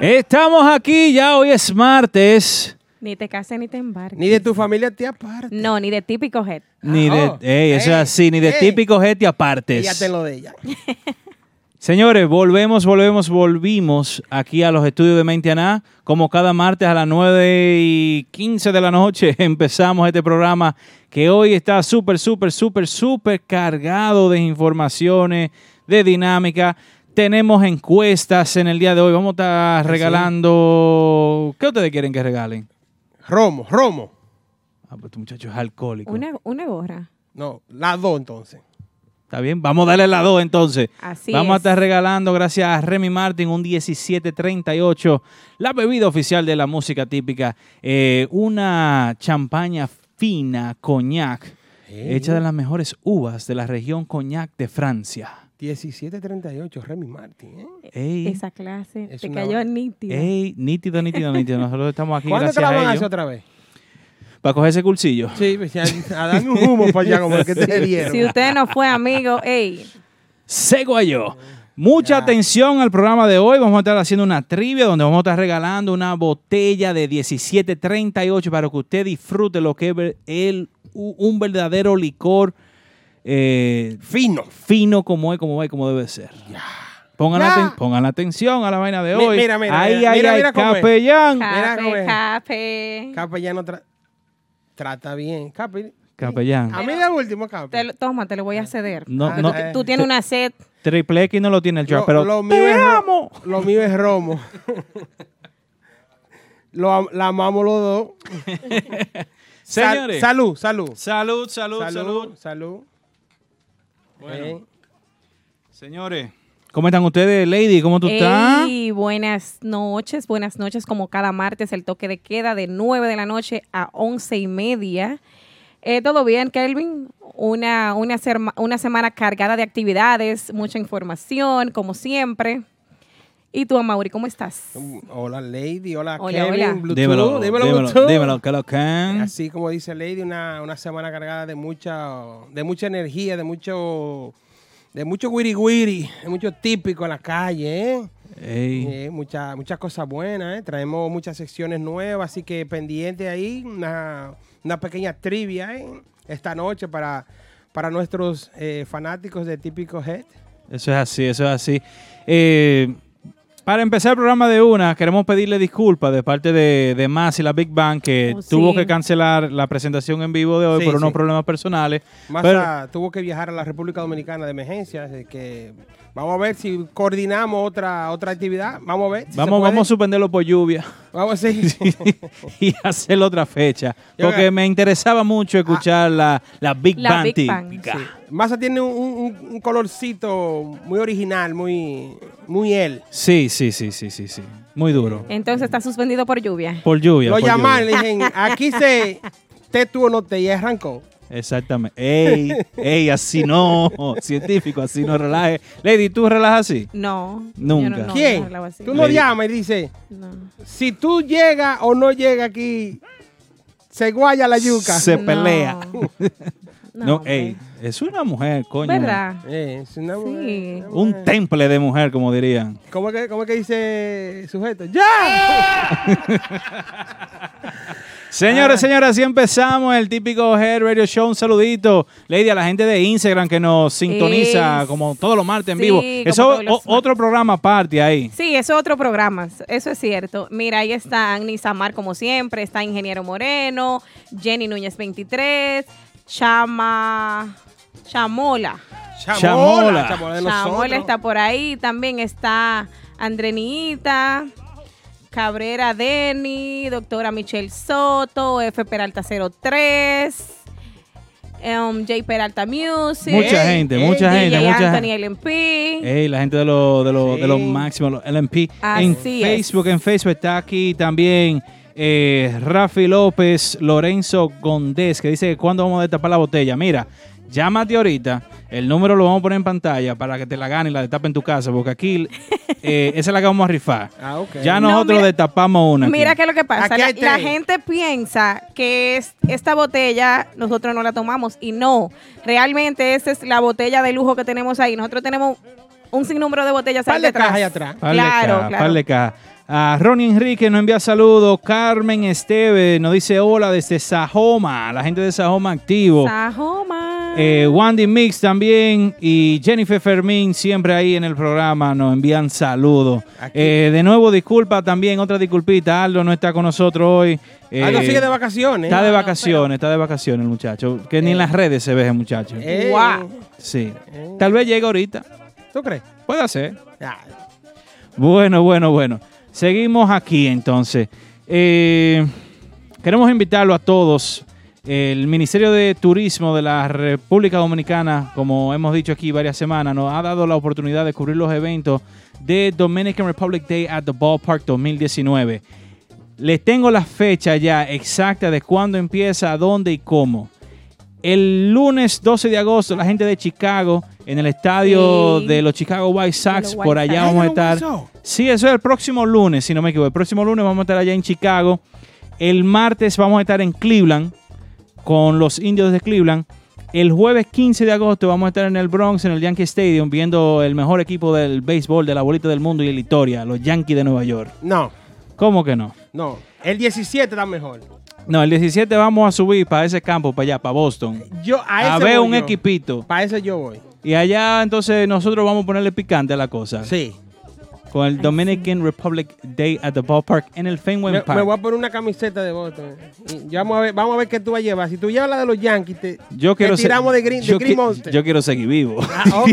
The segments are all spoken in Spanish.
Estamos aquí, ya hoy es martes. Ni te cases ni te embarques. Ni de tu familia te aparte. No, ni de típico head. Ni de, oh, ey, eso es así, ni de ey. típico gente apartes. Ella te lo de ella. Señores, volvemos, volvemos, volvimos aquí a los estudios de Mentianá. Como cada martes a las 9 y 15 de la noche empezamos este programa que hoy está súper, súper, súper, súper cargado de informaciones, de dinámica. Tenemos encuestas en el día de hoy. Vamos a estar regalando... ¿Qué ustedes quieren que regalen? Romo, Romo. Ah, pues este muchacho es alcohólico. Una, una gorra. No, las dos entonces. ¿Está bien? Vamos a darle la 2 entonces. Así Vamos a es. estar regalando, gracias a Remy Martin, un 1738, la bebida oficial de la música típica, eh, una champaña fina, coñac, hecha de las mejores uvas de la región coñac de Francia. 1738, Remy Martin. ¿eh? Ey, Esa clase Es te una- cayó nítida. ey, nítido, nítido, nítido. Nosotros estamos aquí ¿Cuándo te gracias la van a a hacer ellos. otra vez? Para coger ese cursillo. Sí, pues, a, a darme un humo para allá como el que te dieron. Si usted no fue amigo, ey, Se guayó. Mucha Ya. atención al programa de hoy. Vamos a estar haciendo una trivia donde vamos a estar regalando una botella de 1738 para que usted disfrute lo que es ver- el, u- un verdadero licor eh, Fino. fino como es, como va y como debe ser. Pongan, Ya. aten- pongan atención a la vaina de Mi- hoy. mira, mira, ahí, mira, ahí, mira, ahí, mira es. capellán. Cape, es. cape. Capellano tra- trata bien. Capi. Capellán. A mí de último, Capi. Te lo- toma, te lo voy a ceder. No, no. tú, tú tienes una sed. Triple X no lo tiene el chat, pero lo mío te es amo. Lo mío es Romo. Lo am- la amamos los dos. Sal- Señores. salud, salud. Salud, salud, Salud, salud. salud. Bueno. Eh, Señores, ¿cómo están ustedes, Lady? ¿Cómo tú estás? Ey, buenas noches, buenas noches. Como cada martes, el toque de queda de 9 de la noche a 11 y media. Eh, ¿Todo bien, Kelvin? Una, una, serma- una semana cargada de actividades, mucha información, como siempre. ¿Y tú, Amaury, cómo estás? Hola, Lady. Hola, Hola, Kevin. hola. Bluetooth. Dímelo, dímelo, dímelo, Bluetooth. dímelo, que lo can. Así como dice Lady, una, una semana cargada de mucha, de mucha energía, de mucho, de mucho wiri wiri, de mucho típico en la calle, ¿eh? Eh, mucha- muchas cosas buenas, ¿eh? Traemos muchas secciones nuevas, así que pendiente ahí, una, una pequeña trivia, ¿eh? Esta noche para, para nuestros eh, fanáticos de Típico Head. Eso es así, eso es así. Para empezar el programa de una, queremos pedirle disculpas de parte de, de Más y la Big Bang que Oh, sí. tuvo que cancelar la presentación en vivo de hoy Sí, por unos sí. problemas personales. Massa Pero- tuvo que viajar a la República Dominicana de emergencia, que vamos a ver si coordinamos otra, otra actividad. Vamos a ver. si vamos, vamos a suspenderlo por lluvia Vamos a ver. y hacer otra fecha. Yo- Porque me interesaba mucho escuchar la, la Big La Bang Big Bang. Sí. Massa tiene un, un- un colorcito muy original, muy, muy él. Sí, sí, sí, sí, sí, sí. Muy duro. Entonces está suspendido por lluvia. Por lluvia. Lo llamaron, le dije, aquí se te tú o no te y arrancó. Exactamente. Ey, ey, así no. Científico, así no relaje. Lady, ¿tú relajas así? No. Nunca. yo no- no, ¿Quién? no hablaba así. Tú no Lady. llamas y dices, No. si tú llegas o no llegas aquí, se guaya la yuca. Se pelea. No, ey, es una mujer, coño. ¿Verdad? Eh, es una mujer, Sí. una Un temple de mujer, como dirían. ¿Cómo es que, cómo es que dice el sujeto? ¡Ya! Señores, señoras, así empezamos el típico Head Radio Show. Un saludito, Lady, a la gente de Instagram que nos sintoniza Es- como todos los martes en sí, vivo. Eso o- otro programa aparte ahí. Sí, eso es otro programa, eso es cierto. Mira, ahí están Nisamar como siempre, está Ingeniero Moreno, Jenny Núñez 23, Chama, Chamola. Chamola. Chamola. Chamola está por ahí, también está Andrenita, Cabrera Deni, doctora Michelle Soto, F Peralta 03, um, J Peralta Music. Mucha Ey, gente, ey, mucha DJ gente, mucha Anthony gente. LMP. Ey, la gente de los de los Sí. de los máximos, los LMP. en Así es. Facebook, en Facebook está aquí también eh, Rafi López, Lorenzo Gondés, que dice que cuándo vamos a destapar la botella. Mira, llámate ahorita, el número lo vamos a poner en pantalla para que te la gane y la destape en tu casa, porque aquí eh, esa es la que vamos a rifar. Ah, ok. Ya No, nosotros mira- destapamos una. aquí. Mira qué es lo que pasa. La, gente piensa que es, esta botella nosotros no la tomamos y no. Realmente esa es la botella de lujo que tenemos ahí. Nosotros tenemos un sinnúmero de botellas Par ahí de detrás. ahí atrás. Par de Claro, cajas, claro. par de cajas. A Ronnie Enrique nos envía saludos. Carmen Esteve nos dice hola desde Sajoma. La gente de Sajoma activo. Sajoma. Eh, Wandy Mix también y Jennifer Fermín siempre ahí en el programa nos envían saludos. Eh, de nuevo, disculpa también, otra disculpita. Aldo no está con nosotros hoy. Eh, Aldo sigue de vacaciones. Está de No, no, vacaciones, está de vacaciones el muchacho. Que ni en las redes se ve ese muchacho. Eh, Guau. Sí. Tal vez llegue ahorita. ¿Tú crees? Puede ser. Ah, Bueno, bueno, bueno. Seguimos aquí entonces. Eh, queremos invitarlo a todos. El Ministerio de Turismo de la República Dominicana, como hemos dicho aquí varias semanas, nos ha dado la oportunidad de cubrir los eventos de Dominican Republic Day at the Ballpark 2019. Les tengo la fecha ya exacta de cuándo empieza, dónde y cómo. El lunes 12 de agosto, la gente de Chicago, en el estadio Sí. de los Chicago White Sox, por allá Sox. vamos a estar. eso. Sí, eso es el próximo lunes, si no me equivoco. El próximo lunes vamos a estar allá en Chicago. El martes vamos a estar en Cleveland con los indios de Cleveland. El jueves 15 de agosto vamos a estar en el Bronx, en el Yankee Stadium, viendo el mejor equipo del béisbol de la bolita del mundo y el Historia, los Yankees de Nueva York. No, ¿Cómo que no? no. El 17 está mejor. No, el 17 vamos a subir para ese campo, para allá, para Boston. Yo a, ver un yo. equipito. Para ese yo voy. Y allá entonces nosotros vamos a ponerle picante a la cosa. Sí. Con el Dominican Republic Day at the Ballpark en el Fenway Me, Park. me voy a poner una camiseta de Boston. Y vamos a ver, vamos a ver qué tú vas a llevar. Si tú llevas la de los Yankees, te, Yo quiero te tiramos de Green, de yo, Green qui- Monster. yo quiero seguir vivo. Ah,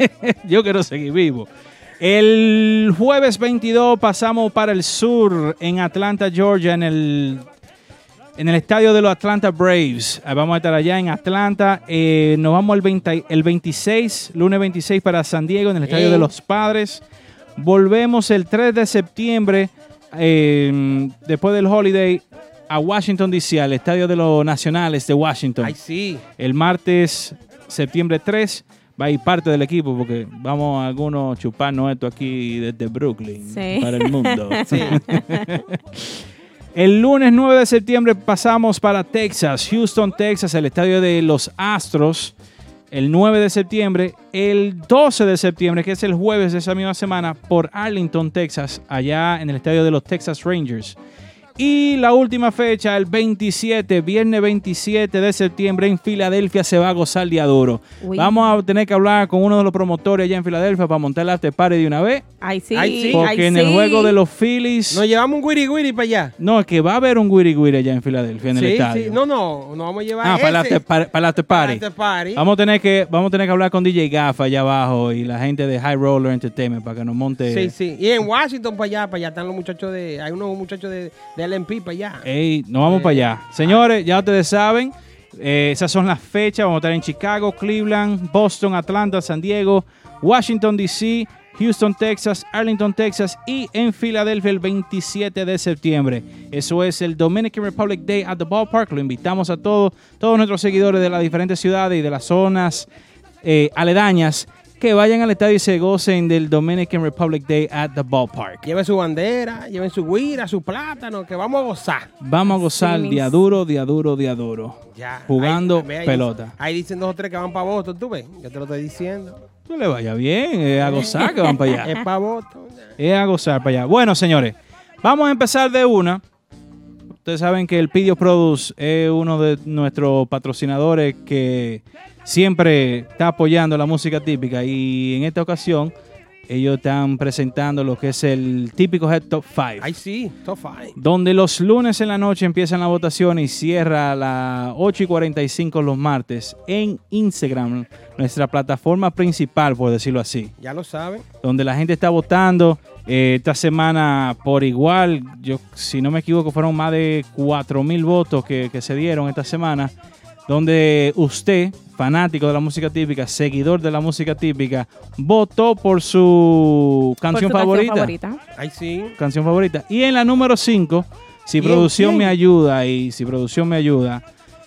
yo quiero seguir vivo. El jueves 22 pasamos para el sur en Atlanta, Georgia, en el, en el estadio de los Atlanta Braves. Ah, Vamos a estar allá en Atlanta. Eh, nos vamos el, 20 el 26, lunes 26 para San Diego, en el estadio de los Padres. Volvemos el 3 de septiembre, eh, después del holiday, a Washington, D.C., al estadio de los Nacionales de Washington. Ay, sí. El martes, septiembre 3, va a ir parte del equipo porque vamos a algunos chuparnos esto aquí desde Brooklyn Sí. para el mundo. Sí. El lunes 9 de septiembre pasamos para Texas, Houston, Texas, el estadio de los Astros. El 9 de septiembre, el 12 de septiembre, que es el jueves de esa misma semana, por Arlington, Texas, allá en el estadio de los Texas Rangers. Y la última fecha, el 27, viernes 27 de septiembre en Filadelfia se va a gozar día duro. Uy. Vamos a tener que hablar con uno de los promotores allá en Filadelfia para montar el after party de una vez. Ay, sí. Ay, sí. Porque ay, en el juego de los Phillies... Nos llevamos un guiri guiri para allá. No, es que va a haber un Wiri Wiri allá en Filadelfia, en el estadio. sí. No, no. Nos vamos a llevar ah, para el ese. after, para, para after para party. el after party. Vamos a, tener que, vamos a tener que hablar con DJ Gafa allá abajo y la gente de High Roller Entertainment para que nos monte. Sí, sí. Y en Washington para allá, para allá están los muchachos de. Hay unos muchachos de, de LMP para allá. Ey, nos vamos para allá. Señores, ya ustedes saben, eh, esas son las fechas. Vamos a estar en Chicago, Cleveland, Boston, Atlanta, San Diego, Washington, D.C., Houston, Texas, Arlington, Texas y en Filadelfia el 27 de septiembre. Eso es el Dominican Republic Day at the Ballpark. Lo invitamos a todos, todos nuestros seguidores de las diferentes ciudades y de las zonas eh, aledañas que vayan al estadio y se gocen del Dominican Republic Day at the Ballpark. Lleven su bandera, lleven su guira, su plátano, que vamos a gozar. Vamos a gozar Sí, día duro, día duro, día duro. Ya. Jugando Ahí- ve ahí- pelota. Ahí dicen dos o tres que van para Boston, tú ves. Yo te lo estoy diciendo. No le vaya bien, es a gozar que van para allá. Es para Boston. Es a gozar para allá. Bueno, señores, vamos a empezar de una. Ustedes saben que el Pidio Produce es uno de nuestros patrocinadores que siempre está apoyando la música típica y en esta ocasión ellos están presentando lo que es el típico Head Top 5. Ay, sí, top five. donde los lunes en la noche empiezan la votación y cierra a las 8 y 45 los martes en Instagram, nuestra plataforma principal, por decirlo así, Ya lo saben. donde la gente está votando. eh, esta semana por igual, yo si no me equivoco, fueron más de 4 mil votos que, que se dieron esta semana, donde usted, fanático de la música típica, seguidor de la música típica, votó por su Por canción su favorita favorita. Ay, sí. canción favorita. Y en la número 5 Si producción me ayuda y si producción me ayuda,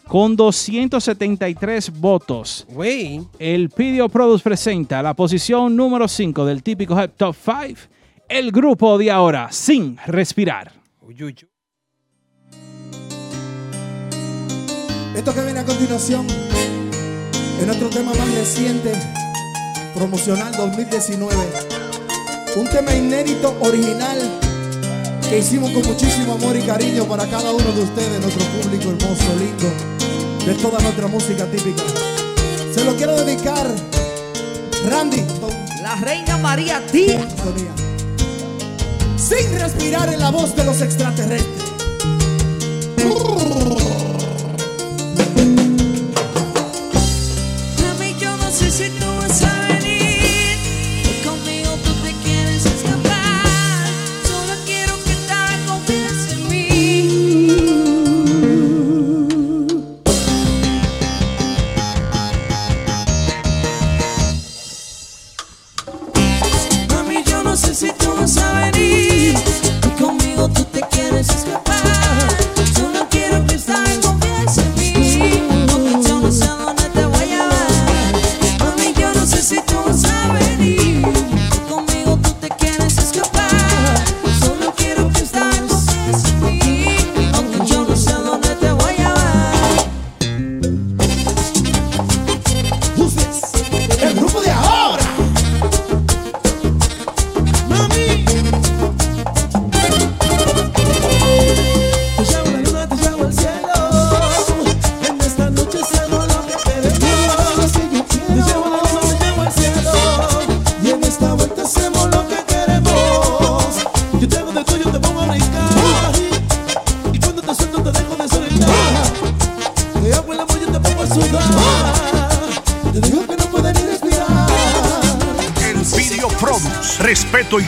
con 273 votos, Güey. el Pidio Produce presenta la posición número 5 del típico Hype Top 5, el grupo de ahora, sin respirar. Uy, uy, Esto que viene a continuación es nuestro tema más reciente, promocional 2019. Un tema inédito, original, que hicimos con muchísimo amor y cariño para cada uno de ustedes, nuestro público hermoso, lindo, de toda nuestra música típica. Se lo quiero dedicar, Randy, La reina María Díaz. Sin respirar en la voz de los extraterrestres.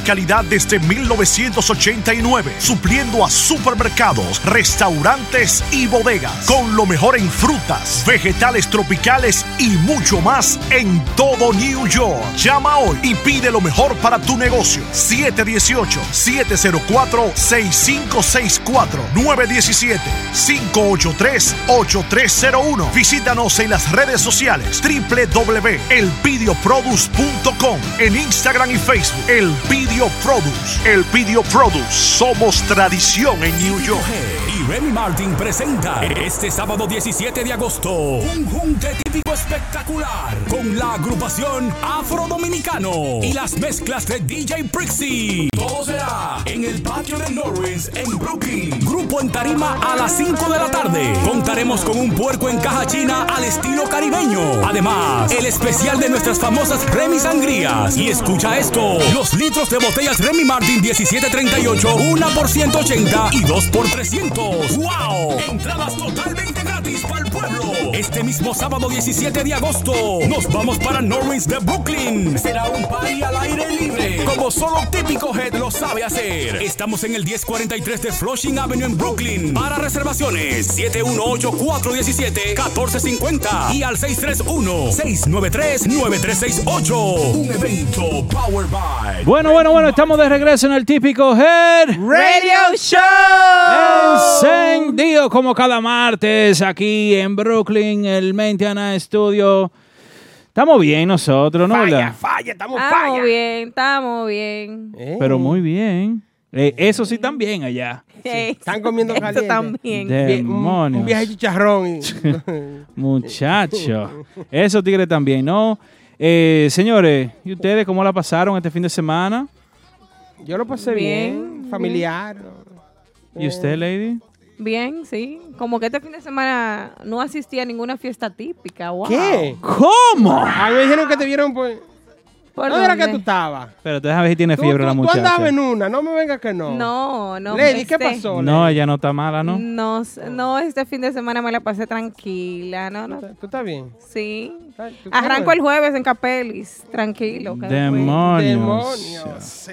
Calidad desde 1989. Supliendo a supermercados, restaurantes y bodegas. Con lo mejor en frutas, vegetales tropicales y mucho más en todo New York. Llama hoy y pide lo mejor para tu negocio. 718-704-6564. 917-583-8301. Visítanos en las redes sociales www.elvideoproduce.com en Instagram y Facebook. El Video Produce. El Video Produce. Somos tradición en New York. Y Remy Martin presenta este sábado 17 de agosto un junte típico espectacular con la agrupación Afro Dominicano y las mezclas de DJ Prixie. En el patio de Norris en Brooklyn. Grupo en tarima a las 5 de la tarde. Contaremos con un puerco en caja china al estilo caribeño. Además, el especial de nuestras famosas Remy Sangrías. Y escucha esto: los litros de botellas Remy Martin 1738, una por 180 y dos por 300. ¡Wow! Entradas totalmente gratis para el pueblo. Este mismo sábado 17 de agosto nos vamos para Norris de Brooklyn. Será un party al aire libre, como solo Típico Head lo sabe hacer. Estamos en el 1043 de Flushing Avenue en Brooklyn. Para reservaciones 718-417-1450 y al 631-693-9368. Un evento Power by Bueno, bueno, bueno, estamos de regreso en el típico Head Radio Show. Encendido como cada martes aquí en Brooklyn, el Mentiana Studio. Estamos bien nosotros, ¿no? Falla, falla, estamos Estamos falla. bien, estamos bien. Eh, Pero muy bien. Eh, eso sí también allá. Están comiendo Eso caliente. también. Bien, un, Demonios. un viaje chicharrón. y- Muchacho. Esos tigres también, ¿no? Eh, señores, ¿y ustedes cómo la pasaron este fin de semana? Yo lo pasé bien, Bien, familiar. ¿Y usted, Lady? Bien, sí. Como que este fin de semana no asistí a ninguna fiesta típica. Wow. ¿Qué? ¿Cómo? A mí me dijeron que te vieron pues. ¿Por ¿Dónde era que tú estabas? Pero déjame ver si tiene Tú, fiebre tú- la tú muchacha. andabas en una, no me vengas que no. No, no. Lady, ¿qué pasó? No, Lady? ella no está mala, ¿no? No, no, este fin de semana me la pasé tranquila, ¿no? no ¿Tú estás bien? sí, ¿tú Arranco el jueves en Capelis, tranquilo. Demonios. Demonios, sí.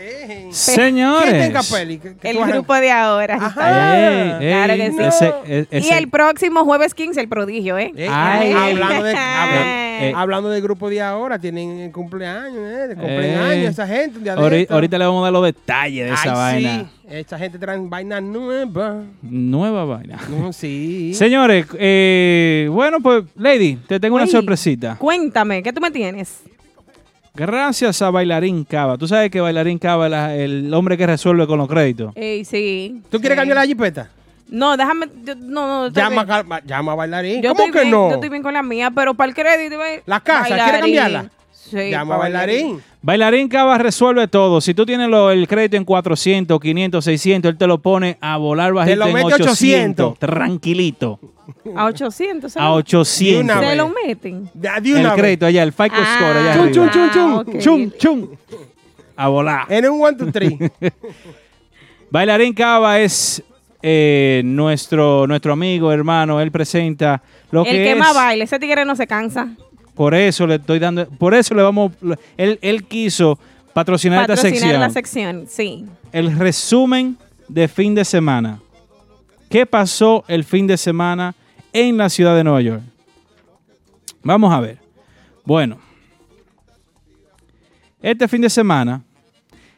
Señores. ¿Quién está en Capelli? ¿Que- que El grupo de ahora. Ajá. está. Ey, ey, Claro que sí. ese- e- Y ese- el próximo jueves 15, el prodigio, ¿eh? Eh, Ay. hablando, de, Eh. hablando del grupo de ahora, tienen el cumpleaños, ¿eh? De Eh. cumpleaños, esa gente. un día de Ahori- esto. ahorita le vamos a dar los detalles de esa Ay, vaina. Sí, esa gente trae vainas nuevas. Nueva vaina. No, sí. Señores, eh, bueno, pues, Lady, te tengo una sorpresita. Cuéntame, ¿qué tú me tienes? Gracias a Bailarín Cava. Tú sabes que Bailarín Cava es la- el hombre que resuelve con los créditos. Ey, sí. ¿Tú quieres sí. cambiar la jipeta? No, déjame. yo- no, no, estoy Llama, llama a bailarín. Yo ¿Cómo que bien, no? Yo estoy bien con la mía, pero para el crédito. ve, La casa, ¿quiere bailarín. cambiarla? Sí. Llama a bailarín. Bailarín Cava resuelve todo. Si tú tienes lo- el crédito en 400, 500, 600, él te lo pone a volar bajito lo en mete 800. 800. Tranquilito. A 800. ¿se A lo- 800. una Se lo meten. El una vez. crédito allá, el FICO Ah. score allá Chum, chum, chum, chum. Ah, ok. Chum, chum. A volar. En un 1, 2, 3. Bailarín Cava es eh, nuestro, nuestro amigo, hermano. Él presenta lo el que, que es. más baile, ese tigre no se cansa. Por eso le estoy dando. Por eso le vamos. Él, él quiso patrocinar, esta Patrocinar sección. la sección, sí. el resumen de fin de semana. ¿Qué pasó el fin de semana en la ciudad de Nueva York? Vamos a ver. Bueno, este fin de semana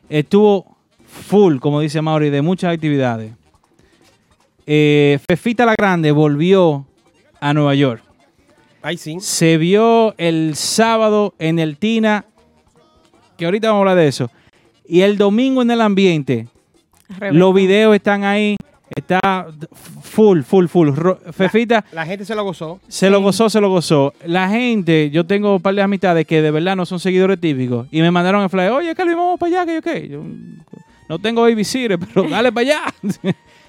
estuvo full, como dice Mauri, de muchas actividades. Eh, Fefita la Grande volvió a Nueva York. Ay, sí. Se vio el sábado en el Tina, que ahorita vamos a hablar de eso. Y el domingo en el ambiente, Rebeca. los videos están ahí, está full, full, full. Ro- Fefita La gente se lo gozó. se lo gozó, se lo gozó. La gente, yo tengo un par de amistades que de verdad no son seguidores típicos y me mandaron el fly, oye, Calvin, vamos para allá, que yo qué. Yo no tengo babysitter, pero dale para allá.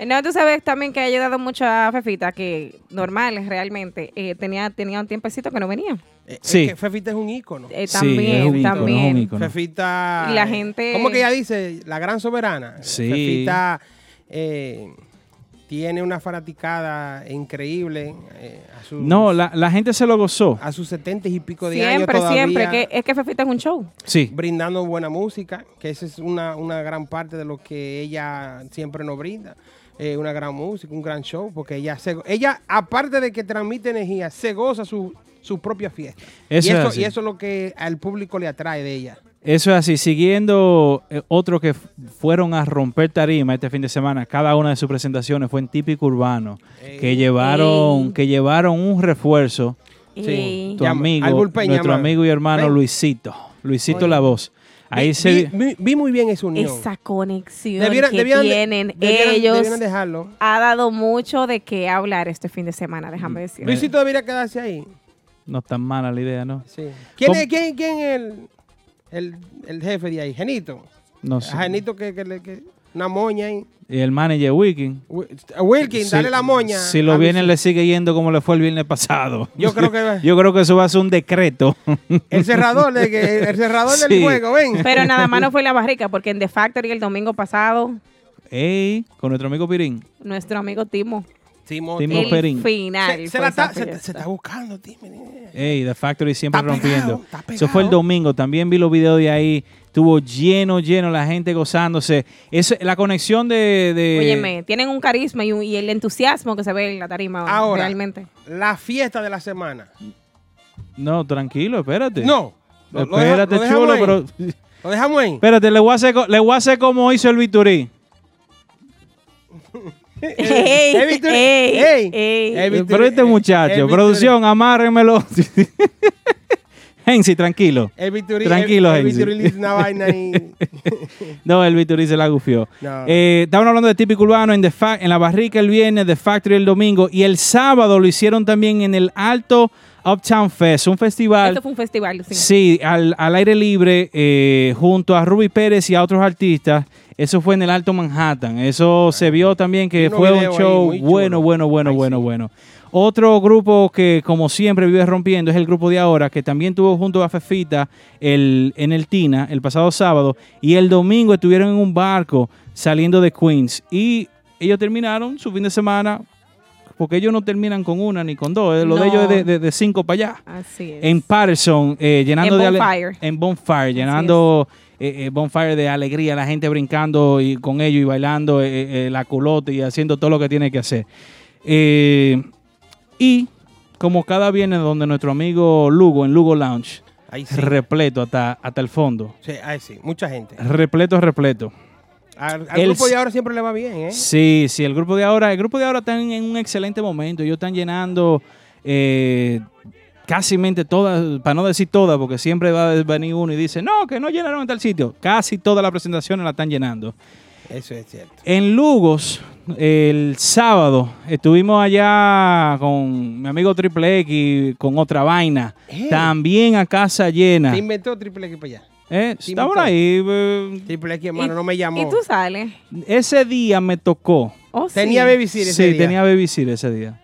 No, tú sabes también que ha ayudado mucho a Fefita, que normal realmente, eh, tenía, tenía un tiempecito que no venía. Eh, es Sí. que Fefita es un ícono. Eh, Sí, también, es un ícono, también. es un ícono. Fefita. Y la gente- ¿Cómo que ella dice? La gran soberana. Sí. Fefita eh, tiene una fanaticada increíble. eh, a, sus, No, la, la gente se lo gozó. a sus setenta y pico de años. Siempre, todavía siempre. Que, es que Fefita es un show. Sí. Brindando buena música, que esa es una, una gran parte de lo que ella siempre nos brinda. Eh, una gran música, un gran show, porque ella, se, ella aparte de que transmite energía, se goza su, su propia fiesta. Eso y, es eso, así. y eso es lo que al público le atrae de ella. Eso es así. Siguiendo eh, otro que fueron a romper tarima este fin de semana, cada una de sus presentaciones fue en típico urbano, que llevaron, Ey. que llevaron un refuerzo. Y- Tu Llama- amigo, nuestro llama. amigo y hermano Ven. Luisito, Luisito Oye. la voz. Ahí vi, se vi, vi- vi muy bien esa unión. esa conexión Debieran- que debieran tienen debieran- ellos debieran dejarlo. ha dado mucho de qué hablar este fin de semana, déjame decir. Luisito debería quedarse ahí. no tan mala la idea, ¿no? Sí. ¿Quién, ¿Cómo? es, quién, quién es el, el, el jefe de ahí? Genito. No sé. A Genito que, que, le- que una moña ahí. Y el manager Wiking. Wi- Wilkin, Si- dale la moña. Si lo a viernes le sigue yendo como le fue el viernes pasado. Yo creo que Yo creo que eso va a ser un decreto. el cerrador, de que- el cerrador Sí. del juego, ven. Pero nada más no fue la barrica, porque en The Factory el domingo pasado, Ey, con nuestro amigo Pirín. nuestro amigo Timo, Timo el Perín. final. Se, la está, se, se está buscando, Timmy. Ey, The Factory siempre Está rompiendo. pegado, está Eso fue el domingo. También vi los videos de ahí. Estuvo lleno, lleno, la gente gozándose. Es la conexión de. de- Óyeme, tienen un carisma y, un- y el entusiasmo que se ve en la tarima Ahora, realmente. la fiesta de la semana. No, tranquilo, espérate. No. Lo- lo deja- espérate, lo chulo, ahí. pero. Lo dejamos ahí. Espérate, le voy a hacer, le voy a hacer como hizo el Viturí. Ey, ey, ey, ey. Pero este muchacho, producción, amárrenmelo. Gensi, tranquilo. El Victory, Tranquilo, el, el Hensi. Hizo una vaina ahí. No, el Viturí se la gufió. No. Eh, estaban hablando de típico urbano en, The Fa- en la barrica el viernes, The Factory el domingo y el sábado lo hicieron también en el Alto Uptown Fest, un festival. Esto fue un festival, sí. Sí, al, al aire libre, eh, junto a Ruby Pérez y a otros artistas. Eso fue en el Alto Manhattan. Eso se vio también que fue un show bueno, bueno, bueno, Ay, bueno, sí. bueno. Otro grupo que, como siempre, vive rompiendo es el grupo de ahora, que también tuvo junto a Fefita el, en el Tina el pasado sábado. Y el domingo estuvieron en un barco saliendo de Queens. Y ellos terminaron su fin de semana porque ellos no terminan con una ni con dos. eh, Lo de ellos es de, de- de cinco para allá. Así es. En Patterson, eh, llenando En de Bonfire. En Bonfire, llenando eh, Bonfire de alegría, la gente brincando y con ellos y bailando eh, eh, la culote y haciendo todo lo que tiene que hacer. Eh, y como cada viernes donde nuestro amigo Lugo, en Lugo Lounge, Ahí sí. repleto hasta, hasta el fondo. Sí, ahí sí, mucha gente. Repleto, repleto. Al, al El- grupo de ahora siempre le va bien, ¿eh? Sí, sí, el grupo de ahora, el grupo de ahora están en un excelente momento. Ellos están llenando eh, casi todas, para no decir todas, porque siempre va a venir uno y dice, no, que no llenaron en tal sitio. Casi todas las presentaciones la están llenando. Eso es cierto. En Lugos, el sábado, estuvimos allá con mi amigo Triple X con otra vaina. Eh. También a casa llena. Se inventó Triple X para allá. Eh, Sí, estaban ahí. eh, Triple X, hermano, Y- no me llamó. ¿Y tú sales? ese día me tocó. Oh, sí. Tenía babysitter ese Sí, día. tenía babysitter ese día.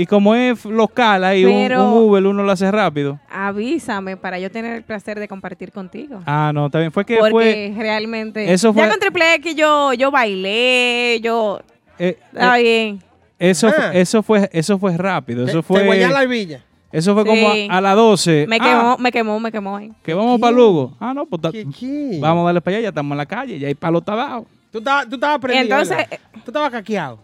Y como es local, ahí un- Pero- un, Uber uno lo hace rápido. Avísame para yo tener el placer de compartir contigo. Ah, no, está bien. Fue que Porque fue. realmente. Eso fue- Ya con Triple X yo, yo bailé, yo. eh, Está eh, bien. eso, Ah. fue- eso fue eso fue rápido. Eso Te- fue. Te guayán la villa. Eso fue como a, a las 12. Me Ah, quemó, me quemó, me quemó. ahí. Que vamos para Lugo. Ah, no, pues ¿Qué, qué? vamos a darle para allá. Ya estamos en la calle. Ya hay palo está dado. Tú estabas, tú estabas prendido, Entonces, ¿verdad? Tú estabas caqueado.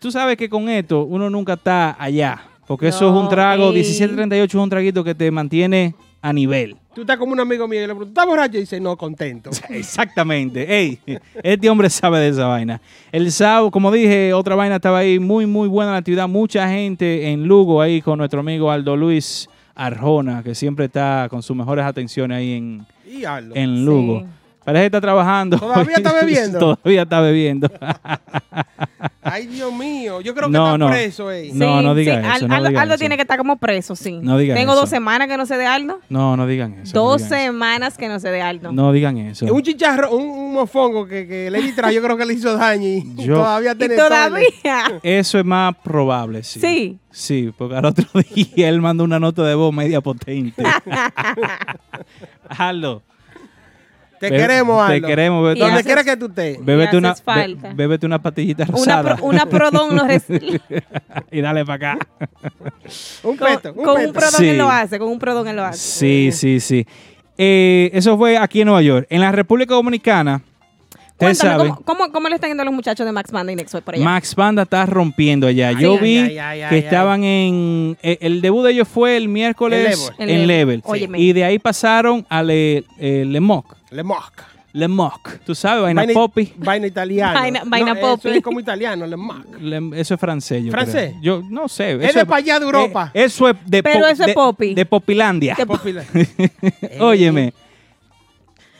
Tú sabes que con esto uno nunca está allá. Porque eso es un trago. ey. 1738 es un traguito que te mantiene a nivel. Tú estás como un amigo mío y le pregunto, ¿estás borracho? Y dice, no, contento. Exactamente. Ey, este hombre sabe de esa vaina. El sábado, como dije, otra vaina estaba ahí muy, muy buena la actividad. Mucha gente en Lugo ahí con nuestro amigo Aldo Luis Arjona, que siempre está con sus mejores atenciones ahí en, Y Aldo. en Lugo. Sí. Parece que está trabajando. ¿Todavía está bebiendo? Todavía está bebiendo. Ay, Dios mío. Yo creo que No, está no. preso, ey. No, no diga eso, Al- no Aldo, eso. tiene que estar como preso, sí. No diga Tengo eso. dos semanas que no sé de Aldo. No, no digan eso. no Dos digan eso. semanas que no sé de Aldo. No digan eso. Es un chicharro, un, un mofongo que, que Lady trajo, yo creo que le hizo daño y Yo- todavía y tiene todavía. Eso es más probable, sí. Sí. Sí, porque al otro día él mandó una nota de voz media potente. Aldo. Te Be- queremos, Te Aldo. queremos. Y Bebete, Donde haces- quiera que tú estés. bébete, una, haces falta. be- bébete una pastillita Una, rosada. pro- una prodón no res- y dale para acá. Un con, peto, un con un peto. prodón Sí. él lo hace, con un prodón él lo hace. Sí, sí, sí. Eh, eso fue aquí en Nueva York. En la República Dominicana, ustedes Cuéntame, saben, ¿cómo, cómo, cómo le están yendo a los muchachos de Max Banda y Nexo por allá? Max Banda está rompiendo allá. Yo ay, vi ay, ay, que ay, estaban en... eh, el debut de ellos fue el miércoles En Level. en En Level. Level. Óyeme. Y de ahí pasaron a Le, eh, Le Moc. Le moc. Le Moc. Tú sabes, vaina poppy. Vaina italiana. Vaina- vaina no, poppy. Eso es como italiano, le moc. Le- eso es francés, yo ¿Francés? creo. Yo no sé. Es de pa' allá de Europa. eh, eso es de Pero po- eso es de- poppy. De Popilandia. De-. Óyeme.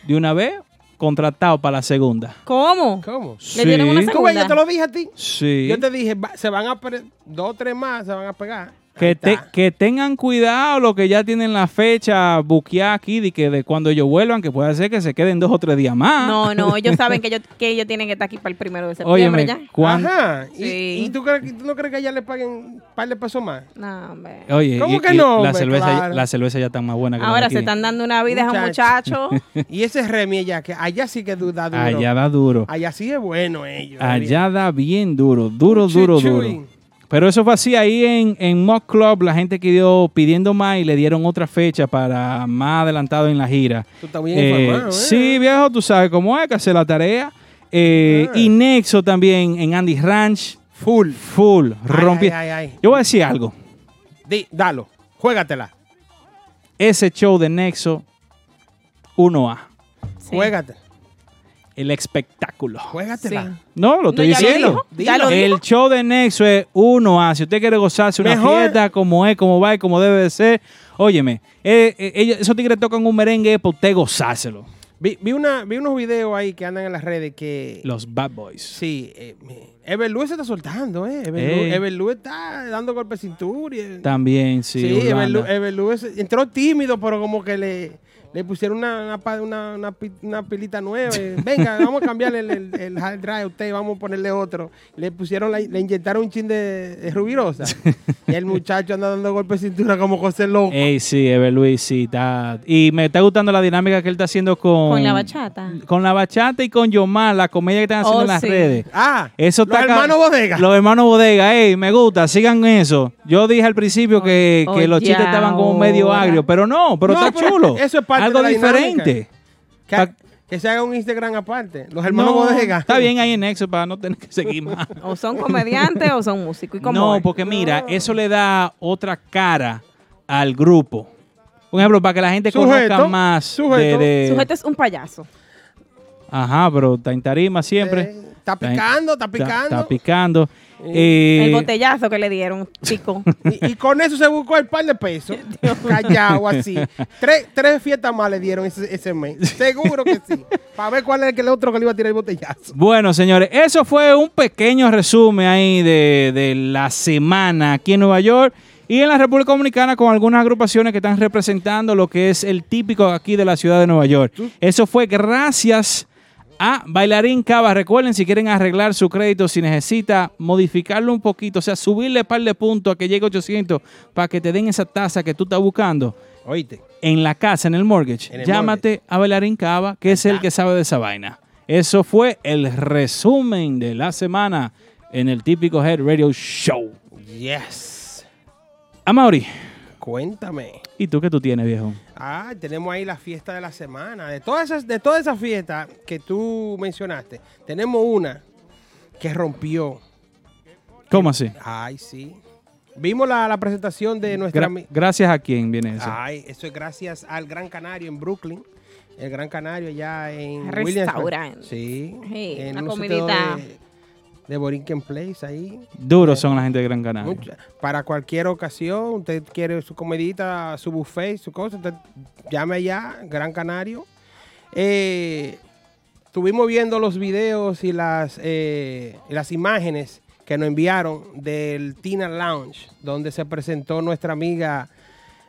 De una vez, contratado para la segunda. ¿Cómo? ¿Cómo? Le dieron una Sí. ¿Cómo segunda. yo te lo dije a ti? Sí. Yo te dije, va- se van a... Dos o tres más se van a pegar. Que, te- que tengan cuidado los que ya tienen la fecha buqueada aquí de que de cuando ellos vuelvan, que puede ser que se queden dos o tres días más. No, no, ellos saben que ellos, que ellos tienen que estar aquí para el primero de septiembre Óyeme, ya. Ajá. ¿Y, Sí. y tú, crees, que- tú no crees que allá le paguen un par de pesos más? No, hombre. Oye, ¿Cómo y- que y no, La hombre? cerveza, Claro. la cerveza ya está más buena que la de Ahora aquí. se están dando una vida a un Muchacho. Y ese Remy allá, que allá sí que du- da duro. Allá da duro. Allá sí es bueno ellos. Allá da bien duro, duro, duro, chuy. Pero eso fue así ahí en, en Mock Club, la gente quedó pidiendo más y le dieron otra fecha para más adelantado en la gira. Tú estás bien Eh, informado, ¿eh? Sí, viejo, tú sabes cómo es que hacer la tarea. Eh, Ah. Y Nexo también en Andy Ranch, Full. full, Ay, rompí. ay, ay, ay. Yo voy a decir algo. Di, dalo. Juégatela. Ese show de Nexo, 1A, Sí. Juégatela. El espectáculo. Juégatela. Sí. No, lo estoy No, ya lo diciendo. dijo, ya lo el show de Nexo es 1A. Si usted quiere gozarse una Mejor- fiesta como es, como va y como debe de ser, óyeme, eh, eh, esos tigres tocan un merengue para usted gozárselo. Vi, vi, una, vi unos videos ahí que andan en las redes que... Los Bad Boys. Sí, eh, Everlú se está soltando, ¿eh? Everlú, Ey. Everlú está dando golpes de cintura. y- También, sí. Sí, es- entró tímido, pero como que le le pusieron una, una, una, una pi- una pilita nueva. y, Venga, vamos a cambiarle el, el, el hard drive a usted y vamos a ponerle otro. Le pusieron, la- le inyectaron un chin de, de rubirosa. y el muchacho anda dando golpes de cintura como José Loco. Ey, sí, Ever Luis, sí, está. Y me está gustando la dinámica que él está haciendo con. Con la bachata. Con la bachata y con Yomar, la comedia que están haciendo Oh, en las sí. redes. Ah, Eso los está ca- hermanos Bodega. Los hermanos bodega, ey, me gusta, sigan eso. Yo dije al principio que, que los chistes estaban como medio agrios, pero no, pero No, está pero chulo. eso es parte Algo de la dinámica. diferente. que, pa- que se haga un Instagram aparte. Los hermanos No, Bodega. Está bien ahí en Nexo para no tener que seguir más. O son comediantes o son músicos. ¿Y cómo No, es? porque mira, eso le da otra cara al grupo. Por ejemplo, para que la gente Sujeto, conozca más sujeto. de, de- Sujeto es un payaso. Ajá, pero está en tarima siempre. Eh, está picando, está picando. Está, picando. Eh, el botellazo que le dieron, chico. Y, y con eso se buscó el par de pesos. Callado así. Tres, tres fiestas más le dieron ese, ese mes. Seguro que sí. Para ver cuál es el otro que le iba a tirar el botellazo. Bueno, señores, eso fue un pequeño resumen ahí de, de la semana aquí en Nueva York y en la República Dominicana con algunas agrupaciones que están representando lo que es el típico aquí de la ciudad de Nueva York. Eso fue gracias a Bailarín Cava. Recuerden, si quieren arreglar su crédito, si necesita modificarlo un poquito, o sea, subirle un par de puntos a que llegue a 800 para que te den esa tasa que tú estás buscando Oíste. en la casa, en el mortgage, En el llámate a Bailarín Cava, que es el que sabe de esa vaina. Eso fue el resumen de la semana en el típico Head Radio Show. Yes. Amaury, Cuéntame. ¿y tú qué tú tienes, viejo? Ah, tenemos ahí la fiesta de la semana. De todas esas, de todas esas fiestas que tú mencionaste, tenemos una que rompió. ¿Cómo así? Ay, sí. Vimos la, la presentación de nuestra... Gra- gracias a quién viene eso. Ay, eso es gracias al Gran Canario en Brooklyn. El Gran Canario allá en Restaurante. Williamsburg. Sí. Sí, en una un comidita. De, de Borinquen Place ahí. Duros son la gente de Gran Canaria. Mucha- Para cualquier ocasión, usted quiere su comidita, su buffet, su cosa, usted llame allá, Gran Canario. Eh, estuvimos viendo los videos y las, eh, y las imágenes que nos enviaron del Tina Lounge, donde se presentó nuestra amiga,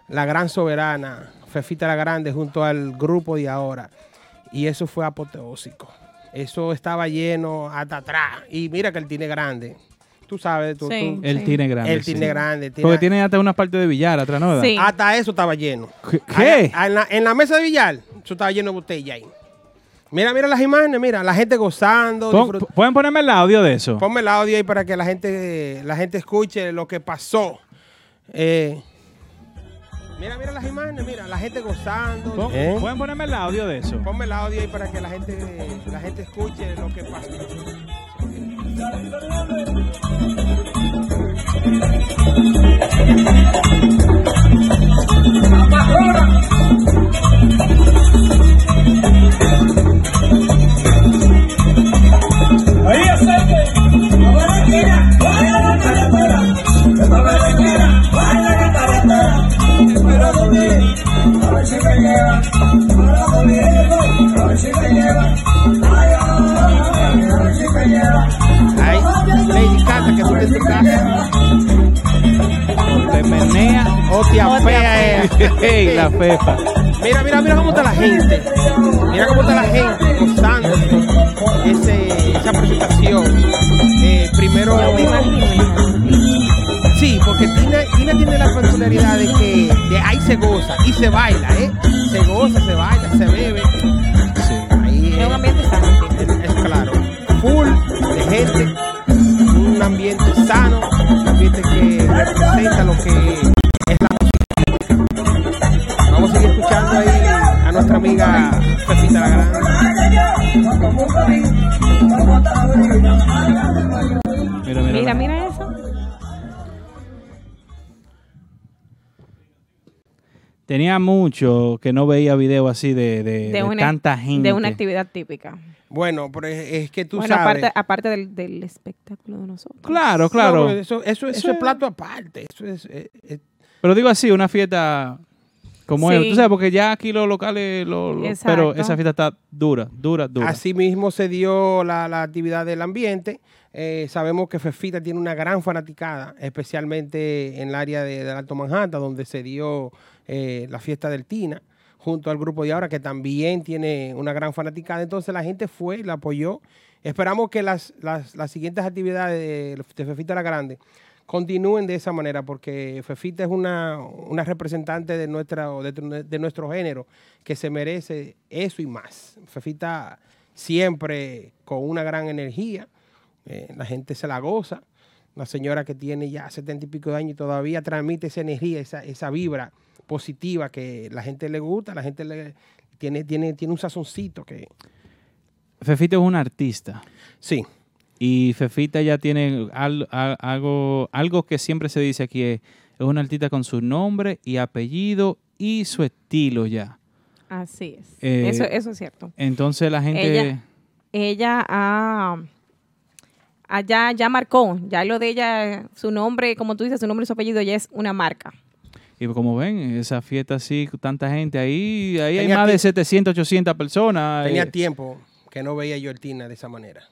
la gran soberana, Fefita la Grande, junto al grupo de ahora. Y eso fue apoteósico. Eso estaba lleno hasta atrás. Y mira que él tiene grande. Tú sabes, tú, Sí. tú- Él tiene grande. él sí. tiene grande. tiene- Porque tiene hasta una parte de billar atrás, ¿no? ¿verdad? Sí. Hasta eso estaba lleno. ¿Qué? En, la, en la mesa de billar, eso estaba lleno de botella ahí. Mira, mira las imágenes, mira, la gente gozando. Pon- disfrut- ¿Pueden ponerme el audio de eso? Ponme el audio ahí para que la gente, la gente escuche lo que pasó. Eh, mira, mira las imágenes, mira, la gente gozando. ¿Eh? ¿Pueden ponerme el audio de eso? Ponme el audio ahí para que la gente, la gente escuche lo que pasó. Ay, Lady Cata, que tú tu casa. Te menea. O te apea, eh. Ey, la fefa. Mira, mira, mira cómo está la gente. Mira cómo está la gente gozando ese, esa presentación. Eh, primero, sí, porque Tina, Tina tiene la peculiaridad de que de ahí se goza y se baila, ¿eh? Se goza, se baila, se bebe. Es un ambiente sano. es, es claro, full de gente, un ambiente sano, un ambiente que representa lo que es la música. Vamos a seguir escuchando ahí a nuestra amiga Pepita la Grande. Mira, mira. Mira, mira Tenía mucho que no veía video así de, de, De de una, tanta gente. de una actividad típica. Bueno, pero es, es que tú bueno, sabes. aparte, aparte del, del espectáculo de nosotros. Claro, claro. eso, eso, eso Eso es es- plato aparte. Eso es, eh, eh, Pero digo así, una fiesta como Sí. es. Tú sabes, porque ya aquí los locales, lo- lo- pero esa fiesta está dura, dura, dura. Así mismo se dio la, la actividad del ambiente. Eh, sabemos que Fefita tiene una gran fanaticada, especialmente en el área de, del Alto Manhattan, donde se dio eh, la fiesta del Tina, junto al grupo de ahora, que también tiene una gran fanaticada. Entonces la gente fue y la apoyó. Esperamos que las, las, siguientes actividades de, de Fefita la Grande continúen de esa manera, porque Fefita es una, una representante de, nuestra, de, de nuestro género que se merece eso y más. Fefita siempre con una gran energía, eh, la gente se la goza. Una señora que tiene ya setenta y pico de años y todavía transmite esa energía, esa, esa vibra positiva que la gente le gusta, la gente le tiene, tiene, tiene un sazoncito que Fefita es un artista. sí. Y Fefita ya tiene algo, algo que siempre se dice aquí, es, es una artista con su nombre y apellido y su estilo ya. Así es. Eh, eso, eso es cierto. Entonces la gente... Ella- Ella ah, ah, ya, ya marcó, ya lo de ella, su nombre, como tú dices, su nombre y su apellido ya es una marca. Y como ven, esa fiesta así, con tanta gente ahí, ahí hay Tenía más de tie- 700, 800 personas. Tenía eh, tiempo que no veía yo el Tina de esa manera.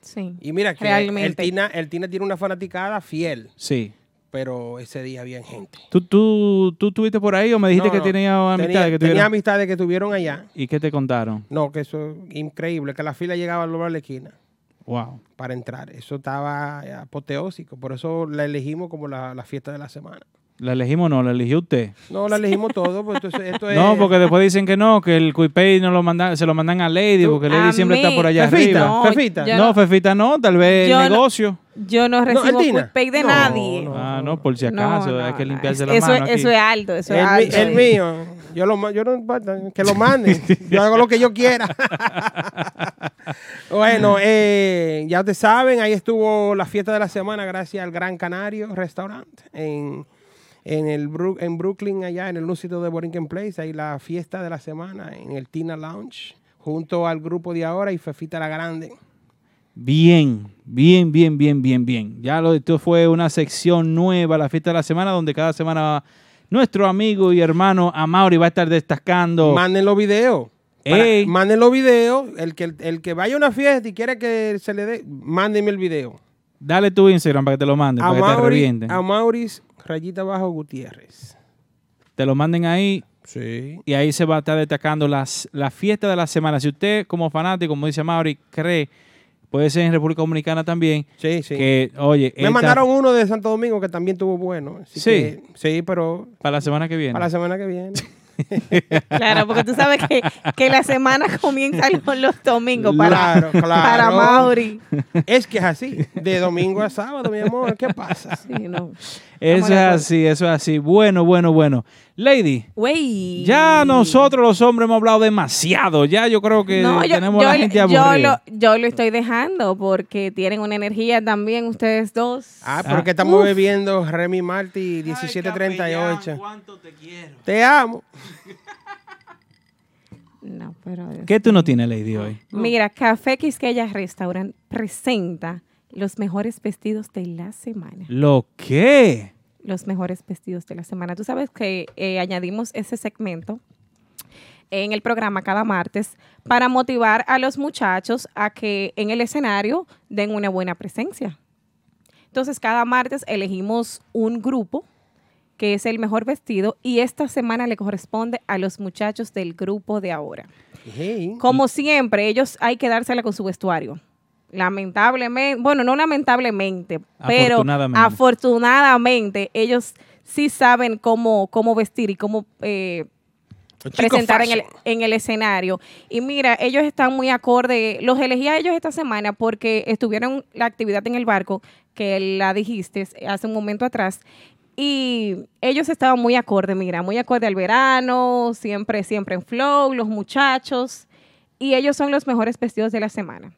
Sí. Y mira que el Realmente. Tina, el Tina tiene una fanaticada fiel, Sí. pero ese día había gente. ¿Tú, tú, ¿Tú estuviste por ahí o me dijiste No, que no. tenía amistades Tenía, que tenía tuvieron? amistades que estuvieron allá. ¿Y qué te contaron? No, que eso es increíble, que la fila llegaba al lugar de la esquina Wow. para entrar. Eso estaba apoteósico, por eso la elegimos como la, la fiesta de la semana. ¿La elegimos o no? ¿La eligió usted? No, la elegimos todo, pues entonces esto es... No, porque después dicen que no, que el Cuipey no lo mandan, se lo mandan a Lady, porque Lady A siempre está por allá Fefita, arriba. No, Fefita. no, no- Fefita no, tal vez Yo el no- negocio. Yo no recibo pay de No, nadie. no. Ah, no, por si acaso, no, hay que limpiarse la eso, mano Eso es alto, eso es el, alto. el mío, yo lo yo no importa, que lo manden. Yo hago lo que yo quiera. bueno, eh, ya ustedes saben, ahí estuvo la fiesta de la semana gracias al Gran Canario Restaurant en, en, el Bru- en Brooklyn, allá en el núcleo de Borinquen Place. Ahí la fiesta de la semana en el Tina Lounge, junto al grupo de ahora y Fefita la Grande. Bien, bien, bien, bien, bien, bien. Ya lo esto fue una sección nueva, la fiesta de la semana, donde cada semana nuestro amigo y hermano Amauri va a estar destacando. Manden los videos. Manden los videos. El que, el que vaya a una fiesta y quiera que se le dé, mándenme el video. Dale tu Instagram para que te lo manden, para que te revienten. Amauris, rayita abajo Gutiérrez. Te lo manden ahí Sí. y ahí se va a estar destacando las, la fiesta de la semana. Si usted, como fanático, como dice Mauri, cree, puede ser en República Dominicana también, Sí, sí. que, oye, Me esta- mandaron uno de Santo Domingo que también tuvo bueno. así Sí. que- sí, pero para la semana que viene. para la semana que viene. Claro, porque tú sabes que, que la semana comienza los, los domingos para, Claro, claro. para Mauri. es que es así. De domingo a sábado, mi amor. ¿Qué pasa? Sí, no. Eso es así, eso es así. Bueno, bueno, bueno. Lady, Güey. ya nosotros los hombres hemos hablado demasiado. Ya yo creo que No, yo, tenemos a la yo- gente yo aburrida. lo, yo lo estoy dejando porque tienen una energía también ustedes dos. Ah, Ah. porque estamos bebiendo Remy Marty 1738. Te amo. No, pero... ¿Qué tú no tienes, Lady, hoy? Mira, Café Quisqueya Restaurant presenta los mejores vestidos de la semana. ¿Lo qué? Los mejores vestidos de la semana. Tú sabes que eh, añadimos ese segmento en el programa cada martes para motivar a los muchachos a que en el escenario den una buena presencia. Entonces, cada martes elegimos un grupo que es el mejor vestido y esta semana le corresponde a los muchachos del grupo de ahora. Hey. Como siempre, ellos hay que dársela con su vestuario. Lamentablemente, bueno, no lamentablemente, pero Afortunadamente. afortunadamente ellos sí saben cómo, cómo vestir y cómo eh, presentar en el, en el escenario. Y mira, ellos están muy acorde. Los elegí a ellos esta semana porque estuvieron la actividad en el barco, que la dijiste hace un momento atrás. Y ellos estaban muy acorde, mira, muy acorde al verano, siempre, siempre en flow, los muchachos. Y ellos son los mejores vestidos de la semana.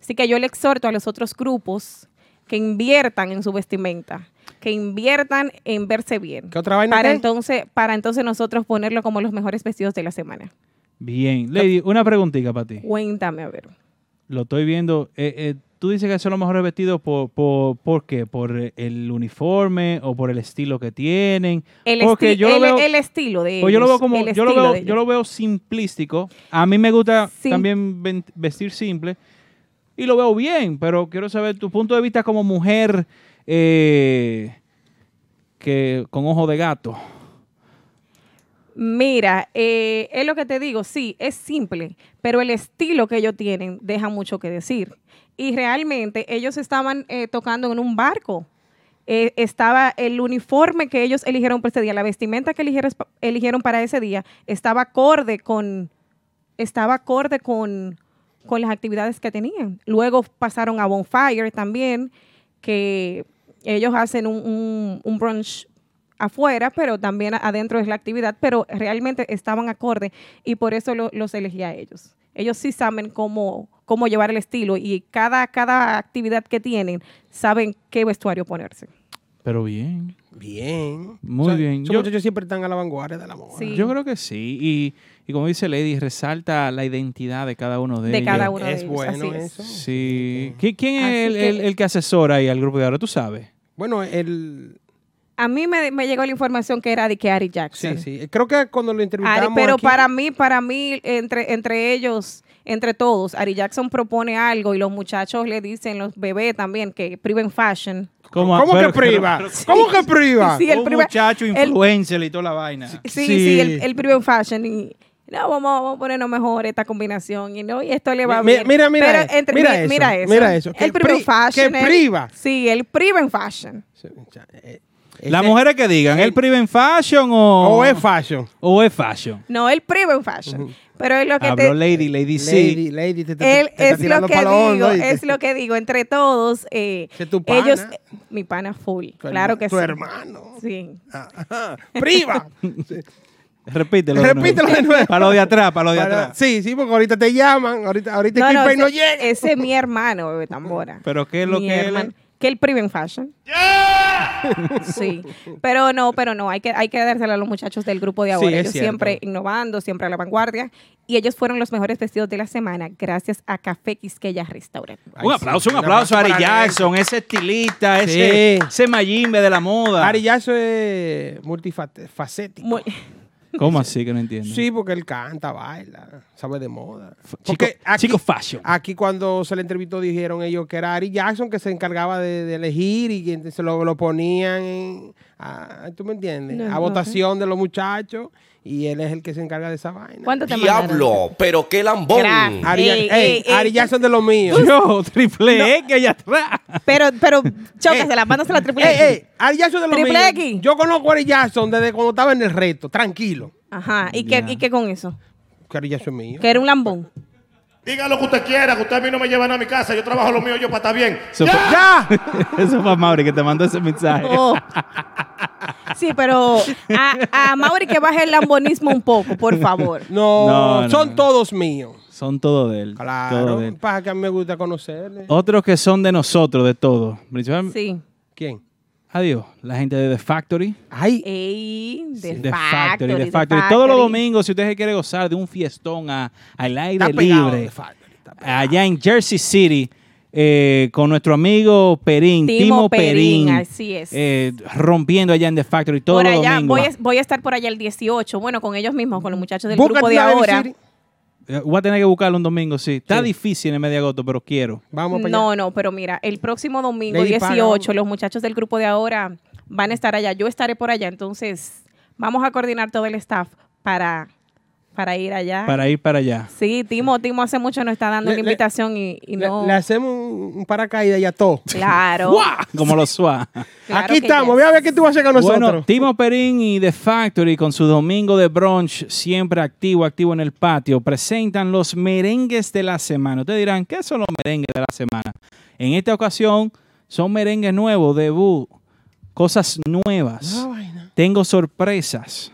Así que yo le exhorto a los otros grupos que inviertan en su vestimenta, que inviertan en verse bien. ¿Qué otra vaina Para qué? entonces, para entonces nosotros ponerlo como los mejores vestidos de la semana. Bien. Lady, una preguntita para ti. Cuéntame, a ver. Lo estoy viendo. Eh, eh, tú dices que son los mejores vestidos por, por, ¿por qué? ¿Por el uniforme o por el estilo que tienen? El, Porque yo el- veo- el estilo de Pues yo lo veo ellos, como, yo lo veo, yo ellos. lo veo simplístico. A mí me gusta Sí. también vestir simple y lo veo bien, pero quiero saber tu punto de vista como mujer eh, que con ojo de gato. Mira, eh, es lo que te digo, sí, es simple, pero el estilo que ellos tienen deja mucho que decir. Y realmente ellos estaban eh, tocando en un barco. Estaba el uniforme que ellos eligieron para ese día, la vestimenta que eligieron, eligieron para ese día, estaba acorde con, estaba acorde con, con las actividades que tenían. Luego pasaron a Bonfire también, que ellos hacen un, un- un brunch afuera, pero también adentro es la actividad, pero realmente estaban acorde y por eso lo- los elegí a ellos. Ellos sí saben cómo, cómo llevar el estilo y cada, cada actividad que tienen saben qué vestuario ponerse. Pero bien. Bien. Muy bien. Yo- muchachos siempre están a la vanguardia de la moda. Sí. Yo creo que sí. Y, y como dice Lady, resalta la identidad de cada uno de, De ellos. cada uno de Es ellos. bueno así es. eso. Sí. ¿Qui- ¿Quién es el, que- el- el que asesora ahí al grupo de ahora? ¿Tú sabes? Bueno, el... A mí me, me llegó la información que era de que Ari Jackson. Sí, sí. Creo que cuando lo Ari, entrevistamos pero aquí- para mí, para mí, entre, entre ellos, entre todos, Ari Jackson propone algo y los muchachos le dicen, los bebés también, que priven fashion. ¿Cómo, ¿Cómo pero- que priva? pero- ¿Cómo que priva? Sí, el un muchacho el- influencer y toda la vaina. Sí, Sí. sí, el, el priven fashion. Y, no, vamos, vamos a ponernos mejor esta combinación. Y no, y esto le va Mi- bien. mira, mira Pero eso, entre- mira mi- eso, mira eso. mira eso, que El fashion. que el- priva. sí, el priven fashion. Sí, ya, eh, Las ese- mujeres que digan, ¿el priven fashion o, O es fashion. o es fashion? No, el priven fashion. Pero es lo que Habló te... Lady, Lady sí. Lady, lady, te, te- Él te está es lo que digo, es lo que digo, entre todos, eh, tu pana. ellos, eh, mi pana full, Tu claro herma- que tu sí. hermano. Sí. Ajá. Priva. Sí. Repítelo. de. Repítelo de nuevo. Para lo de atrás, para lo de Para- atrás. Sí, sí, porque ahorita te llaman, ahorita, ahorita No, no, ese, llega. ese es mi hermano, bebé tambora. Pero ¿qué es lo Mi que él? Que el Priven Fashion. Sí, pero no, pero no, hay que, hay que dársela a los muchachos del grupo de ahora. ellos cierto. siempre innovando, siempre a la vanguardia. Y ellos fueron los mejores vestidos de la semana gracias a Café Quisqueya Restaurant. Ay, Un aplauso, un un aplauso a Ari Jackson, ese estilista, Sí. ese, ese mayimbe de la moda. Ari Yasso es multifacético. Muy- ¿Cómo así que no entiendo? Sí, porque él canta, baila, sabe de moda. Chico, aquí, chico fashion. aquí cuando se le entrevistó dijeron ellos que era Ari Jackson que se encargaba de, de elegir y que se lo, lo ponían en, a, ¿tú me entiendes? No, a no votación de los muchachos y él es el que se encarga de esa vaina. ¿Cuánto te mandaron? Diablo, pero qué lambón. Gracias. Ari, Ey, ey, ey, ey, Ari Jackson de los míos. Yo, triple X allá atrás. Pero, pero, chócasela, mándasela a Triple Ey, X. ey, Ari Jackson de los Triple míos. X. Yo conozco a Ari Jackson desde cuando estaba en el reto, tranquilo. Ajá, ¿y qué, Ya. ¿y qué con eso? Que Ari Jackson es mío. Que era un lambón. Diga lo que usted quiera, que usted a mí no me lleva nada a mi casa. Yo trabajo lo mío yo para estar bien. Eso fue, ¡Ya! eso fue Mauri que te mandó ese mensaje. Oh. Sí, pero a, a Mauri que baje el lambonismo un poco, por favor. No, No, no, son no. todos míos. Son todo de él. Claro. todo de él. Para que a mí me gusta conocerle. Otros que son de nosotros, de todo. Principalmente, Sí. ¿Quién? adiós, la gente de The Factory. Ay, Ey, de The Factory, Factory, The Factory. Todos los domingos, si usted se quiere gozar de un fiestón a- al aire está pegado libre, de Factory, está pegado. allá en Jersey City, eh, con nuestro amigo Perín, Timo Timo, Perín, Perín, así es. eh, rompiendo allá en The Factory todos Por allá, voy a, voy a estar por allá el 18, bueno, con ellos mismos, con los muchachos del Búscate grupo de ahora. Eh, Voy a tener que buscarlo un domingo, sí. Está Sí. difícil en de agosto, pero quiero. Vamos para No, allá. no, pero mira, el próximo domingo Lady 18, Paga, vamos. los muchachos del grupo de ahora van a estar allá. Yo estaré por allá, entonces vamos a coordinar todo el staff para, para ir allá. Para ir para allá. Sí, Timo, Timo hace mucho nos está dando Le- una le- invitación y, y Le, no. le hacemos un, un paracaídas y a todo. Claro. Como los SWAT. claro Aquí que estamos. Voy a ver qué tú vas a hacer con nosotros. Bueno, Timo Perín y The Factory con su domingo de brunch siempre activo, activo en el patio, presentan los merengues de la semana. Ustedes dirán, ¿qué son los merengues de la semana? En esta ocasión son merengues nuevos, debut, cosas nuevas. Tengo sorpresas.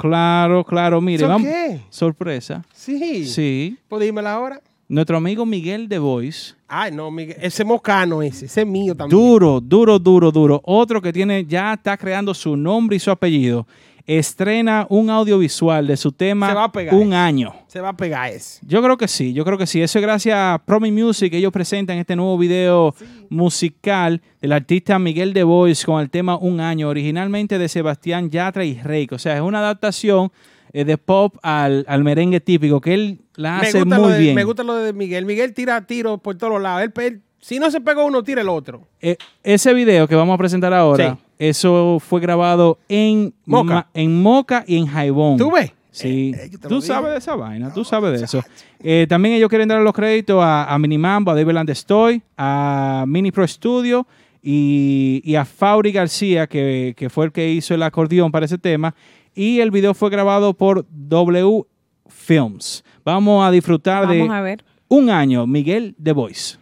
Claro, claro, mire, ¿Eso vamos. qué? Sorpresa. sí. Sí. Pues dímela ahora. Nuestro amigo Miguel de Voice. Ay, no, Miguel. Ese mocano ese. Ese es mío también. Duro, duro, duro, duro. Otro que tiene, ya está creando su nombre y su apellido. Estrena un audiovisual de su tema Un año. Se va a pegar ese. Yo creo que sí, yo creo que sí. Eso es gracias a Promi Music. Ellos presentan este nuevo video musical del artista Miguel de Voice con el tema Un año, originalmente de Sebastián Yatra y Reiko. O sea, es una adaptación eh, de pop al, al merengue típico que él la Me hace muy de, bien. me gusta lo de Miguel. Miguel tira tiros por todos lados. Él, él- si no se pega uno, tira el otro. Eh, ese video que vamos a presentar ahora Sí. Eso fue grabado en Moca. Ma- en Moca y en Jaibón. ¿Tú ves? Sí, Eh, eh, tú sabes de esa vaina, tú sabes de eso. Eh, también ellos quieren dar los créditos a, a Minimambo, a David Landestoy, a Mini Pro Studio y, y a Fauri García, que, que fue el que hizo el acordeón para ese tema. Y el video fue grabado por W Films. Vamos a disfrutar Vamos de a ver. un año, Miguel The Voice.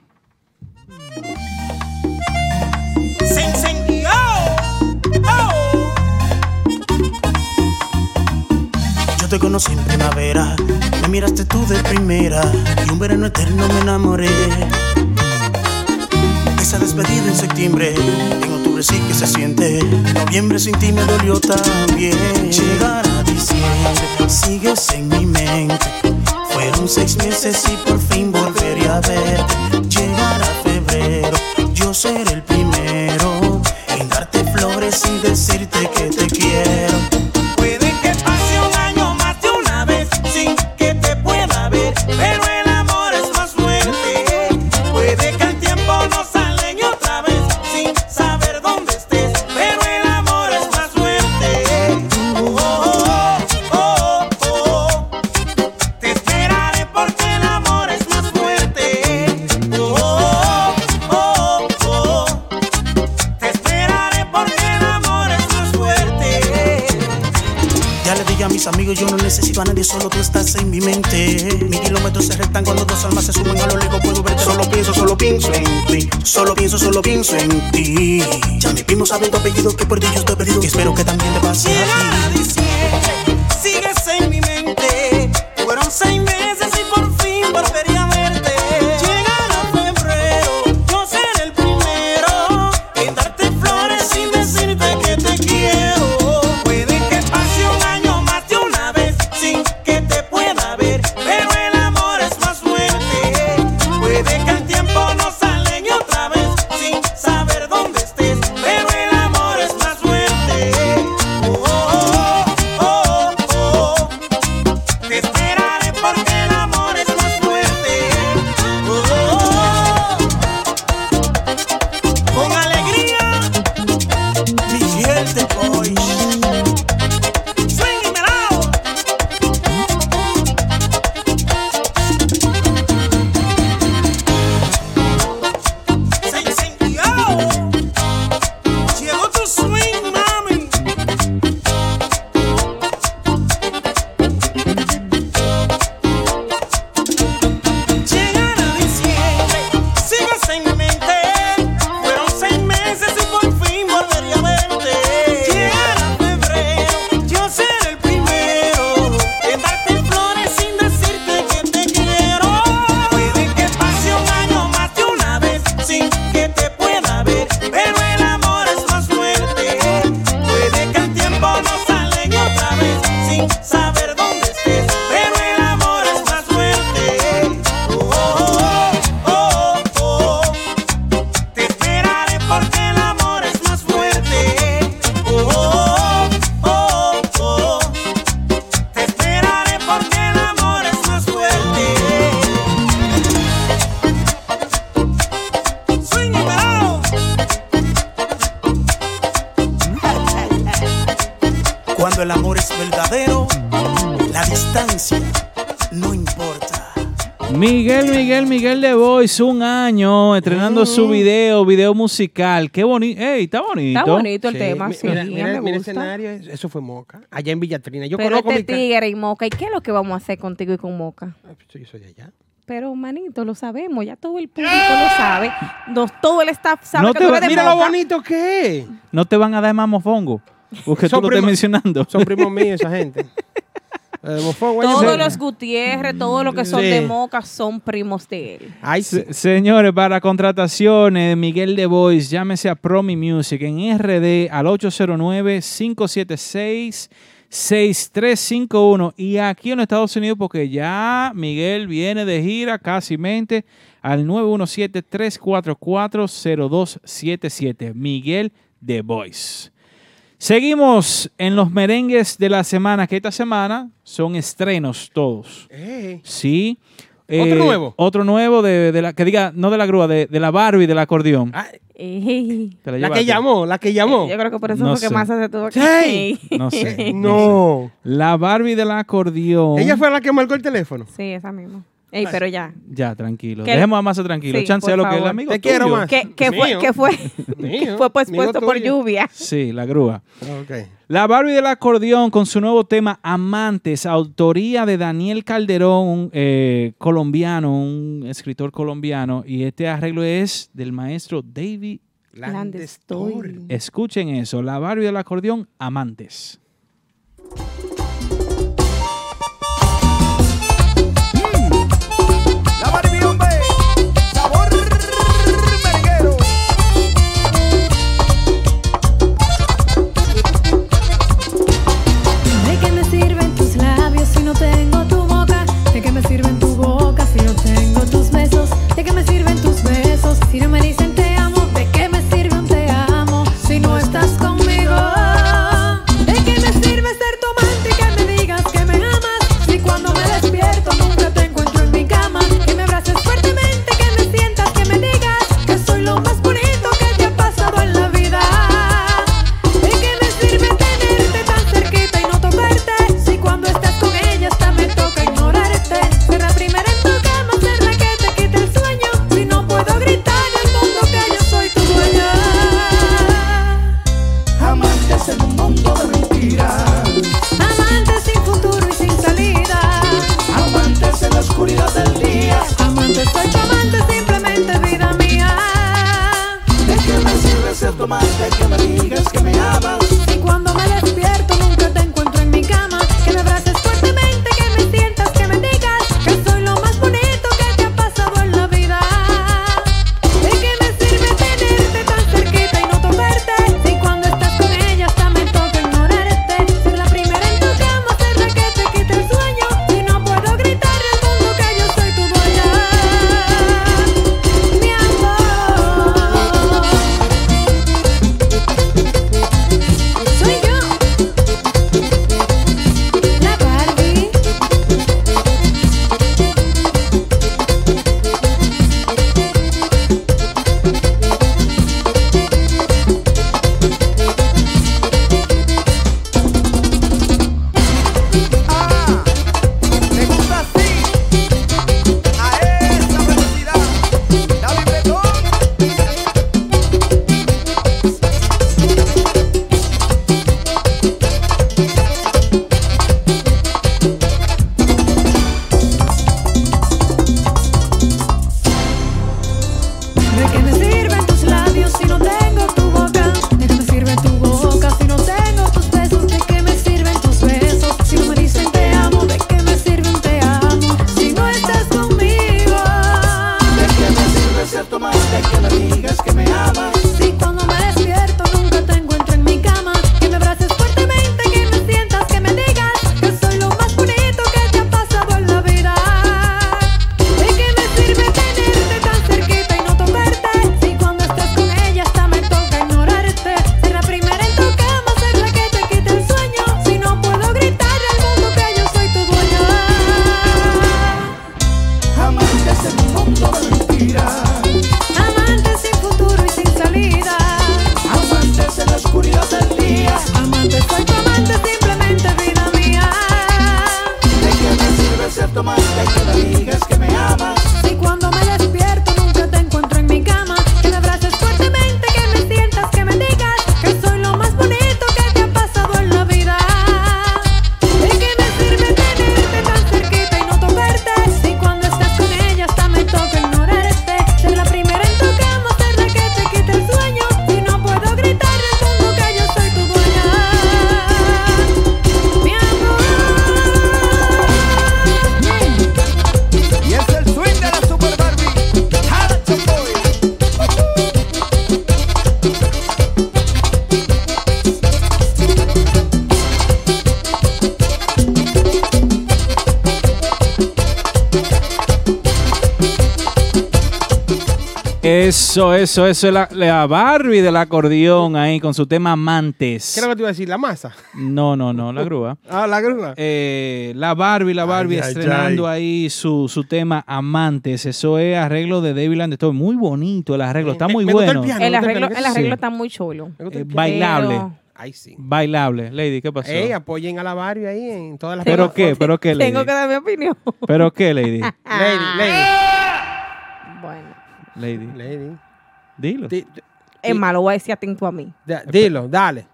Te conocí en primavera, me miraste tú de primera y un verano eterno me enamoré. Esa despedida en septiembre, en octubre sí que se siente. Noviembre sin ti me dolió también. Llegar a diciembre, sigues en mi mente. Fueron seis meses y por fin volveré a ver. Llegar a febrero, yo seré el primero en darte flores y decirte que te quiero. Solo tú estás en mi mente. Mis kilómetros se restan cuando dos almas se suben a lo lejos, puedo verte. Solo pienso, solo pienso en ti. Solo pienso, solo pienso en ti. Ya mi primo sabe tu apellido, que por ti yo estoy perdido. Y espero que también te pase a ti. Su video, video musical. Qué bonito. ¡Ey, está bonito! Está bonito el Sí, tema, mi- sí, mira, me mira, mira el gusta. escenario, eso fue Moca, allá en Villatrina. Yo Pero conozco este mi ca- tigre y Moca, ¿y qué es lo que vamos a hacer contigo y con Moca? Ah, pues Yo soy de allá. Pero, manito, lo sabemos, ya todo el público lo sabe. Nos, todo el staff sabe No que te tú va- eres de Mira lo Moca. bonito que es. No te van a dar más mofongo. Porque Son tú lo estás mencionando. Son primos míos esa gente. Eh, Todos los Gutiérrez, todos los que son Sí. de Moca son primos de él. Ay. Se- Señores, para contrataciones, Miguel The Voice, llámese a Promi Music en RD al 809-576-6351. Y aquí en los Estados Unidos, porque ya Miguel viene de gira casi mente al 917-344-0277. Miguel The Voice. Seguimos en los merengues de la semana, que esta semana son estrenos todos. Eh, Sí. Eh, ¿Otro nuevo? Otro nuevo de, de la, que diga, no de la grúa, de, de la Barbie del acordeón. Ah, la que llamó, la que llamó. Yo creo que por eso No fue que sé. Massa se tuvo que ir. No sé. No. La Barbie del acordeón. Ella fue la que marcó el teléfono. Sí, esa misma. Ey, pero ya. Ya, tranquilo. Que- Dejemos a Massa tranquilo. Sí, por lo que es el favor. amigo Te quiero tuyo. más. Que, que fue, Mío. que fue, Mío. fue pospuesto Amigo por tuyo. lluvia. Sí, la grúa. Ok. La Barbie del acordeón con su nuevo tema Amantes, autoría de Daniel Calderón, un eh, colombiano, un escritor colombiano, y este arreglo es del maestro David. Landestor. Escuchen eso, la Barbie del acordeón Amantes. ¿De qué me sirven tus besos si no me dicen Eso, eso, eso. La, la Barbie del acordeón ahí con su tema Amantes. ¿Qué es lo que te iba a decir? ¿La masa? No, no, no, la grúa. Ah, la grúa. Eh, la Barbie, la Barbie Ay, ay, estrenando ahí su, su tema Amantes. Eso es arreglo de David Land. Todo muy bonito el arreglo, está muy me gustó el bueno. piano. El ¿no te arreglo, el arreglo Sí. está muy chulo. Eh, bailable, Pero- Ay, sí. bailable. Lady, ¿qué pasó? Ey, apoyen a la Barbie ahí en todas las ¿Pero qué? ¿Pero qué, Lady? Tengo que dar mi opinión. ¿Pero qué, Lady? Lady, lady. Bueno, Lady, Lady. Dilo. Di- di- es malo, voy a decir atento a mí. da- dilo, dale.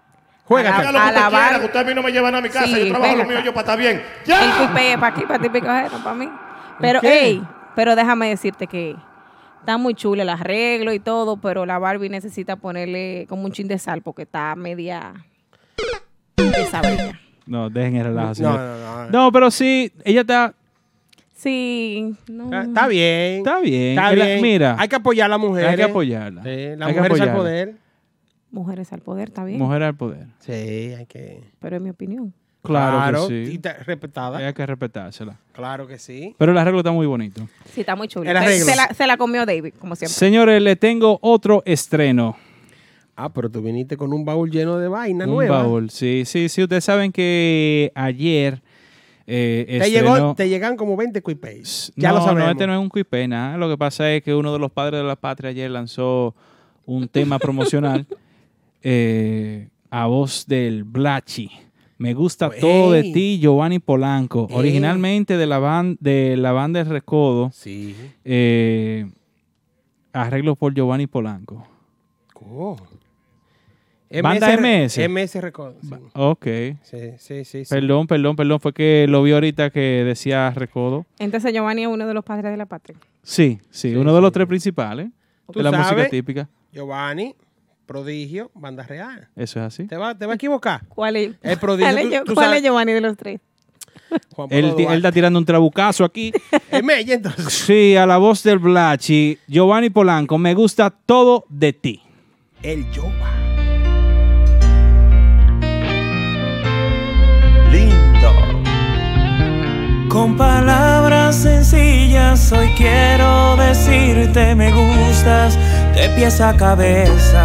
Juega. Haga lo que A usted la quiera, Barbie. que usted a mí no me lleva nada a mi casa. Sí, yo trabajo lo mío yo para estar bien. El ¡Ya! cuipé es para aquí, para ti, para para mí. Pero, ¿Qué? ey, pero déjame decirte que está muy chulo el arreglo y todo, pero la Barbie necesita ponerle como un chin de sal porque está media desabrida. No, dejen el relajo, No, no, no. No, pero sí, ella está, Sí, no. Ah, Está bien. está bien. Está Ella- bien. Mira, Hay que apoyar a la mujer. hay que apoyarla. Sí, la Hay que mujer es al poder. Mujeres al poder, está bien. Mujer al poder. Sí, hay que. Pero es mi opinión. Claro, que Y sí. respetada. Hay que respetársela. Claro que sí. Pero el arreglo está muy bonito. Sí, está muy chulo. El Se, arreglo. se la, se la comió David, como siempre. Señores, le tengo otro estreno. Ah, pero tú viniste con un baúl lleno de vaina Un nueva. baúl. Sí, sí, sí. Ustedes saben que ayer eh, Te, estrenó- llegó, te llegan como 20 quipays. Ya no, lo sabemos. no, este no es un quipé, nada. Lo que pasa es que uno de los padres de la patria ayer lanzó un tema promocional eh, a voz del Blachi. Me gusta todo de ti, Giovanni Polanco. Ey. Originalmente de la, ban- de la banda El Recodo. Sí. eh, arreglo por Giovanni Polanco. Oh. Banda MS. MS Record. Sí. Ok. Sí, sí, sí. sí. Perdón, perdón, perdón. Fue que lo vi ahorita que decía Recodo. Entonces Giovanni es uno de los padres de la patria. Sí, sí, Sí, uno de los tres principales Tú de la música típica. Giovanni, Prodigio, Banda Real. Eso es así. ¿Te va, te va a equivocar? ¿Cuál es, El prodigio, ¿Cuál es, tú- cuál Giovanni de los tres? Juan Él, él está tirando un trabucazo aquí. Entonces. Sí, a la voz del Blachi. Giovanni Polanco, me gusta todo de ti. El Yoba. Con palabras sencillas hoy quiero decirte me gustas de pies a cabeza.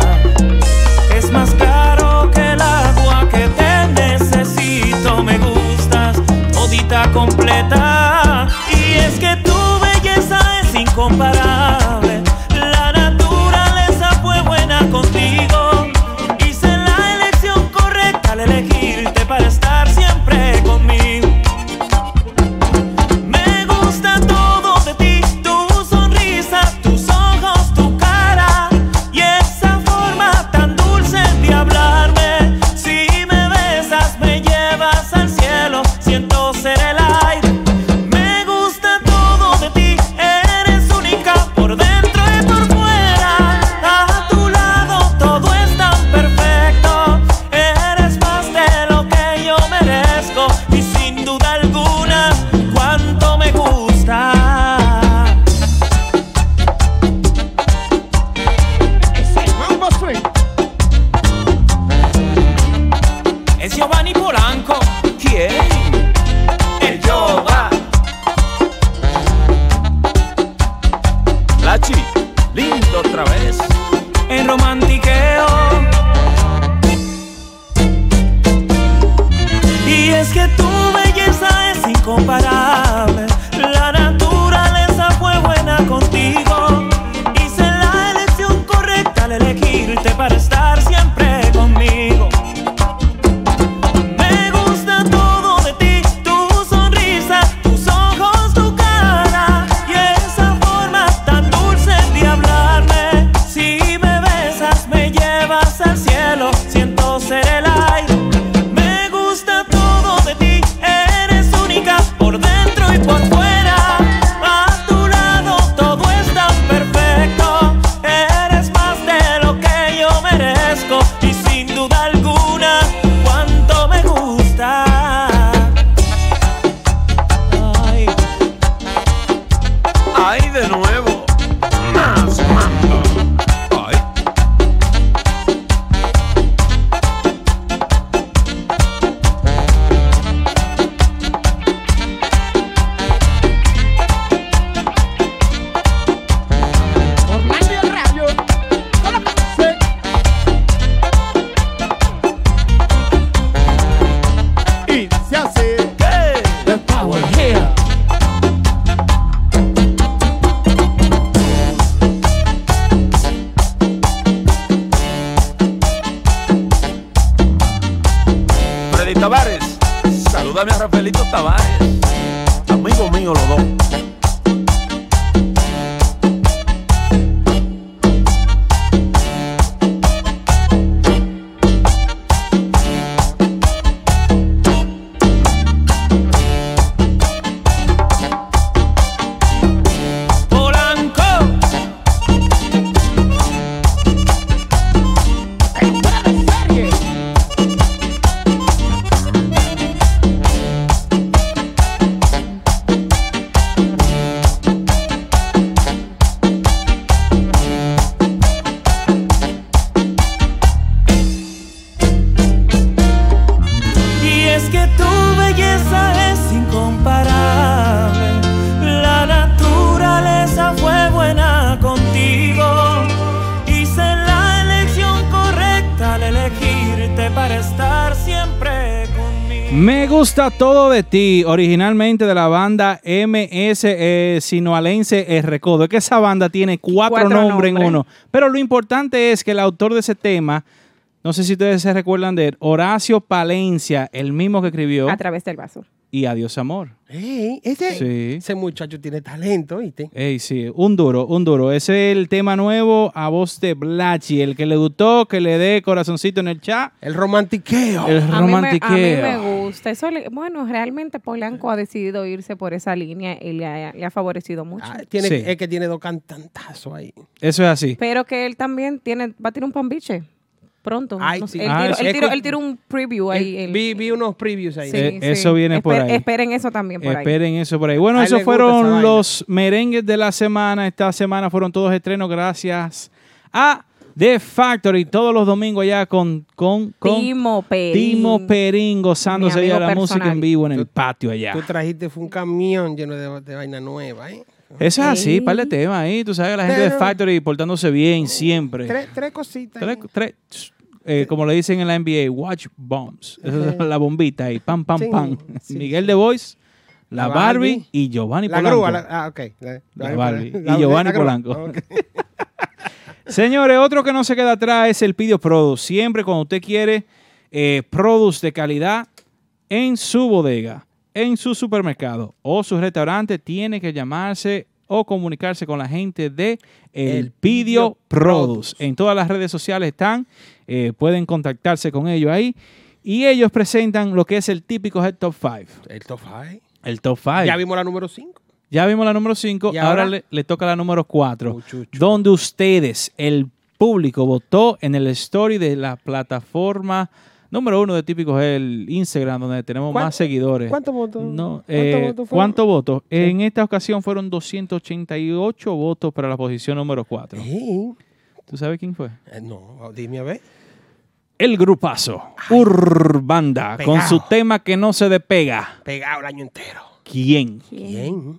Es más claro que el agua que te necesito me gustas todita completa. Y es que tu belleza es incomparable. De ti, originalmente de la banda MS eh, Sinoalense El Recodo. Es que esa banda tiene cuatro, Cuatro nombres en uno. Pero lo importante es que el autor de ese tema, no sé si ustedes se recuerdan de él, Horacio Palencia, el mismo que escribió A través del vaso. Y Adiós Amor. Ey, ese, Sí. ese muchacho tiene talento, ¿viste? Ey, sí, un duro, un duro. Ese es el tema nuevo a voz de Blachi. El que le gustó, que le dé corazoncito en el chat. El romantiqueo. El A mí, me, a romantiqueo. mí me gusta. Eso le- bueno, realmente Polanco ha decidido irse por esa línea y le ha, le ha favorecido mucho. Ah, Tiene, Sí. Es que tiene dos cantantazos ahí. Eso es así. Pero que él también tiene, va a tirar un pambiche pronto. Ay, No sé, sí. él, Ah, tiró, sí. él tiró- él tiró un preview ahí. Eh, el- vi, vi unos previews ahí. sí, Eh, sí. eso viene por ahí. Esperen eso también por ahí. Esperen eso por ahí. Bueno, esos fueron vaina. los merengues de la semana. Esta semana fueron todos estrenos gracias a The Factory. Todos los domingos allá con, con, con Timo Perín. Timo Perín gozándose allá la música en vivo en el patio allá. Tú trajiste fue un camión lleno de, de vaina nueva, ¿eh? Eso es así, par de temas ahí. Tú sabes, la gente de Pero- Factory portándose bien siempre. Tres, tres cositas. Tres- ¿eh? tres- eh, como le dicen en la NBA, watch bombs. Esa es la bombita ahí, pam, pam, Sí, pam. sí, Miguel sí. de Boys, la, Barbie, Barbie. y Giovanni La Polanco. grúa. La, ah, ok. La, La Barbie. la- Y Giovanni. Polanco. Ok. Señores, otro que no se queda atrás es el Pidio Produce. Siempre cuando usted quiere eh, produce de calidad en su bodega, en su supermercado o su restaurante, tiene que llamarse o comunicarse con la gente de El, El Pidio Produce. En todas las redes sociales están, eh, pueden contactarse con ellos ahí. Y ellos presentan lo que es el típico Head Top 5. El top five. El Top 5. Ya vimos la número 5. Ya vimos la número 5, ¿Y ahora, ahora? le, le toca la número 4, Muchucho. donde ustedes, el público, votó en el story de la plataforma número uno de típicos, el Instagram, donde tenemos ¿Cuánto- más seguidores. ¿Cuántos votos? No, ¿Cuántos eh? ¿Cuántos votos? En esta ocasión fueron 288 votos para la posición número 4. Sí. ¿Tú sabes quién fue? Eh, no, dime a ver. El grupazo Urbanda, con su tema que no se despega. Pegado el año entero. ¿Quién? ¿Quién?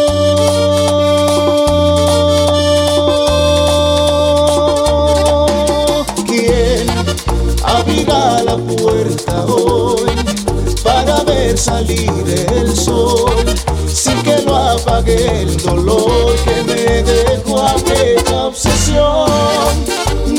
Puerta hoy para ver salir el sol sin que lo apague el dolor que me dejó aquella obsesión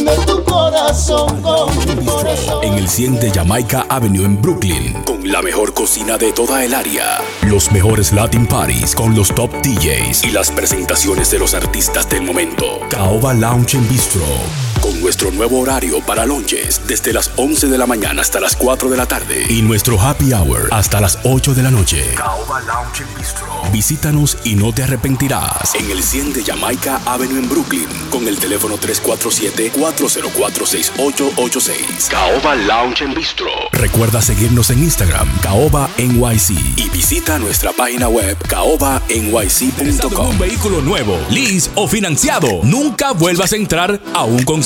de tu corazón con mi corazón? En el 100 de Jamaica Avenue en Brooklyn, con la mejor cocina de toda el área, los mejores Latin Parties con los top DJs y las presentaciones de los artistas del momento. Caoba Lounge and Bistro. Con nuestro nuevo horario para lunches desde las 11 de la mañana hasta las 4 de la tarde y nuestro happy hour hasta las 8 de la noche. Caoba Lounge Bistro. Visítanos y no te arrepentirás en el 100 de Jamaica Avenue en Brooklyn con el teléfono 347-404-6886. Caoba Lounge en Bistro. Recuerda seguirnos en Instagram, Caoba NYC y visita nuestra página web caobanyc.com. Un vehículo nuevo, lease o financiado. Nunca vuelvas a entrar a un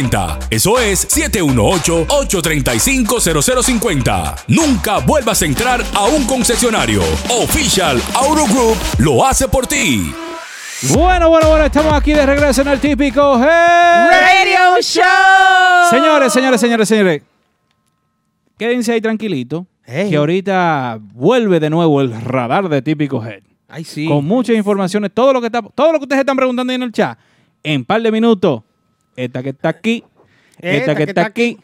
718-835-0050. Eso es 718-835-0050. Nunca vuelvas a entrar a un concesionario. Official Auto Group lo hace por ti. Bueno, bueno, bueno, estamos aquí de regreso en el típico Hey Radio Show. Señores, señores, señores, señores. Quédense ahí tranquilito. Hey. Que ahorita vuelve de nuevo el radar de típico Head. Ay, sí. Con muchas informaciones. Todo lo que está, todo lo que ustedes están preguntando ahí en el chat. En par de minutos. Esta que está aquí. Esta, que, está aquí.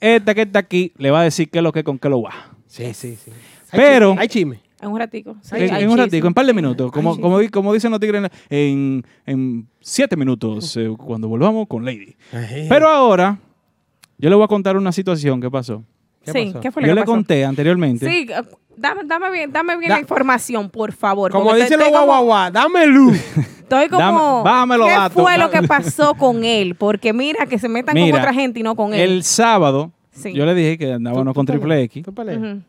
Esta que está aquí. Le va a decir qué es lo que con qué lo va. Sí, sí, sí. Pero. Hay chisme. En un ratico. Sí, En, en un ratico, en par de minutos. Como, como dicen los tigres, en, en siete minutos, eh, cuando volvamos con Lady. Pero ahora, yo le voy a contar una situación que pasó. Sí, ¿qué fue lo Yo que le pasó? conté anteriormente. Sí, eh, dame, dame bien, dame bien Da- la información, por favor. Como porque los estoy como- guaguaguá, dame luz. Estoy como, Dame- dame los ¿qué datos. fue lo que pasó con él? Porque mira, que se metan Mira, con otra gente y no con él. El sábado, Sí. yo le dije que andábamos con Triple X. Ujú.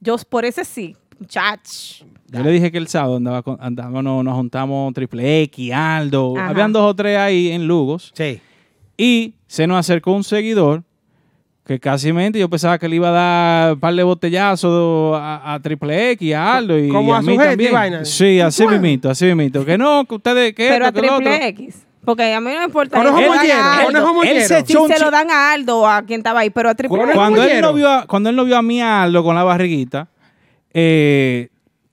Yo por ese sí, chach. Yo le dije que el sábado andaba con, andábamos, nos juntamos Triple X, Aldo. Ajá. Habían dos o tres ahí en Lugos. Sí. Y se nos acercó un seguidor que casi mente yo pensaba que le iba a dar un par de botellazos a, a Triple X y a Aldo y, Como a, a mí su gente y también. vaina. Sí, así Bueno. mismito, así mismito. Que no, que ustedes, que Pero a que otro. triple X. Porque a mí no me importa. Conejo mollero. Él se se lo dan a Aldo, a quien estaba ahí, pero a triple X. cuando él, no vio a, cuando él no vio a mí a Aldo con la barriguita, eh,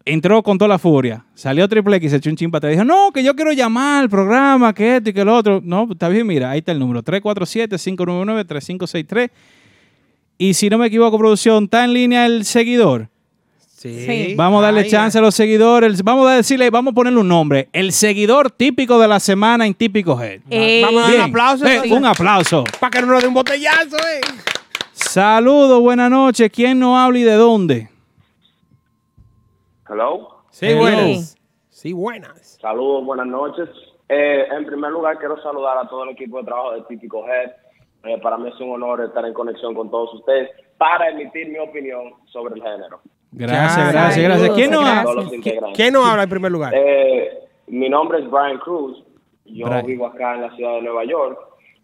entró con toda la furia. Salió Triple X, se echó un chimpate. Dijo, no, que yo quiero llamar al programa, que esto y que lo otro. No, pues, está bien, mira, ahí está el número. 347-599-3563. Y si no me equivoco, producción, está en línea el seguidor. Sí. Sí. Vamos a darle Ay, chance a los seguidores. Vamos a decirle, vamos a ponerle un nombre. El seguidor típico de la semana en Típico Head. Ey. Vamos a dar un aplauso. Eh, un aplauso. Para que no nos dé un botellazo, eh. Saludos, buenas noches. ¿Quién nos habla y de dónde? Hello. Sí, Hello. buenas. Sí, buenas. Saludos, buenas noches. Eh, en primer lugar, quiero saludar a todo el equipo de trabajo de Típico Head. Eh, para mí es un honor estar en conexión con todos ustedes para emitir mi opinión sobre el género. Gracias, Ya, gracias, gracias. ¿Quién nos gracias. habla? ¿Quién nos habla en primer lugar? Eh, mi nombre es Brian Cruz. Yo Brian. vivo acá en la ciudad de Nueva York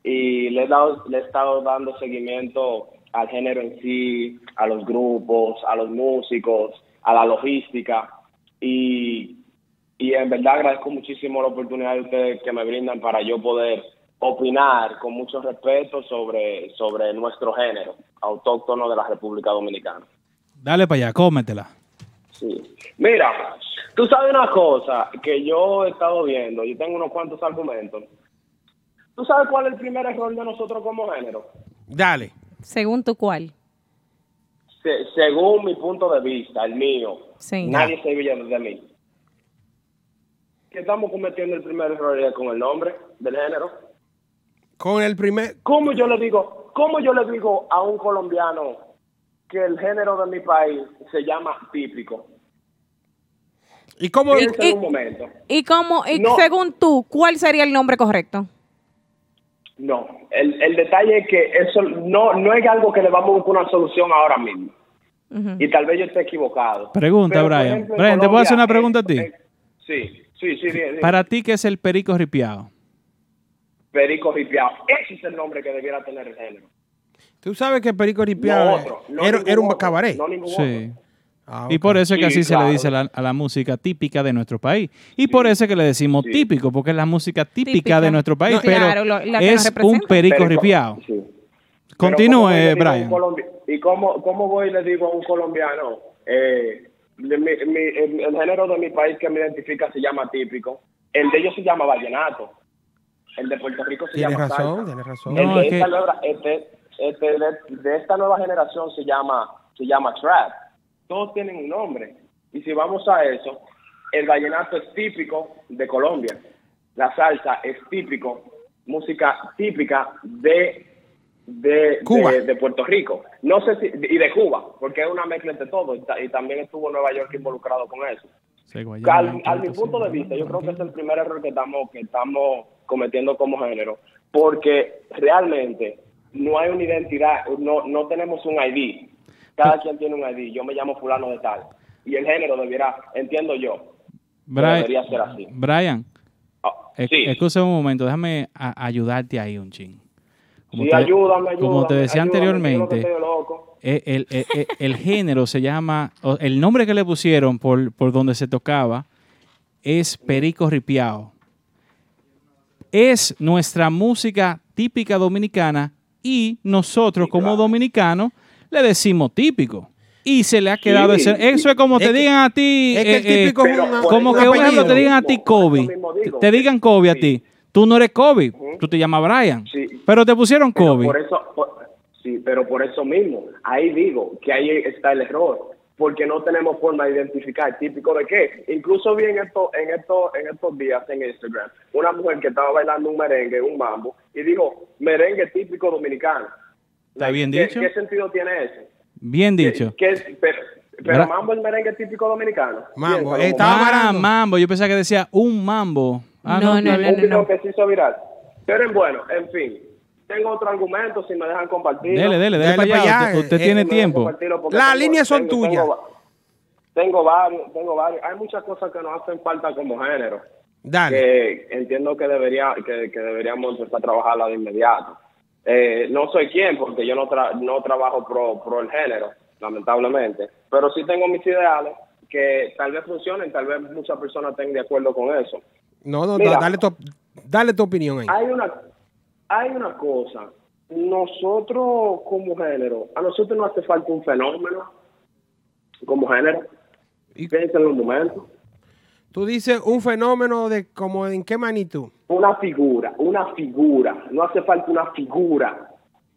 y le he, dado, le he estado dando seguimiento al género en sí, a los grupos, a los músicos, a la logística y, y en verdad agradezco muchísimo la oportunidad de ustedes que me brindan para yo poder opinar con mucho respeto sobre, sobre nuestro género autóctono de la República Dominicana. Dale para allá, cómetela. Sí. Mira, tú sabes una cosa que yo he estado viendo, yo tengo unos cuantos argumentos. ¿Tú sabes cuál es el primer error de nosotros como género? Dale. Según tu cuál. Se- según mi punto de vista, el mío, Sí. nadie se veía de mí. Que estamos cometiendo el primer error con el nombre del género. Con el primer. ¿Cómo yo le digo, cómo yo le digo a un colombiano que el género de mi país se llama típico? ¿Y cómo? Y- en un momento. ¿Y cómo, y No. según tú, cuál sería el nombre correcto? No, el, el detalle es que eso no, no es algo que le vamos a buscar una solución ahora mismo. Y tal vez yo esté equivocado. Pregunta, Pero, Brian. ejemplo, Brian, ¿te puedo hacer una Colombia, pregunta a ti? eh, sí, sí, sí. bien, bien. Para ti, ¿qué es el perico ripiado? Perico ripiado. Ese es el nombre que debiera tener el género. Tú sabes que Perico No Ripiado otro. No era, un otro, cabaret. No ningún Sí. otro. Ah, Y por eso es que Sí, así se le dice a la, a la música típica de nuestro país. Y por eso es que le decimos Sí. típico, porque es la música típica, Típica. de nuestro país, No, pero claro, lo- la que nos es un perico Pero- ripiado. sí. Continúe, Pero ¿cómo voy y le digo a un Brian. ¿Y cómo, cómo voy y le digo a un colombiano? Eh, de mi- mi- el, el género de mi país que me identifica se llama típico. El de ellos se llama vallenato. El de Puerto Rico se Tienes llama razón, salsa. tienes razón. El de, es esta que- nueva, este, este, de, de esta nueva generación se llama, se llama trap. Todos tienen un nombre. Y si vamos a eso, el vallenato es típico de Colombia. La salsa es típico, música típica de, de, Cuba. de, de Puerto Rico. No sé si, y de Cuba, porque es una mezcla entre todo. Y, ta- y también estuvo Nueva York involucrado con eso. Sí, Al, entonces, a mi punto de vista, yo creo que es el primer error que estamos, que estamos cometiendo como género, porque realmente no hay una identidad, no, no tenemos un ID. Cada quien tiene un ID. Yo me llamo fulano de tal. Y el género debiera, entiendo yo, Brian, debería ser así. Brian, ec- sí, excusa un momento, déjame a- ayudarte ahí un ching. Como sí, te- ayúdame, ayúdame. Como te decía ayúdame, anteriormente, estoy loco. eh, el, el- el- el género se llama, el nombre que le pusieron por, por donde se tocaba es Perico Ripiao. Es nuestra música típica dominicana y nosotros como dominicanos le decimos típico. Y se le ha quedado Sí, ese- Eso es como Es te que- digan a ti. Es que el eh, eh, típico es pero una- por como que, un ejemplo, te digan a ti Por Kobe. Te digan Kobe a ti. Tú no eres Kobe. Tú te llamas Brian. Sí. Pero te pusieron Pero Kobe. por eso, por- sí, pero por eso mismo, ahí digo que ahí está el error, porque no tenemos forma de identificar típico de qué. Incluso vi en esto, en esto, en estos días en Instagram una mujer que estaba bailando un merengue, un mambo, y dijo merengue típico dominicano. ¿Está bien ¿Qué- dicho? ¿Qué sentido tiene eso? Bien dicho. ¿Qué- qué- pero, pero mambo es merengue típico dominicano. Mambo, eh, estaba Ah, mambo. Yo pensaba que decía un mambo. Ah, No, no, no, un video que se hizo viral. Pero bueno, en fin, tengo otro argumento si me dejan compartir. Dele, dele, dele para pa' allá. Usted, usted eh, tiene eh, tiempo. Las líneas son tuyas. Tengo, tengo varios, tengo varios. Hay muchas cosas que nos hacen falta como género. Dale. Que entiendo que debería que, que deberíamos empezar a trabajarla de inmediato. Eh, no soy quien, porque yo no, tra- no trabajo pro, pro el género, lamentablemente. Pero sí tengo mis ideales que tal vez funcionen, tal vez muchas personas estén de acuerdo con eso. No, no, Mira. dale tu, dale tu opinión ahí. Hay una, hay una cosa. Nosotros como género, a nosotros nos hace falta un fenómeno como género. Y- Piensen un momento. Tú dices un fenómeno de como en qué magnitud. Una figura, una figura. No hace falta una figura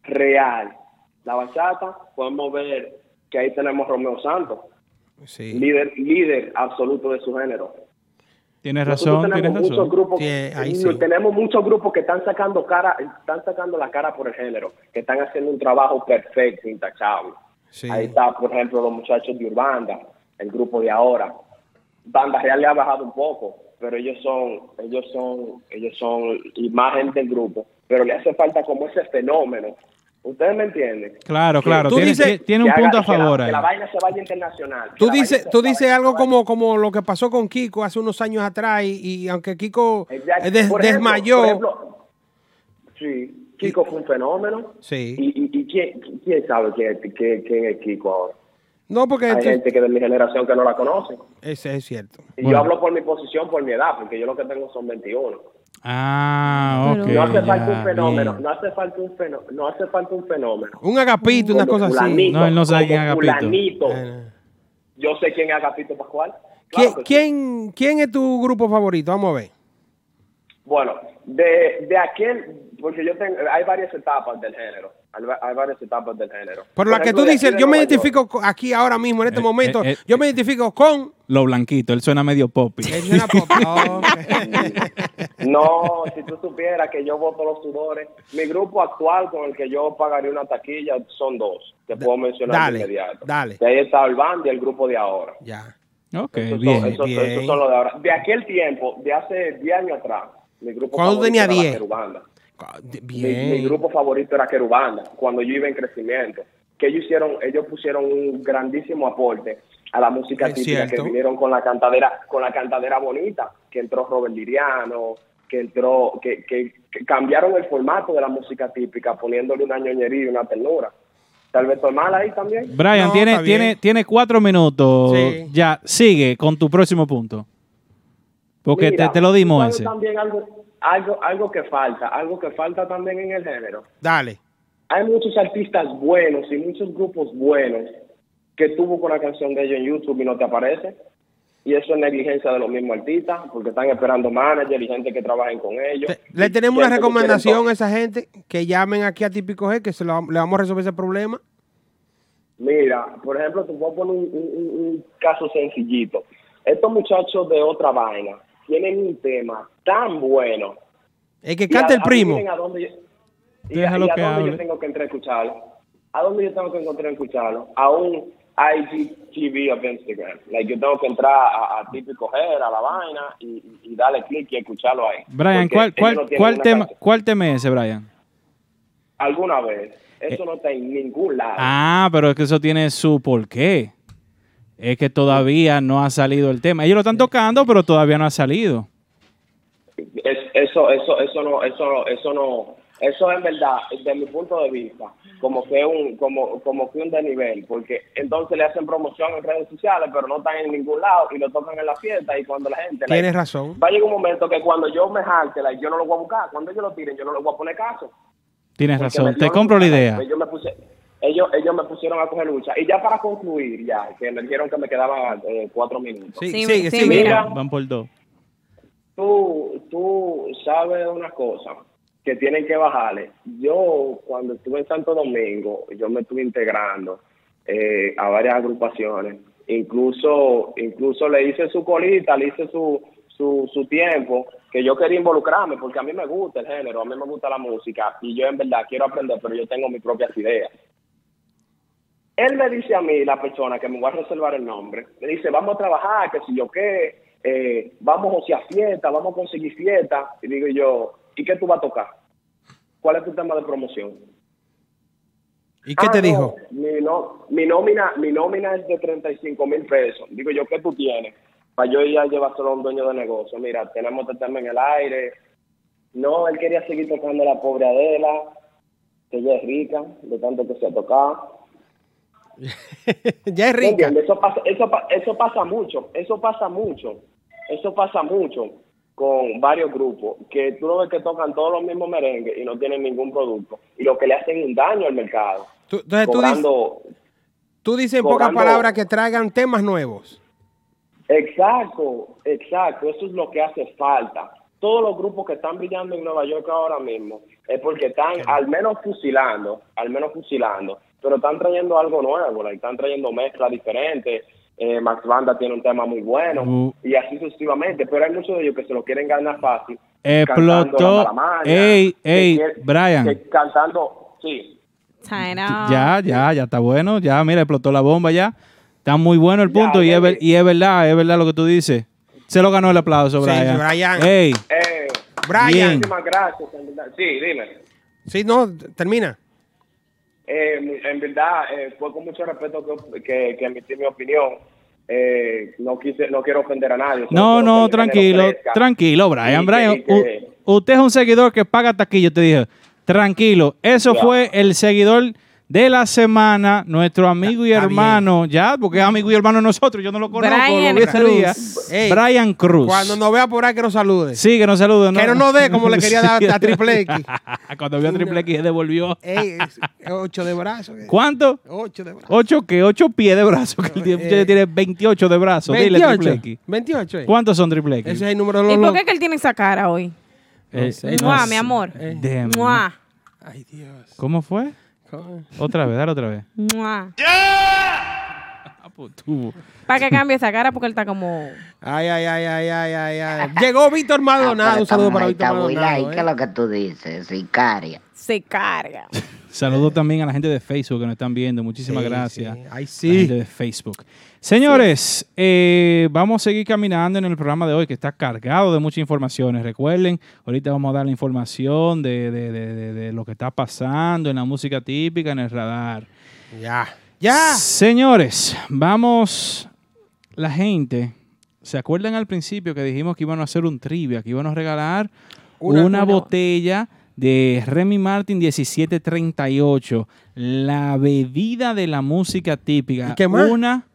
real. La bachata, podemos ver que ahí tenemos Romeo Santos, Sí. líder, líder absoluto de su género. Tienes razón, tienes tenemos muchos razón. grupos, Sí, ahí y sí. tenemos muchos grupos que están sacando cara, están sacando la cara por el género, que están haciendo un trabajo perfecto, intachable. Sí. Ahí está, por ejemplo, los muchachos de Urbanda, el grupo de ahora. Banda Real le ha bajado un poco, pero ellos son, ellos son, ellos son imagen del grupo, pero le hace falta como ese fenómeno. ¿Ustedes me entienden? Claro, Que- claro. Tú Tiene, dices- tiene- un que punto haga- a que la- favor Que ahí. la vaina se vaya internacional. que Tú dices, tú vaya- dices algo como, como lo que pasó con Kiko hace unos años atrás y, y aunque Kiko Exacto. eh, des- Por ejemplo, desmayó. por ejemplo, sí, Kiko fue un fenómeno. Sí. ¿Y, y, y quién, quién sabe quién, quién, quién es Kiko ahora? No, porque Hay gente que de mi generación que no la conoce. ese es cierto. Y Bueno. yo hablo por mi posición, por mi edad, porque yo lo que tengo son 21. Ah, ok. no hace falta ya, un fenómeno, bien. no hace falta un fenómeno, no hace falta un fenómeno. Un agapito, una cosa así. No, él no sabe quién es Agapito. fulanito. Eh, Yo sé quién es Agapito Pascual. ¿Quién, Claro sí. quién, quién es tu grupo favorito? Vamos a ver. Bueno, de, de aquel, porque yo tengo, hay varias etapas del género, hay, va- hay varias etapas del género. Por Por la que tú dices, yo me identifico co- aquí ahora mismo, en este Eh, momento, eh, eh, yo me identifico con... Lo blanquito, él suena medio poppy. Oh, ok. No, si tú supieras que yo voto los sudores, mi grupo actual con el que yo pagaría una taquilla son dos, que puedo mencionar dale, de inmediato. dale. De ahí está el band y el grupo de ahora. ya. Ok, bien. son, esos, bien. esos son los de ahora. De aquel tiempo, de hace 10 años atrás, mi grupo ¿Cuándo tenía era la 10? Mi, grupo favorito era Querubanda, cuando yo iba en crecimiento. Que ellos hicieron, ellos pusieron un grandísimo aporte a la música Es típica, cierto. que vinieron con la cantadera, con la cantadera bonita, que entró Robert Liriano, que entró, que, que, que cambiaron el formato de la música típica, poniéndole una ñoñería y una ternura. Tal vez estoy mal ahí también. Brian, No, tiene, tiene, tiene cuatro minutos. Sí. Ya, sigue con tu próximo punto. Porque Mira, te, te lo dimos ¿tú sabes ese. también algo, algo, algo que falta, algo que falta también en el género. Dale. Hay muchos artistas buenos y muchos grupos buenos que tuvo con la canción de ellos en YouTube y no te aparece. Y eso es negligencia de los mismos artistas, porque están esperando manager y gente que trabajen con ellos. Le tenemos una recomendación a esa gente que llamen aquí a Típico G, que se lo, le vamos a resolver ese problema. Mira, por ejemplo, te voy a poner un, un- un caso sencillito. Estos muchachos de otra vaina tienen un tema tan bueno. El que Y canta a- el primo. a dónde yo- y a- Déjalo y a que dónde hable. yo tengo que entrar a escucharlo. ¿A dónde yo tengo que encontrar a escucharlo? A un IGTV of Instagram. Like, yo tengo que entrar a, a típico G, a la vaina y, darle clic y escucharlo ahí. Brian, ¿cuál, cuál, no cuál, tema, canción. ¿cuál tema es ese, Brian? Alguna vez. Eso no está en ningún lado. Ah, pero es que eso tiene su porqué. Es que todavía no ha salido el tema. Ellos lo están tocando, pero todavía no ha salido. Es- eso, eso, eso no, eso no, eso no, eso es verdad, desde mi punto de vista, como que un, como, como que un desnivel, porque entonces le hacen promoción en redes sociales, pero no están en ningún lado y lo tocan en la fiesta y cuando la gente Tienes razón. va a llegar un momento que cuando yo me jarte, like, yo no lo voy a buscar, cuando ellos lo tiren, yo no le voy a poner caso. Tienes Porque razón. me- Te yo no compro la idea. Ellos me, puse- ellos, ellos me pusieron a coger lucha. Y ya para concluir, ya, que me dijeron que me quedaban eh, cuatro minutos. Sí, Sí, sigue, sí, sigue. mira. Van por dos. tú, tú sabes una cosa que tienen que bajarle. Yo, cuando estuve en Santo Domingo, yo me estuve integrando eh, a varias agrupaciones. Incluso, incluso le hice su colita, le hice su, su, su tiempo, que yo quería involucrarme, porque a mí me gusta el género, a mí me gusta la música, y yo en verdad quiero aprender, pero yo tengo mis propias ideas. Él me dice a mí, la persona que me voy a reservar el nombre, me dice, vamos a trabajar, que si yo qué, eh, vamos hacia fiesta, vamos a conseguir fiesta. Y digo yo, ¿y qué tú vas a tocar? ¿Cuál es tu tema de promoción? ¿Y qué Ah, te no, dijo? Mi, no, mi, nómina, mi nómina es de 35 mil pesos. Digo yo, ¿qué tú tienes? Para yo ir a llevárselo a un dueño de negocio. Mira, tenemos este tema en el aire. No, él quería seguir tocando a la pobre Adela, que ella es rica, de tanto que se ha tocado. ya es ¿Me rica. Eso pasa, eso, eso pasa mucho, eso pasa mucho, eso pasa mucho con varios grupos, que tú lo ves que tocan todos los mismos merengues y no tienen ningún producto, y lo que le hacen un daño al mercado. Tú- entonces tú dices, tú dices en pocas palabras que traigan temas nuevos. Exacto, exacto, eso es lo que hace falta. Todos los grupos que están brillando en Nueva York ahora mismo es porque están al menos fusilando, al menos fusilando, pero están trayendo algo nuevo, like, están trayendo mezclas diferentes. Eh, Max Banda tiene un tema muy bueno Uh. y así sucesivamente, pero hay muchos de ellos que se lo quieren ganar fácil. Explotó. Ey, que ey, Brian. que cantando, sí. Ya, ya, ya está bueno. Ya, mira, explotó la bomba ya. Está muy bueno el Ya, punto y, es, ver- baby. y es verdad, es verdad lo que tú dices. Se lo ganó el aplauso, Sí, Brian. Brian. Ey, Eh, Brian. Bien. muchísimas gracias. Sí, dime. Sí, no, termina. Eh, en verdad, eh, fue con mucho respeto que, que, que emití mi opinión. Eh, no quise, no quiero ofender a nadie. no, no, tranquilo, tranquilo, Brian. Brian, que- u- usted es un seguidor que paga taquillo, te dije. Tranquilo, eso Claro. fue el seguidor de la semana, nuestro amigo y hermano, ya, porque es amigo y hermano de nosotros, yo no lo conozco, Brian lo. Cruz. Ey, Brian Cruz. Cuando nos vea por ahí que nos salude. Sí, que nos salude. Que no nos dé como le quería dar a Triple X. Cuando vio a Triple X, devolvió. Ey, ocho de brazos. eh. ¿Cuánto? Ocho de brazos. ¿Ocho qué? ¿Ocho pies de brazo? Que el Eh, tiene 28 de brazos. Dile, Triple 28. X. 28. eh. ¿Cuántos son Triple X? Ese es el número de los ¿Y por qué que él tiene esa cara hoy? Eh, sé. no Mua, mi amor. Mua, Ay, Dios. ¿Cómo fue? Otra vez, dale otra vez. mua. Ah, pues. Para que cambie esa cara porque él está como... Ay, ay, ay, ay, ay, ay, ay. Llegó Víctor Maldonado. Un saludo para Víctor Maldonado. ¿Qué es eh. lo que tú dices? Sicaria. Se carga. Saludos también a la gente de Facebook que nos están viendo. Muchísimas Sí, gracias. sí. Ay, La sí. gente de Facebook. Señores, eh, vamos a seguir caminando en el programa de hoy que está cargado de muchas informaciones. Recuerden, ahorita vamos a dar la información de, de- de- de- de lo que está pasando en la música típica, en el radar. Ya. Ya. Señores, vamos. La gente, ¿se acuerdan al principio que dijimos que íbamos a hacer un trivia, que íbamos a regalar Una- una, una- botella de Remy Martin 1738. La bebida de la música típica. ¿Qué más? Una.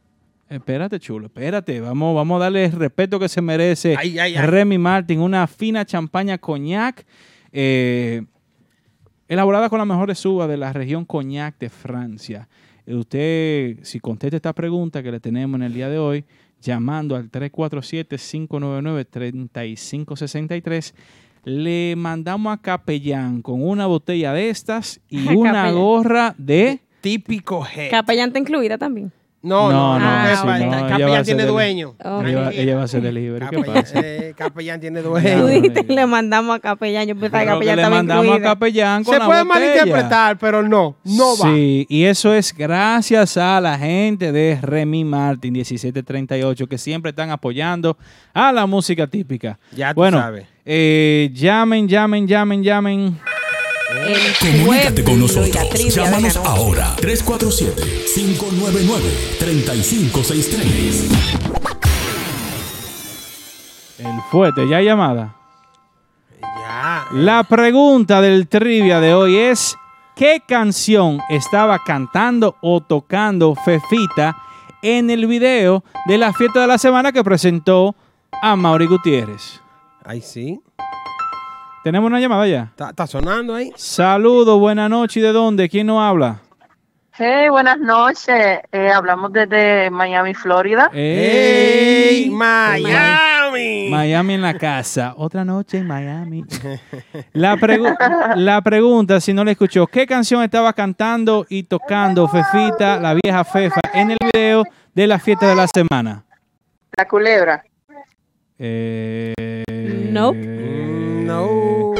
Espérate, chulo, espérate. Vamos, vamos a darle el respeto que se merece. Ay, ay, ay. Remy Martin, una fina champaña coñac. eh, elaborada con las mejores uvas de la región Cognac de Francia. Usted, si contesta esta pregunta que le tenemos en el día de hoy, llamando al 347-599-3563, le mandamos a Capellán con una botella de estas y una Capellán. gorra de... Típico Head. Capellanta incluida también. No, no, no. Ah, Capellán- sí, no, tiene del- dueño. Ella, va- ella va a ser delivery. ¿Qué Capellán, pasa? eh, Capellán tiene Tú dueño. dijiste, le mandamos a Capellán. Yo pensaba que le mandamos a. Capellán con Se la puede botella. malinterpretar, pero no, no va. Sí, y eso es gracias a la gente de Remy Martin 1738 que siempre están apoyando a la música típica. Ya tú bueno, sabes. eh, llamen, llamen, llamen, llamen. Comunícate con nosotros. Llámanos ahora. 347-599-3563. El fuerte, ya hay llamada. Ya. La pregunta del trivia de hoy es, ¿qué canción estaba cantando o tocando Fefita en el video de la fiesta de la semana que presentó a Mauri Gutiérrez? Ay, sí. ¿Tenemos una llamada ya? Está, está sonando ahí. Saludos, buenas noches. ¿Y de dónde? ¿Quién nos habla? Hey, buenas noches. Eh, hablamos desde Miami, Florida. ¡Ey! ¡Miami! Miami en la casa. Otra noche en Miami. La, pregu- la pregunta, si no le escuchó, ¿qué canción estaba cantando y tocando Fefita, la vieja Fefa, en el video de la fiesta de la semana? La culebra. Eh, No. ¡No!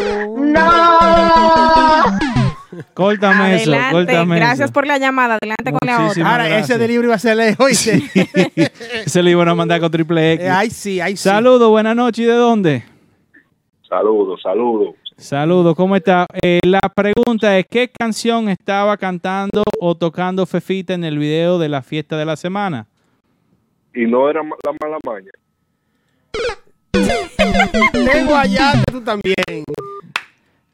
Córtame eso, córtame Gracias eso. por la llamada. Adelante con la Muchísimas otra. Ahora, gracias. ese delivery va a ser lejos. ¿oíste? Se lo iban a mandar con triple X. Eh, Ay, sí, ay, sí. Saludos, buenas noches. ¿Y de dónde? Saludos, saludos. Saludos, ¿cómo está? Eh, la pregunta es, ¿qué canción estaba cantando o tocando Fefita en el video de la fiesta de la semana? Y no era la mala maña. Tengo allá, tú también.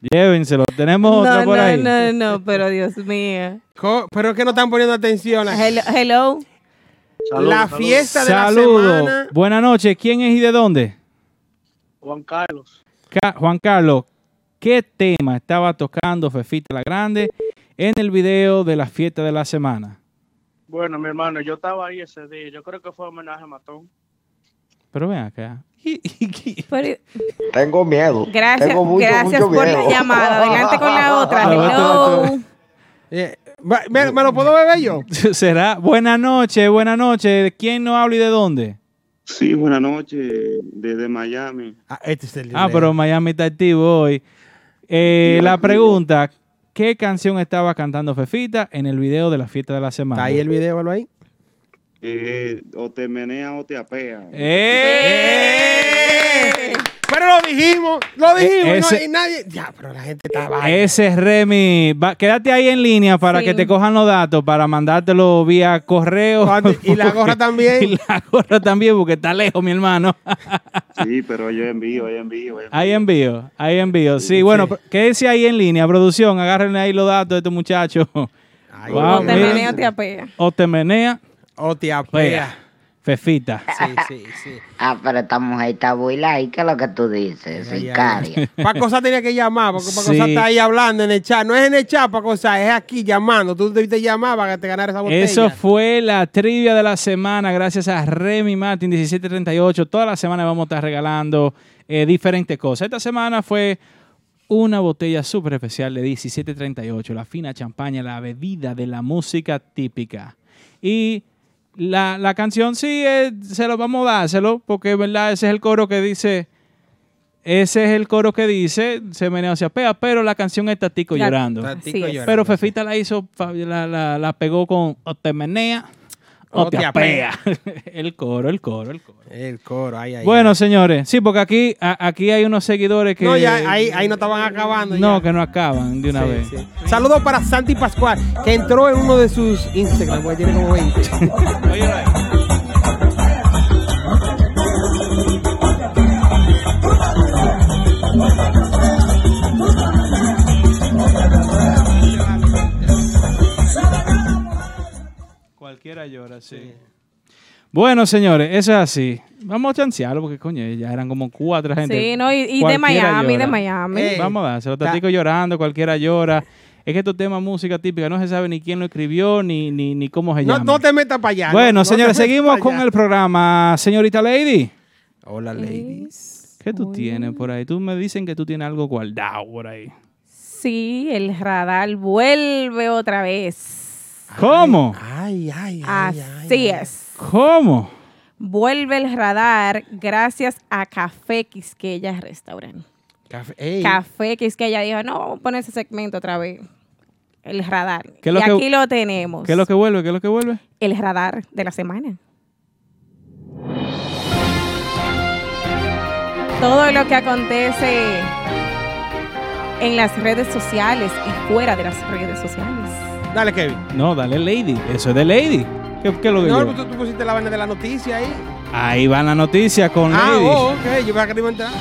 Llévenselo, tenemos otra No, por no, ahí. no, no, pero Dios mío. Co- Pero es que no están poniendo atención. Hello. hello. la fiesta de la Saludos, semana. buenas noches. ¿Quién es y de dónde? Juan Carlos. Ca- Juan Carlos, ¿qué tema estaba tocando Fefita la Grande en el video de la fiesta de la semana? Bueno, mi hermano, yo estaba ahí ese día. Yo creo que fue homenaje a Matón. Pero ven acá. Pero- Tengo miedo. gracias Tengo mucho, gracias mucho por miedo. la llamada. Adelante con la otra. Hello. Eh, ¿me, me lo puedo beber yo? ¿Será? Buenas noches, buenas noches. ¿Quién no habla y de dónde? Sí, buenas noches, desde Miami. Ah, este es el Ah, pero Miami está activo hoy. Eh, la pregunta, ¿qué canción estaba cantando Fefita en el video de la fiesta de la semana? ¿Está ahí el video, velo ahí? Eh, o te menea o te apea. ¡Eh! Pero lo dijimos, lo dijimos, Eh, ese- no, y nadie. Ya, pero la gente está vaina. Ese es Remy. Va- quédate ahí en línea para Sí. que te cojan los datos, para mandártelo vía correo. Y la gorra también. y la gorra también, porque está lejos, mi hermano. Sí, pero yo envío, yo envío. yo Ahí envío, ahí envío. Sí, bueno, quédese ahí en línea, producción, agárrenle ahí los datos de estos muchachos. Wow, o te menea o te apea. O te menea. O te apea. Fefita. Sí, sí, sí. Ah, pero esta mujer está buila y ¿qué es lo que tú dices? Sicaria. Para cosas tenía que llamar, porque para Sí. está ahí hablando en el chat. No es en el chat para cosas, es aquí llamando. Tú debiste llamar para que te ganara esa botella. Eso fue la trivia de la semana, gracias a Remy Martin 1738. Toda la semana vamos a estar regalando eh, diferentes cosas. Esta semana fue una botella súper especial de 1738, la fina champaña, la bebida de la música típica. Y la, la canción sí, eh, se lo vamos a dárselo, porque verdad, ese es el coro que dice, ese es el coro que dice, se menea o se apea, pero la canción es Tatico La- llorando. Tatico Sí es. llorando, Pero Fefita la hizo, la, la- la pegó con o o, te, apea. el coro, el coro, el coro. El coro, ahí, ahí. Bueno, señores, sí, porque aquí, a- aquí hay unos seguidores que... No, ya ahí, ahí no estaban acabando. No, ya. que no acaban de una Sí, vez. sí. Saludos para Santi Pascual, que entró en uno de sus Instagram, porque tiene como 20. Cualquiera llora, sí. Bueno, señores, eso es así. Vamos a chancearlo porque, coño, ya eran como cuatro gente. Sí, no, y- y de Miami, de. Miami. Vamos a dárselo. ta- Tatico llorando, cualquiera llora. Es que estos temas música típica no se sabe ni quién lo escribió ni, ni, ni cómo se No, llama. no te metas para allá. bueno, no- señores, seguimos con el programa. Señorita Lady, Hola, ladies. ¿qué tú tienes por ahí? Tú me dicen que tú tienes algo guardado por ahí. Sí, el radar vuelve otra vez. ¿Cómo? Ay, ay, ay. Así es. ¿Cómo? Vuelve el radar gracias a Café Quisqueya Restaurant. Café, ey. Café Quisqueya dijo, no, vamos a poner ese segmento otra vez. El radar. ¿Qué es lo y que- aquí lo tenemos. ¿Qué es lo que vuelve? ¿Qué es lo que vuelve? El radar de la semana. Todo lo que acontece en las redes sociales y fuera de las redes sociales. Dale, Kevin. No, dale Lady. Eso es de Lady. ¿Qué, qué es lo que No, lleva? tú, tú pusiste la vaina de la noticia ahí. Ahí va la noticia con Ah, Lady. oh, ok. Yo para que no iba a entrar.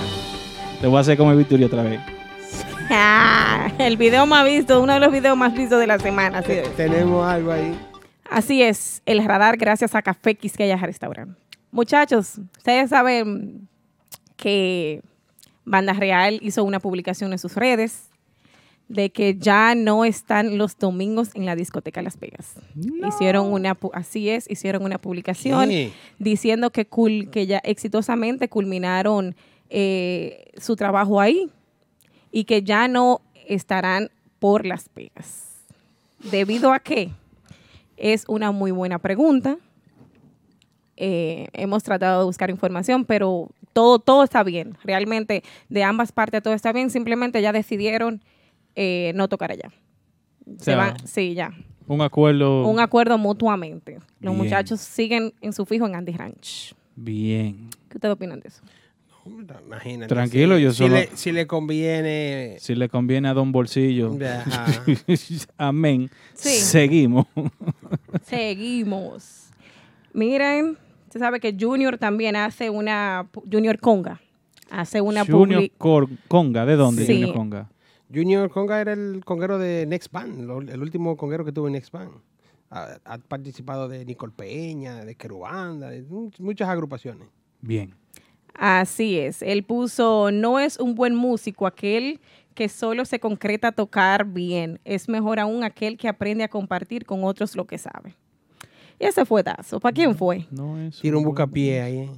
Te voy a hacer como Victoria otra vez. Ah, el video más visto, uno de los videos más vistos de la semana. Así es. Tenemos algo ahí. Así es, el radar gracias a Café Quisqueya Restaurant. Muchachos, ustedes saben que Banda Real hizo una publicación en sus redes de que ya no están los domingos en la discoteca Las Vegas. Hicieron una, así es, hicieron una publicación ¿Qué? diciendo que, cul- que ya exitosamente culminaron eh, su trabajo ahí y que ya no estarán por Las Vegas. ¿Debido a qué? Es una muy buena pregunta. Eh, hemos tratado de buscar información, pero todo, todo está bien. Realmente, de ambas partes todo está bien. Simplemente ya decidieron eh, no tocar allá. Se sea, van- sí, ya. Un acuerdo. Un acuerdo mutuamente. Los Bien. muchachos siguen en su fijo en Andy Ranch. Bien. ¿Qué ustedes opinan de eso? Imagínate. Tranquilo, si- yo si solo- le, si le conviene. Si le conviene a Don Bolsillo. Ajá. Amén. Sí. Seguimos. Seguimos. Miren, se sabe que Junior también hace una, Junior Conga, hace una Junior publi- Cor- Conga, ¿de dónde Sí. Junior Conga? Junior Conga era el conguero de Next Band, lo- el último conguero que tuvo en Next Band. Ha, ha participado de Nicole Peña, de Querubanda, de mu- muchas agrupaciones. Bien. Así es. Él puso, no es un buen músico aquel que solo se concreta a tocar bien. Es mejor aún aquel que aprende a compartir con otros lo que sabe. Y ese fue Tazo. ¿Para quién fue? No es Tira un bucapié ahí. eh.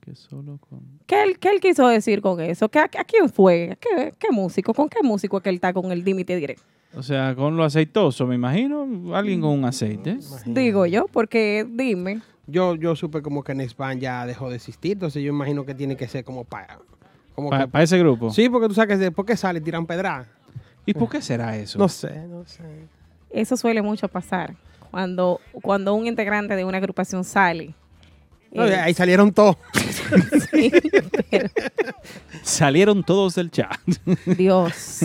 que solo con... ¿Qué él, qué él quiso decir con eso? ¿Qué, ¿A, quién fue? ¿Qué, qué músico? ¿Con qué músico que él está con el límite directo? O sea, con lo aceitoso, me imagino. Alguien con un aceite. Digo yo, porque dime. Yo, yo supe como que Next Band ya dejó de existir, entonces yo imagino que tiene que ser como para... Como Pa- que- pa ese grupo. Sí, porque tú sabes que después que sale tiran pedra. ¿Y por qué será eso? No sé, no sé. Eso suele mucho pasar. Cuando, cuando un integrante de una agrupación sale. No, eh, ahí salieron todos. sí, pero- Salieron todos del chat. Dios.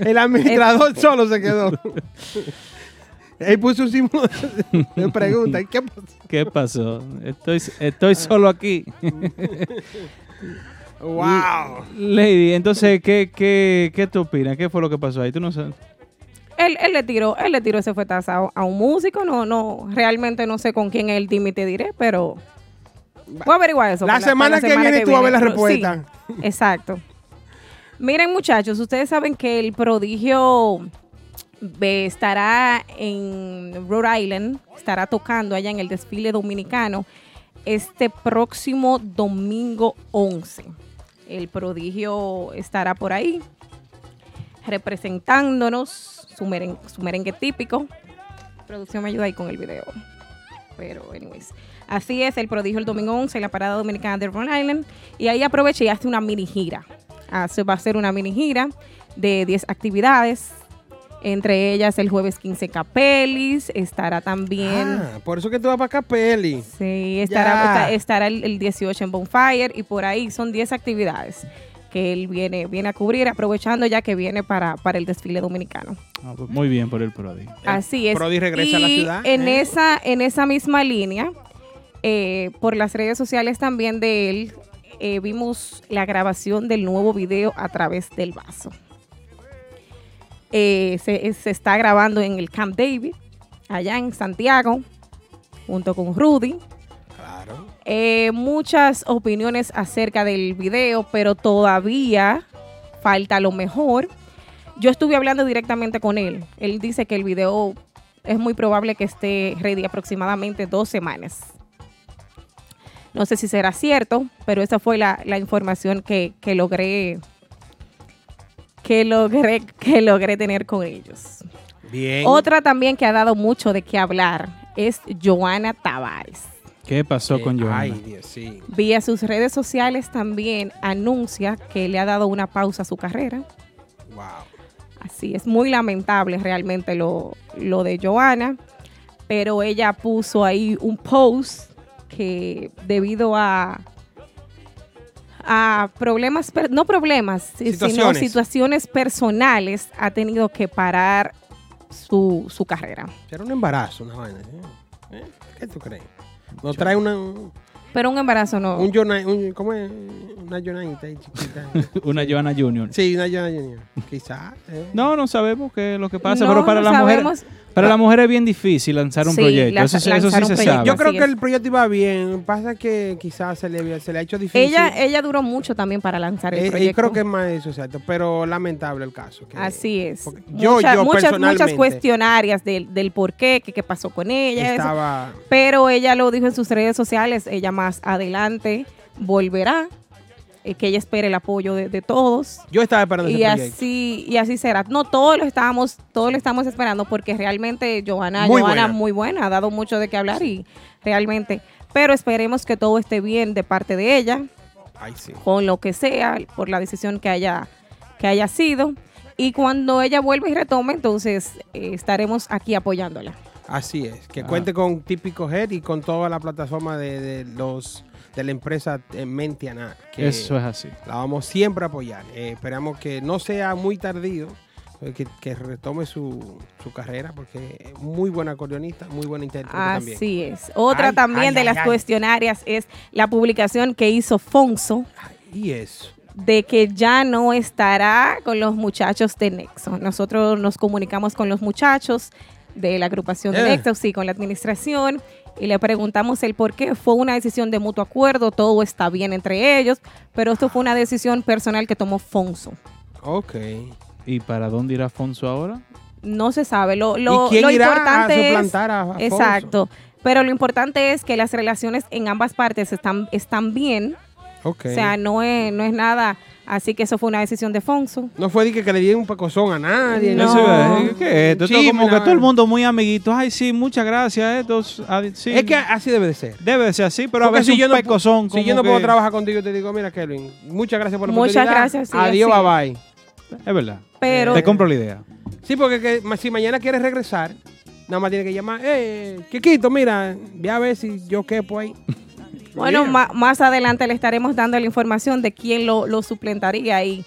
El administrador solo se quedó. Ahí puso un símbolo de, pregunta. ¿Y ¿Qué pasó? ¿Qué pasó? Estoy, estoy solo aquí. ¡Wow! Lady, entonces, ¿qué, qué, ¿qué tú opinas? ¿Qué fue lo que pasó ahí? Tú no sabes. Él, él le tiró, él le tiró ese fuetazo a, a un músico. No, no, realmente no sé con quién es el team y te diré, pero voy a averiguar eso. La semana que viene tú vas a ver la respuesta. sí, exacto. Miren, muchachos, ustedes saben que el prodigio estará en Rhode Island, estará tocando allá en el desfile dominicano este próximo domingo 11. El prodigio estará por ahí representándonos su, meren- su merengue típico. Producción me ayuda ahí con el video. Pero, anyways. Así es, el prodigio el domingo 11 en la parada dominicana de Rhode Island. Y ahí aproveché y hace una mini gira. Va a ser una mini gira de 10 actividades. Entre ellas el jueves 15 Capelis. Estará también. Ah, por eso que tú vas para Capelli. Sí, estará, está- estará el, el 18 en Bonfire y por ahí son 10 actividades que él viene, viene a cubrir, aprovechando ya que viene para, para el desfile dominicano. Ah, pues muy bien por el Prodi. Así es. Prodi regresa a la Y ciudad, En, ¿eh? esa, en esa misma línea, eh, por las redes sociales también de él, eh, vimos la grabación del nuevo video a través del vaso. Eh, se, se está grabando en el Camp David, allá en Santiago. junto con Rudy. Claro. Eh, muchas opiniones acerca del video, pero todavía falta lo mejor. Yo estuve hablando directamente con él. Él dice que el video es muy probable que esté ready aproximadamente dos semanas. No sé si será cierto, pero esa fue la, la información que, que logré que logré que logré tener con ellos. Bien. Otra también que ha dado mucho de qué hablar es Joana Tavares. ¿Qué pasó con Joana? Ay, Dios, sí. Vía sus redes sociales también anuncia que le ha dado una pausa a su carrera. Wow. Así es, muy lamentable realmente lo, lo de Joana, pero ella puso ahí un post que debido a, a problemas, no problemas, si- sino Situaciones. situaciones personales, ha tenido que parar su, su carrera. Era un embarazo, una vaina. ¿eh? ¿Eh? ¿Qué tú crees? Nos trae una, un, Pero un embarazo no. un, Jonah- un- ¿cómo es? Una Jonahita ahí chiquita. Una Joana Junior. sí, una Jonah Junior. Quizás. ¿eh? No, no sabemos qué es lo que pasa, No, pero para no la mujer, para la mujer es bien difícil lanzar un Sí, proyecto. lanza- Eso, sí- eso sí un se proyecto. sabe. Yo creo que el proyecto iba bien. Pasa que quizás se le, se le ha hecho difícil. Ella, ella duró mucho también para lanzar el Eh, eh, proyecto. creo que es más eso, exacto. Pero lamentable el caso. que- Así es. yo- Mucha- yo muchas, personalmente muchas cuestionarias del, del por qué, que qué pasó con ella. eso. Pero ella lo dijo en sus redes sociales, ella más adelante volverá, eh, que ella espere el apoyo de, de todos. Yo estaba esperando Y así, y así será. No todos lo estábamos, todos lo estamos esperando porque realmente Johanna, Muy Johanna buena. muy buena, ha dado mucho de qué hablar y realmente. Pero esperemos que todo esté bien de parte de ella, Ay, sí. con lo que sea, por la decisión que haya, que haya sido. Y cuando ella vuelva y retome, entonces eh, estaremos aquí apoyándola. Así es. Que Ah. cuente con Típico Head y con toda la plataforma de, de los de la empresa eh, Mentiana. Que Eso es así. La vamos siempre a apoyar. Eh, esperamos que no sea muy tardío. eh, Que, que retome su, su carrera porque es muy buena acordeonista, muy buena intérprete también. Así es. Otra Ay, también ay, de ay, las ay. cuestionarias es la publicación que hizo Fonso Y eso. de que ya no estará con los muchachos de Nexo. Nosotros nos comunicamos con los muchachos de la agrupación de. Nexo, sí, con la administración, y le preguntamos el por qué. Fue una decisión de mutuo acuerdo, todo está bien entre ellos, pero esto fue una decisión personal que tomó Fonso. Ok. ¿Y para dónde irá Afonso ahora? No se sabe. Lo, lo, ¿Y quién lo irá a importante es. suplantar a Afonso? Exacto. Pero lo importante es que las relaciones en ambas partes están, están bien. Ok. O sea, no es, no es nada. Así que eso fue una decisión de Fonso. no fue de que, que le dieron un pecozón a nadie. No. Iba- ¿Qué es esto? Esto es Sí, como que todo el mundo muy amiguito. Ay, sí, muchas gracias. Esto, es- ah, sí. Es que así debe de ser. Debe de ser así, pero a veces si yo un no pu- pecozón Si yo no puedo que- trabajar contigo, te digo, mira, Kelvin, muchas gracias por la Muchas oportunidad. gracias, sí, Adiós, así. bye bye. Es verdad. Pero- Te compro la idea. Sí, porque que, si mañana quieres regresar, nada más tiene que llamar, eh, Kikito, mira, ve a ver si yo quepo ahí. Bueno, ma- más adelante le estaremos dando la información de quién lo, lo suplentaría ahí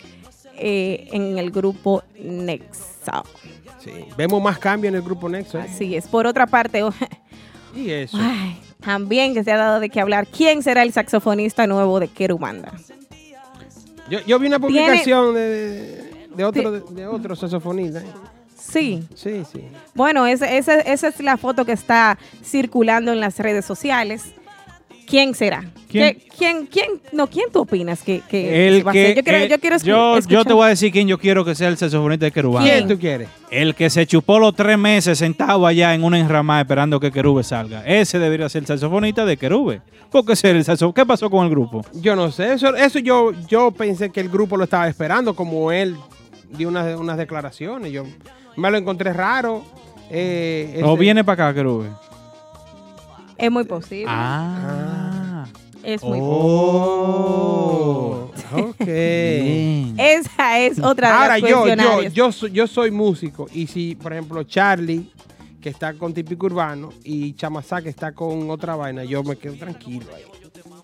eh, en el grupo Nexa. Sí, vemos más cambio en el grupo Nexo. ¿eh? Así es. Por otra parte, Y eso. ay, también que se ha dado de qué hablar. ¿Quién será el saxofonista nuevo de Kerumanda? Yo, yo vi una publicación de, otro, de, de otro saxofonista. ¿eh? Sí. Sí, sí. Bueno, ese- ese- esa es la foto que está circulando en las redes sociales. ¿Quién será? ¿Quién? ¿Qué- ¿Quién, quién, no, ¿quién tú opinas que, que El va a que, ser? Yo quiero, el- yo quiero escu- yo, yo escuchar. te voy a decir quién yo quiero que sea el saxofonista de Querubán. ¿Quién? tú quieres? El que se chupó los tres meses sentado allá en una enramada esperando que Querube salga. Ese debería ser el saxofonista de Querube. ¿Por qué ser el saxo- ¿Qué pasó con el grupo? Yo no sé, eso, eso yo, yo pensé que el grupo lo estaba esperando, como él dio unas, unas declaraciones. Yo me lo encontré raro. eh, ¿O este- viene para acá Querube? Es muy posible. Ah. Es muy Oh, ok. Esa es otra de Ahora las yo, yo, yo, soy, yo soy músico y si, por ejemplo, Charlie, que está con Típico Urbano, y Chamazá, que está con otra vaina, yo me quedo tranquilo ahí.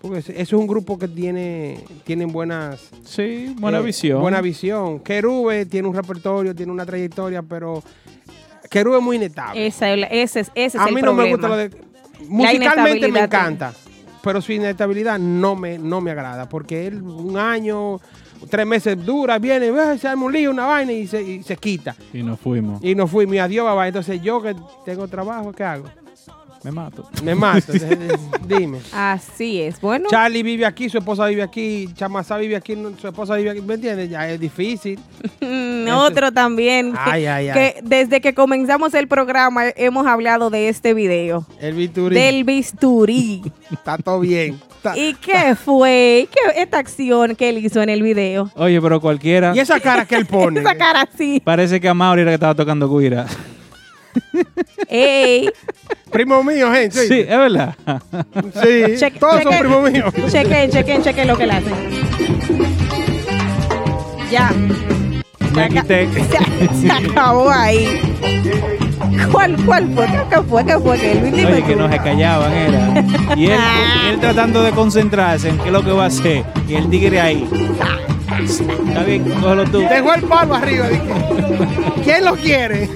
Porque ese- eso es un grupo que tiene tienen buenas... Sí, buena eh, visión. Buena visión. Kerube tiene un repertorio, tiene una trayectoria, pero Kerube es muy inestable. Esa es la- ese es, ese es A el mí no me problema. gusta lo de... Musicalmente me encanta, pero su inestabilidad no me, no me agrada, porque él un año, tres meses dura, viene, "Ah, se arma un lío, una vaina y se, y se quita. Y nos fuimos. Y nos fuimos, y adiós, babá. Entonces yo que tengo trabajo, ¿qué hago? Me mato. Me mato. Dime. Así es. Bueno, Charlie vive aquí, su esposa vive aquí, Chamazá vive aquí, su esposa vive aquí. ¿Me entiendes? Ya es difícil. otro también. que- Ay, ay, ay. que desde que comenzamos el programa hemos hablado de este video. El bisturí. Del bisturí. Está todo bien. Está- ¿Y qué fue? ¿Qué, esta acción que él hizo en el video? Oye, pero cualquiera. Y esa cara que él pone. Esa cara así. Parece que a Mauri era que estaba tocando guira. Ey. Primo mío, gente. Sí, es verdad. Sí, Cheque- todos son cheque- primos míos. Chequen, chequen, chequen lo que le hacen. Ya. Me quité. Se, se acabó ahí. ¿Cuál, cuál fue? ¿Qué, qué fue? ¿Qué fue? Luis, dime Oye, que tú. no se callaban, era. Y él, y él tratando de concentrarse en qué es lo que va a hacer. Y el tigre ahí. Está bien, cógelo tú. Dejó el palo arriba. dije. ¿Quién lo quiere?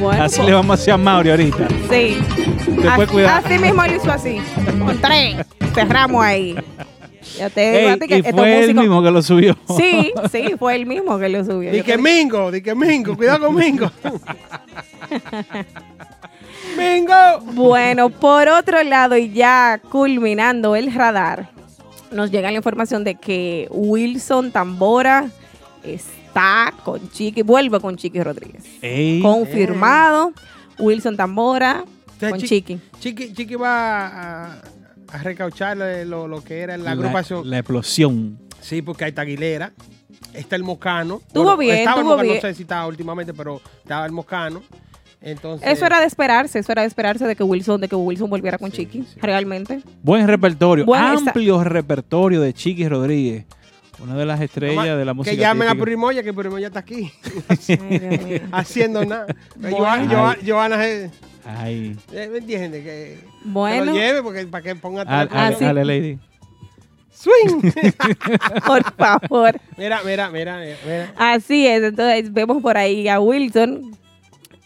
Bueno, Así pues, le vamos a hacer a Mauri ahorita. Sí. Después As- cuidado. Así mismo lo hizo así. Con tres. Cerramos ahí. Ya te digo Ey, a ti que y estos fue él músicos- mismo que lo subió. Sí, sí, fue el mismo que lo subió. Di que Mingo, di que Mingo, cuidado con Mingo. Mingo. Bueno, por otro lado, y ya culminando el radar, nos llega la información de que Wilson Tambora está con Chiqui, vuelve con Chiqui Rodríguez. Ey. Confirmado, Wilson Tambora con Chi- Chiqui. Chiqui, Chiqui va a, a recauchar lo, lo que era la, La- agrupación. La explosión. Sí, porque hay Taguilera, está el Mocano. Estuvo bien, estaba estuvo el Mocano, bien. no sé si estaba últimamente, pero estaba el Mocano. Entonces, Eso era de esperarse, eso era de esperarse de que Wilson, de que Wilson volviera con Chiqui, realmente. Buen repertorio. Buen esa- amplio repertorio de Chiqui Rodríguez. Una de las estrellas Nomás de la música. Que llamen a típica. Primoya, que Primoya está aquí. Ay. Haciendo nada. Bueno. Joana, Joana, Joana, eh, Ay. eh, ¿me entiendes? Que, que Bueno. lo lleve porque, para que ponga Al- al- Ah, sí. ale, lady. Swing. Por favor. mira, mira, mira, mira, mira. Así es, entonces vemos por ahí a Wilson,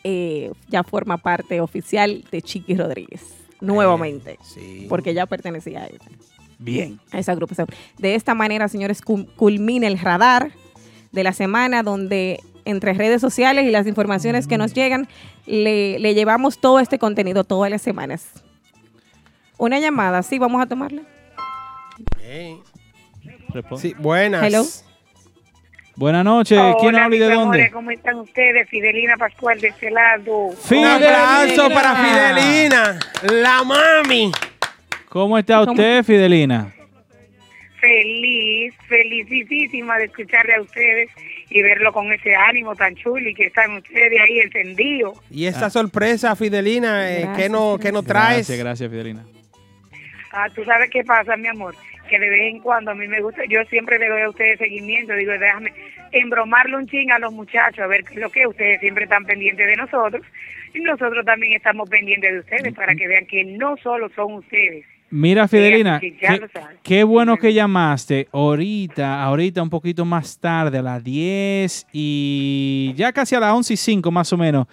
eh, ya forma parte oficial de Chiqui Rodríguez, nuevamente, Sí. porque ya pertenecía a, esa- Bien. a esa agrupación. De esta manera, señores, culmina el radar de la semana donde entre redes sociales y las informaciones que nos llegan, le, le llevamos todo este contenido todas las semanas. Una llamada, sí, vamos a tomarla. Sí, buenas. Hello. Buenas noches. ¿Quién Hola, habla y de amores, dónde? ¿Cómo están ustedes? Fidelina Pascual de este lado. Un aplauso para Fidelina, la mami. ¿Cómo está usted, Fidelina? Feliz, felicísima de escucharle a ustedes y verlo con ese ánimo tan chulo y que están ustedes ahí encendidos. Y esta sorpresa, Fidelina, eh, ¿qué, no, ¿qué nos traes? Gracias, gracias, Fidelina. Ah, tú sabes qué pasa, mi amor, que de vez en cuando a mí me gusta, yo siempre le doy a ustedes seguimiento, digo, déjame embromarle un ching a los muchachos, a ver qué es lo que ustedes siempre están pendientes de nosotros y nosotros también estamos pendientes de ustedes para que vean que no solo son ustedes. Mira, Fidelina, qué, qué bueno que llamaste ahorita, ahorita un poquito más tarde, a las 10 y ya casi a las 11 y 5 más o menos.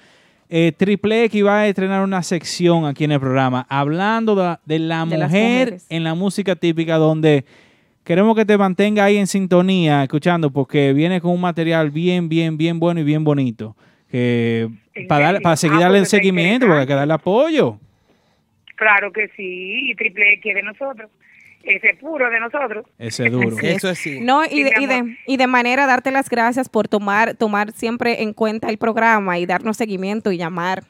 Eh, Triple X va a estrenar una sección aquí en el programa hablando de, de la De mujer en la música típica donde queremos que te mantenga ahí en sintonía, escuchando, porque viene con un material bien, bien, bien bueno y bien bonito. Que para, dar- para seguir Ah, darle el pues seguimiento, hay que darle apoyo. Claro que sí, y Triple X de nosotros, ese puro de nosotros. Ese es duro. Así es. No, y Sí, de, y, de, y de manera darte las gracias por tomar, tomar siempre en cuenta el programa y darnos seguimiento y llamar.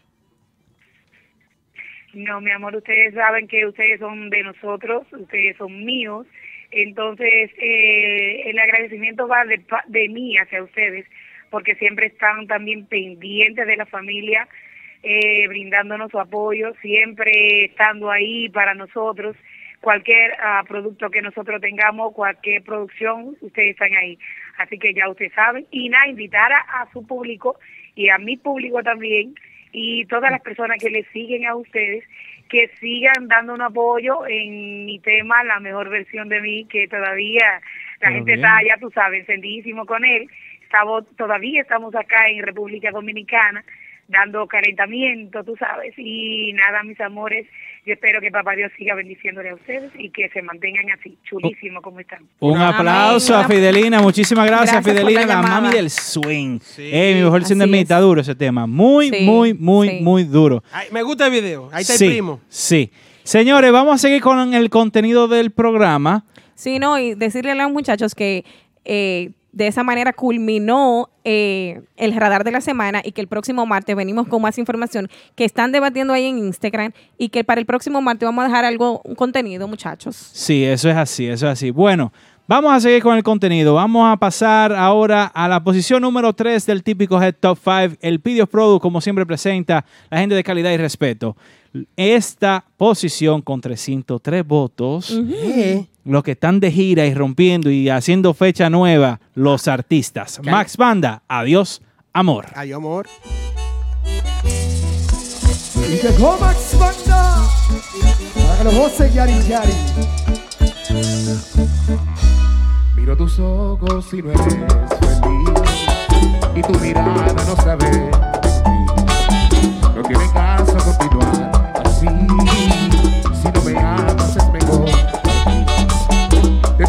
No, mi amor, ustedes saben que ustedes son de nosotros, ustedes son míos. Entonces, eh, el agradecimiento va de, pa- de mí hacia ustedes, porque siempre están también pendientes de la familia, eh, brindándonos su apoyo, siempre estando ahí para nosotros. Cualquier ah, producto que nosotros tengamos, cualquier producción, ustedes están ahí. Así que ya ustedes saben. Y nada, invitar a, a su público y a mi público también y todas las personas que le siguen a ustedes que sigan dando un apoyo en mi tema, la mejor versión de mí, que todavía la Pero gente bien. está, ya tú sabes, encendidísimo con él. Estamos, todavía estamos acá en República Dominicana, dando calentamiento, tú sabes. Y nada, mis amores, yo espero que Papá Dios siga bendiciéndole a ustedes y que se mantengan así, chulísimo como están. Un aplauso a Fidelina, muchísimas gracias, Fidelina, la mami del swing. Eh, mi mejor sin de mí, está duro ese tema. Muy, Sí, muy, muy, sí. muy duro. Ay, me gusta el video. Ahí está sí, el primo. Sí. Señores, vamos a seguir con el contenido del programa. Sí, no, y decirle a los muchachos que eh, de esa manera culminó eh, el radar de la semana y que el próximo martes venimos con más información que están debatiendo ahí en Instagram y que para el próximo martes vamos a dejar algo, un contenido, muchachos. Sí, eso es así, eso es así. Bueno, vamos a seguir con el contenido. Vamos a pasar ahora a la posición número 3 del típico Head Top 5. El Pidios Product, como siempre presenta, la gente de calidad y respeto. Esta posición con 303 votos, Eh, los que están de gira y rompiendo y haciendo fecha nueva, los artistas. Max Banda, adiós, amor. Ay, amor. Y llegó Max Banda para que goce Yari Yari. Miro tus ojos y no eres feliz Y tu mirada no sabe. No tiene caso continuar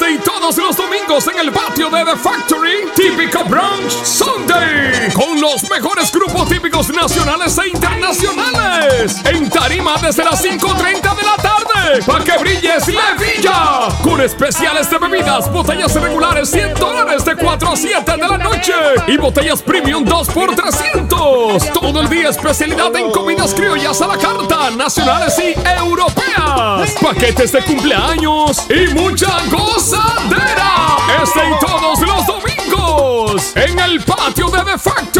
y todos los domingos en el patio de The Factory Típico Brunch Sunday con los mejores grupos típicos nacionales e internacionales. En tarima desde las 5.30 de la tarde para que brilles Levilla con especiales de bebidas, botellas regulares 100 dólares de 4 a 7 de la noche. Y botellas premium 2 por 300 todo el día especialidad en comidas criollas a la carta nacionales y europeas. Paquetes de cumpleaños y mucha en el patio de The Factory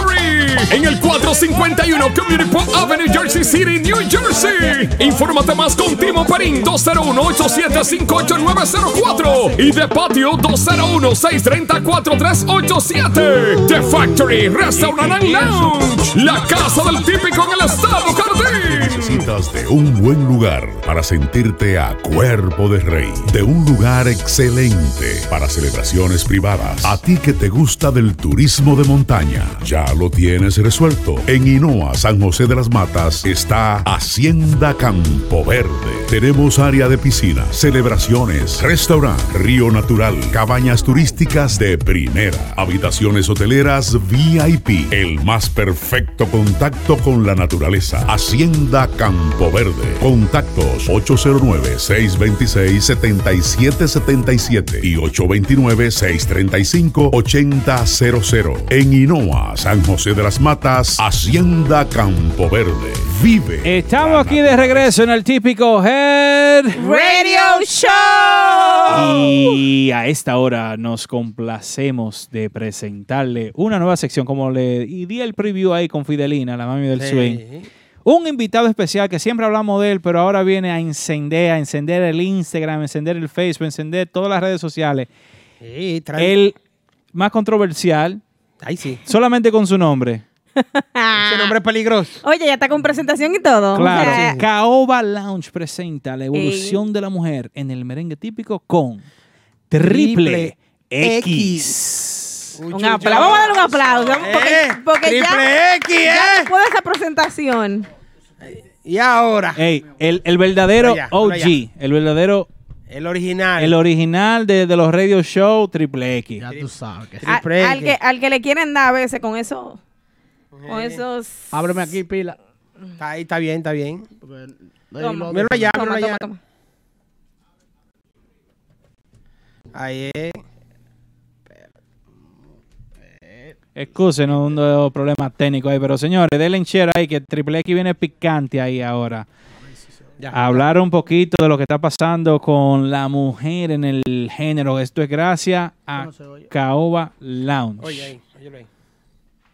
en el 451 Community Park Avenue Jersey City New Jersey infórmate más con Timo Perín 201-875-8904 y de patio 201-634-387 The Factory Restaurant and Lounge la casa del típico en el estado Jardín Necesitas de un buen lugar para sentirte a cuerpo de rey. De un lugar excelente para celebraciones privadas. A ti que te gusta del turismo de montaña. Ya lo tienes resuelto. En Inoa, San José de las Matas, está Hacienda Campo Verde. Tenemos área de piscina, celebraciones, restaurante, río natural, cabañas turísticas de primera, habitaciones hoteleras VIP, el más perfecto contacto con la naturaleza. Hacienda Campo Verde. Contactos 809-626-7777 y 829-635-8000. En Inoa, San José de las Matas, Hacienda Campo Verde. Vive. Estamos aquí de regreso en el típico Head Radio Show. Y a esta hora nos complacemos de presentarle una nueva sección, como le y di el preview ahí con Fidelina, la mami del Sí. swing. Un invitado especial que siempre hablamos de él, pero ahora viene a encender, a encender el Instagram, a encender el Facebook, a encender todas las redes sociales. Sí, trae- El más controversial, Ahí sí. solamente con su nombre. Ese nombre es peligroso. Oye, ya está con presentación y todo. Claro, O sea, Caoba Lounge presenta la evolución de la mujer en el merengue típico con Triple X. Un aplauso. Vamos a darle un aplauso. Porque, Eh, porque Triple ya, X, ya eh. después de esa presentación. Y ahora, Ey, el, el verdadero allá, OG, el verdadero, el original. el original de, de los radio show Triple X. Ya tú sabes que sí. A- Triple al, que, al que le quieren dar a veces con eso. Con esos. Ábreme aquí, pila. Está ahí, está bien, está bien. Toma. Míralo allá, Toma, míralo allá. toma, toma. Ahí es. Excúsenos un dos problemas técnicos ahí, pero señores, denle en share ahí que Triple X viene picante ahí ahora. Hablar un poquito de lo que está pasando con la mujer en el género. Esto es gracias a Caoba Lounge. Oye, ahí, óyelo ahí.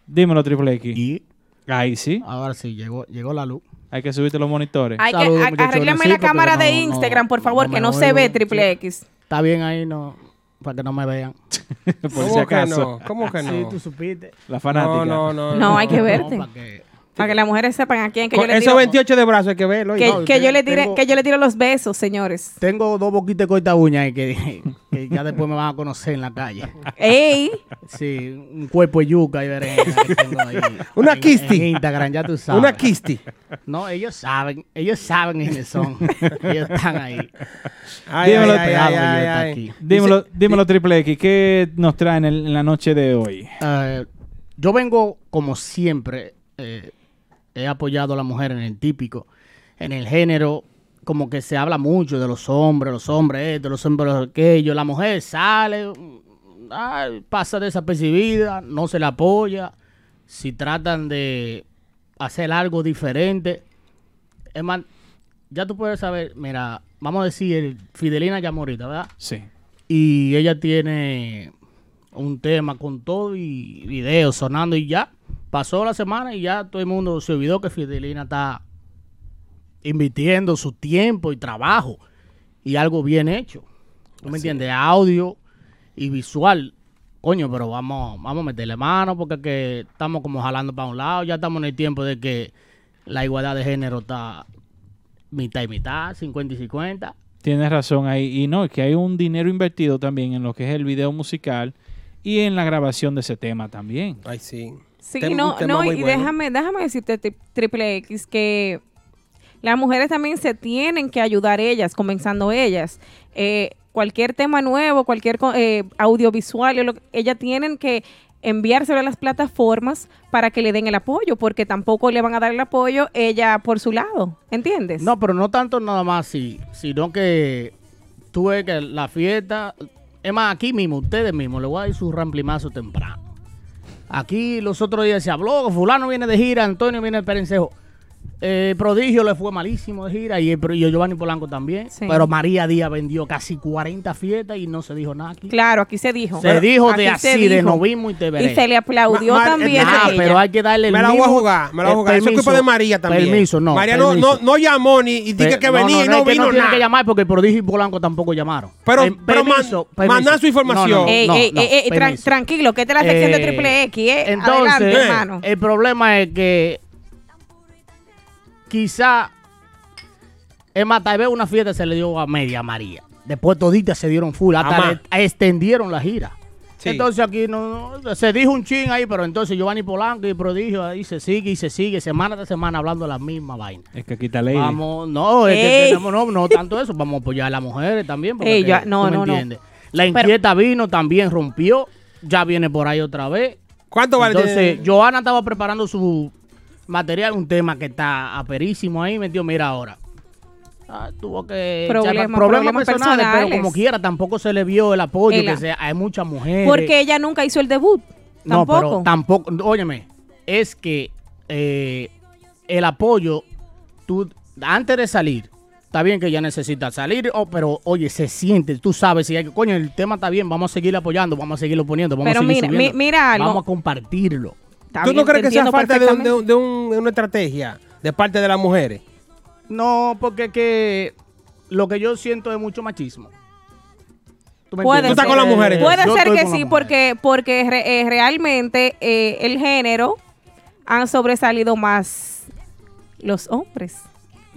Dímelo, Triple X. Ahí sí. Ahora sí, llegó, llegó la luz. Hay que subirte los monitores. Hay Saludos, arréglame Sí, la cámara no- de no- Instagram, por favor, no que no se ve Triple X. Está bien ahí, no, para que no me vean. Por ¿Cómo si que no? ¿Cómo que no? Sí, tú supiste. La fanática. No, no, no. No, hay que verte. para que- Para que las mujeres sepan a quién que yo le esos tiro, 28 de brazos hay que verlo. que, que yo le tire, tengo- que yo le tiro los besos, señores. Tengo dos boquitas de corta uña ahí que, que ya después me van a conocer en la calle. ¡Ey! Sí, un cuerpo de yuca y berenjena que tengo ahí. Una en- quisti. En Instagram, ya tú sabes. Una quisti. No, ellos saben, ellos saben quiénes son. ellos están ahí. Ay, Dímelo, ay, aquí. Dímelo, dímelo, Triple X. ¿Qué nos traen en, la noche de hoy? Eh, yo vengo, como siempre, eh, he apoyado a la mujer en el típico, en el género, como que se habla mucho de los hombres, los hombres esto, los hombres aquello. La mujer sale, mm, ay, pasa desapercibida, no se la apoya. Si tratan de hacer algo diferente, es más, ya tú puedes saber, mira, vamos a decir, Fidelina ya morita, ¿verdad? Sí. Y ella tiene un tema con todo y videos sonando y ya. Pasó la semana y ya todo el mundo se olvidó que Fidelina está invirtiendo su tiempo y trabajo y algo bien hecho. ¿Tú me entiendes? Audio y visual. Coño, pero vamos, vamos a meterle mano porque que estamos como jalando para un lado. Ya estamos en el tiempo de que la igualdad de género está mitad y mitad, 50 y 50. Tienes razón ahí. Y no, es que hay un dinero invertido también en lo que es el video musical y en la grabación de ese tema también. Ay, sí. Sí, Tem- no, no, y bueno. déjame, déjame decirte, tri- Triple X, que las mujeres también se tienen que ayudar ellas, comenzando ellas. Eh, cualquier tema nuevo, cualquier eh, audiovisual, ellas tienen que enviárselo a las plataformas para que le den el apoyo, porque tampoco le van a dar el apoyo ella por su lado, ¿entiendes? No, pero no tanto nada más así, sino que tú ves que la fiesta, es más, aquí mismo, ustedes mismos, le voy a dar su ramplimazo temprano. Aquí los otros días se habló, fulano viene de gira, Antonio viene de Perencejo. Eh, Prodigio le fue malísimo de gira y, el- y Giovanni Polanco también. Sí. Pero María Díaz vendió casi 40 fiestas y no se dijo nada aquí. Claro, aquí se dijo. Se dijo de así, de dijo. no vimos y te veré. Y se le aplaudió Ma- ma- también Ah, pero hay que darle el Me la voy a jugar, me la voy a jugar. Eso es culpa permiso, de María también. Permiso, no. María no, permiso. no, no llamó ni y dije que venía y no, es que vino no tiene que llamar porque Prodigio y Polanco tampoco llamaron. Pero- Eh, pero man- permiso, mandá su información. No, no, Ey, no, ey, no, ey, tran- permiso. tranquilo, que esta es la sección de Eh, Triple X, ¿eh? Entonces, Adelante, hermano. el problema es que quizá, es más, tal vez una fiesta se le dio a media María. Después toditas se dieron full, hasta Amá. le- extendieron la gira. Sí. Entonces aquí no, no- se dijo un chin ahí, pero entonces Giovanni Polanco y Prodigio ahí se sigue y se sigue, semana tras semana hablando la misma vaina. Es que aquí está Lady. Vamos, no, es que tenemos, no, no tanto eso, vamos a apoyar a las mujeres también. Porque Ey, que- ya- no, no, no. La Pero- inquieta vino, también rompió, ya viene por ahí otra vez. ¿Cuánto vale? Entonces, Joana estaba preparando su material, un tema que está aperísimo ahí, metió, mira ahora. Ah, tuvo que Problemas- personales, pero como quiera tampoco se le vio el apoyo que se- hay muchas mujeres. Porque ella nunca hizo el debut. No, Tampoco. pero tampoco, óyeme, es que eh, el apoyo, tú, antes de salir, está bien que ella necesita salir, oh, pero oye, se siente, tú sabes, si hay que, coño, el tema está bien, vamos a seguir apoyando, vamos a seguirlo poniendo, vamos Pero a seguir mira, subiendo, mi- mira algo. vamos a compartirlo. ¿Tú no crees que sea falta de, un- de, perfectamente. un- de un- de una estrategia de parte de las mujeres? No, porque que lo que yo siento es mucho machismo. ¿Tú me Puede estás con las mujeres, Puede Yo ser que sí, porque, porque re- eh, realmente eh, el género han sobresalido más los hombres.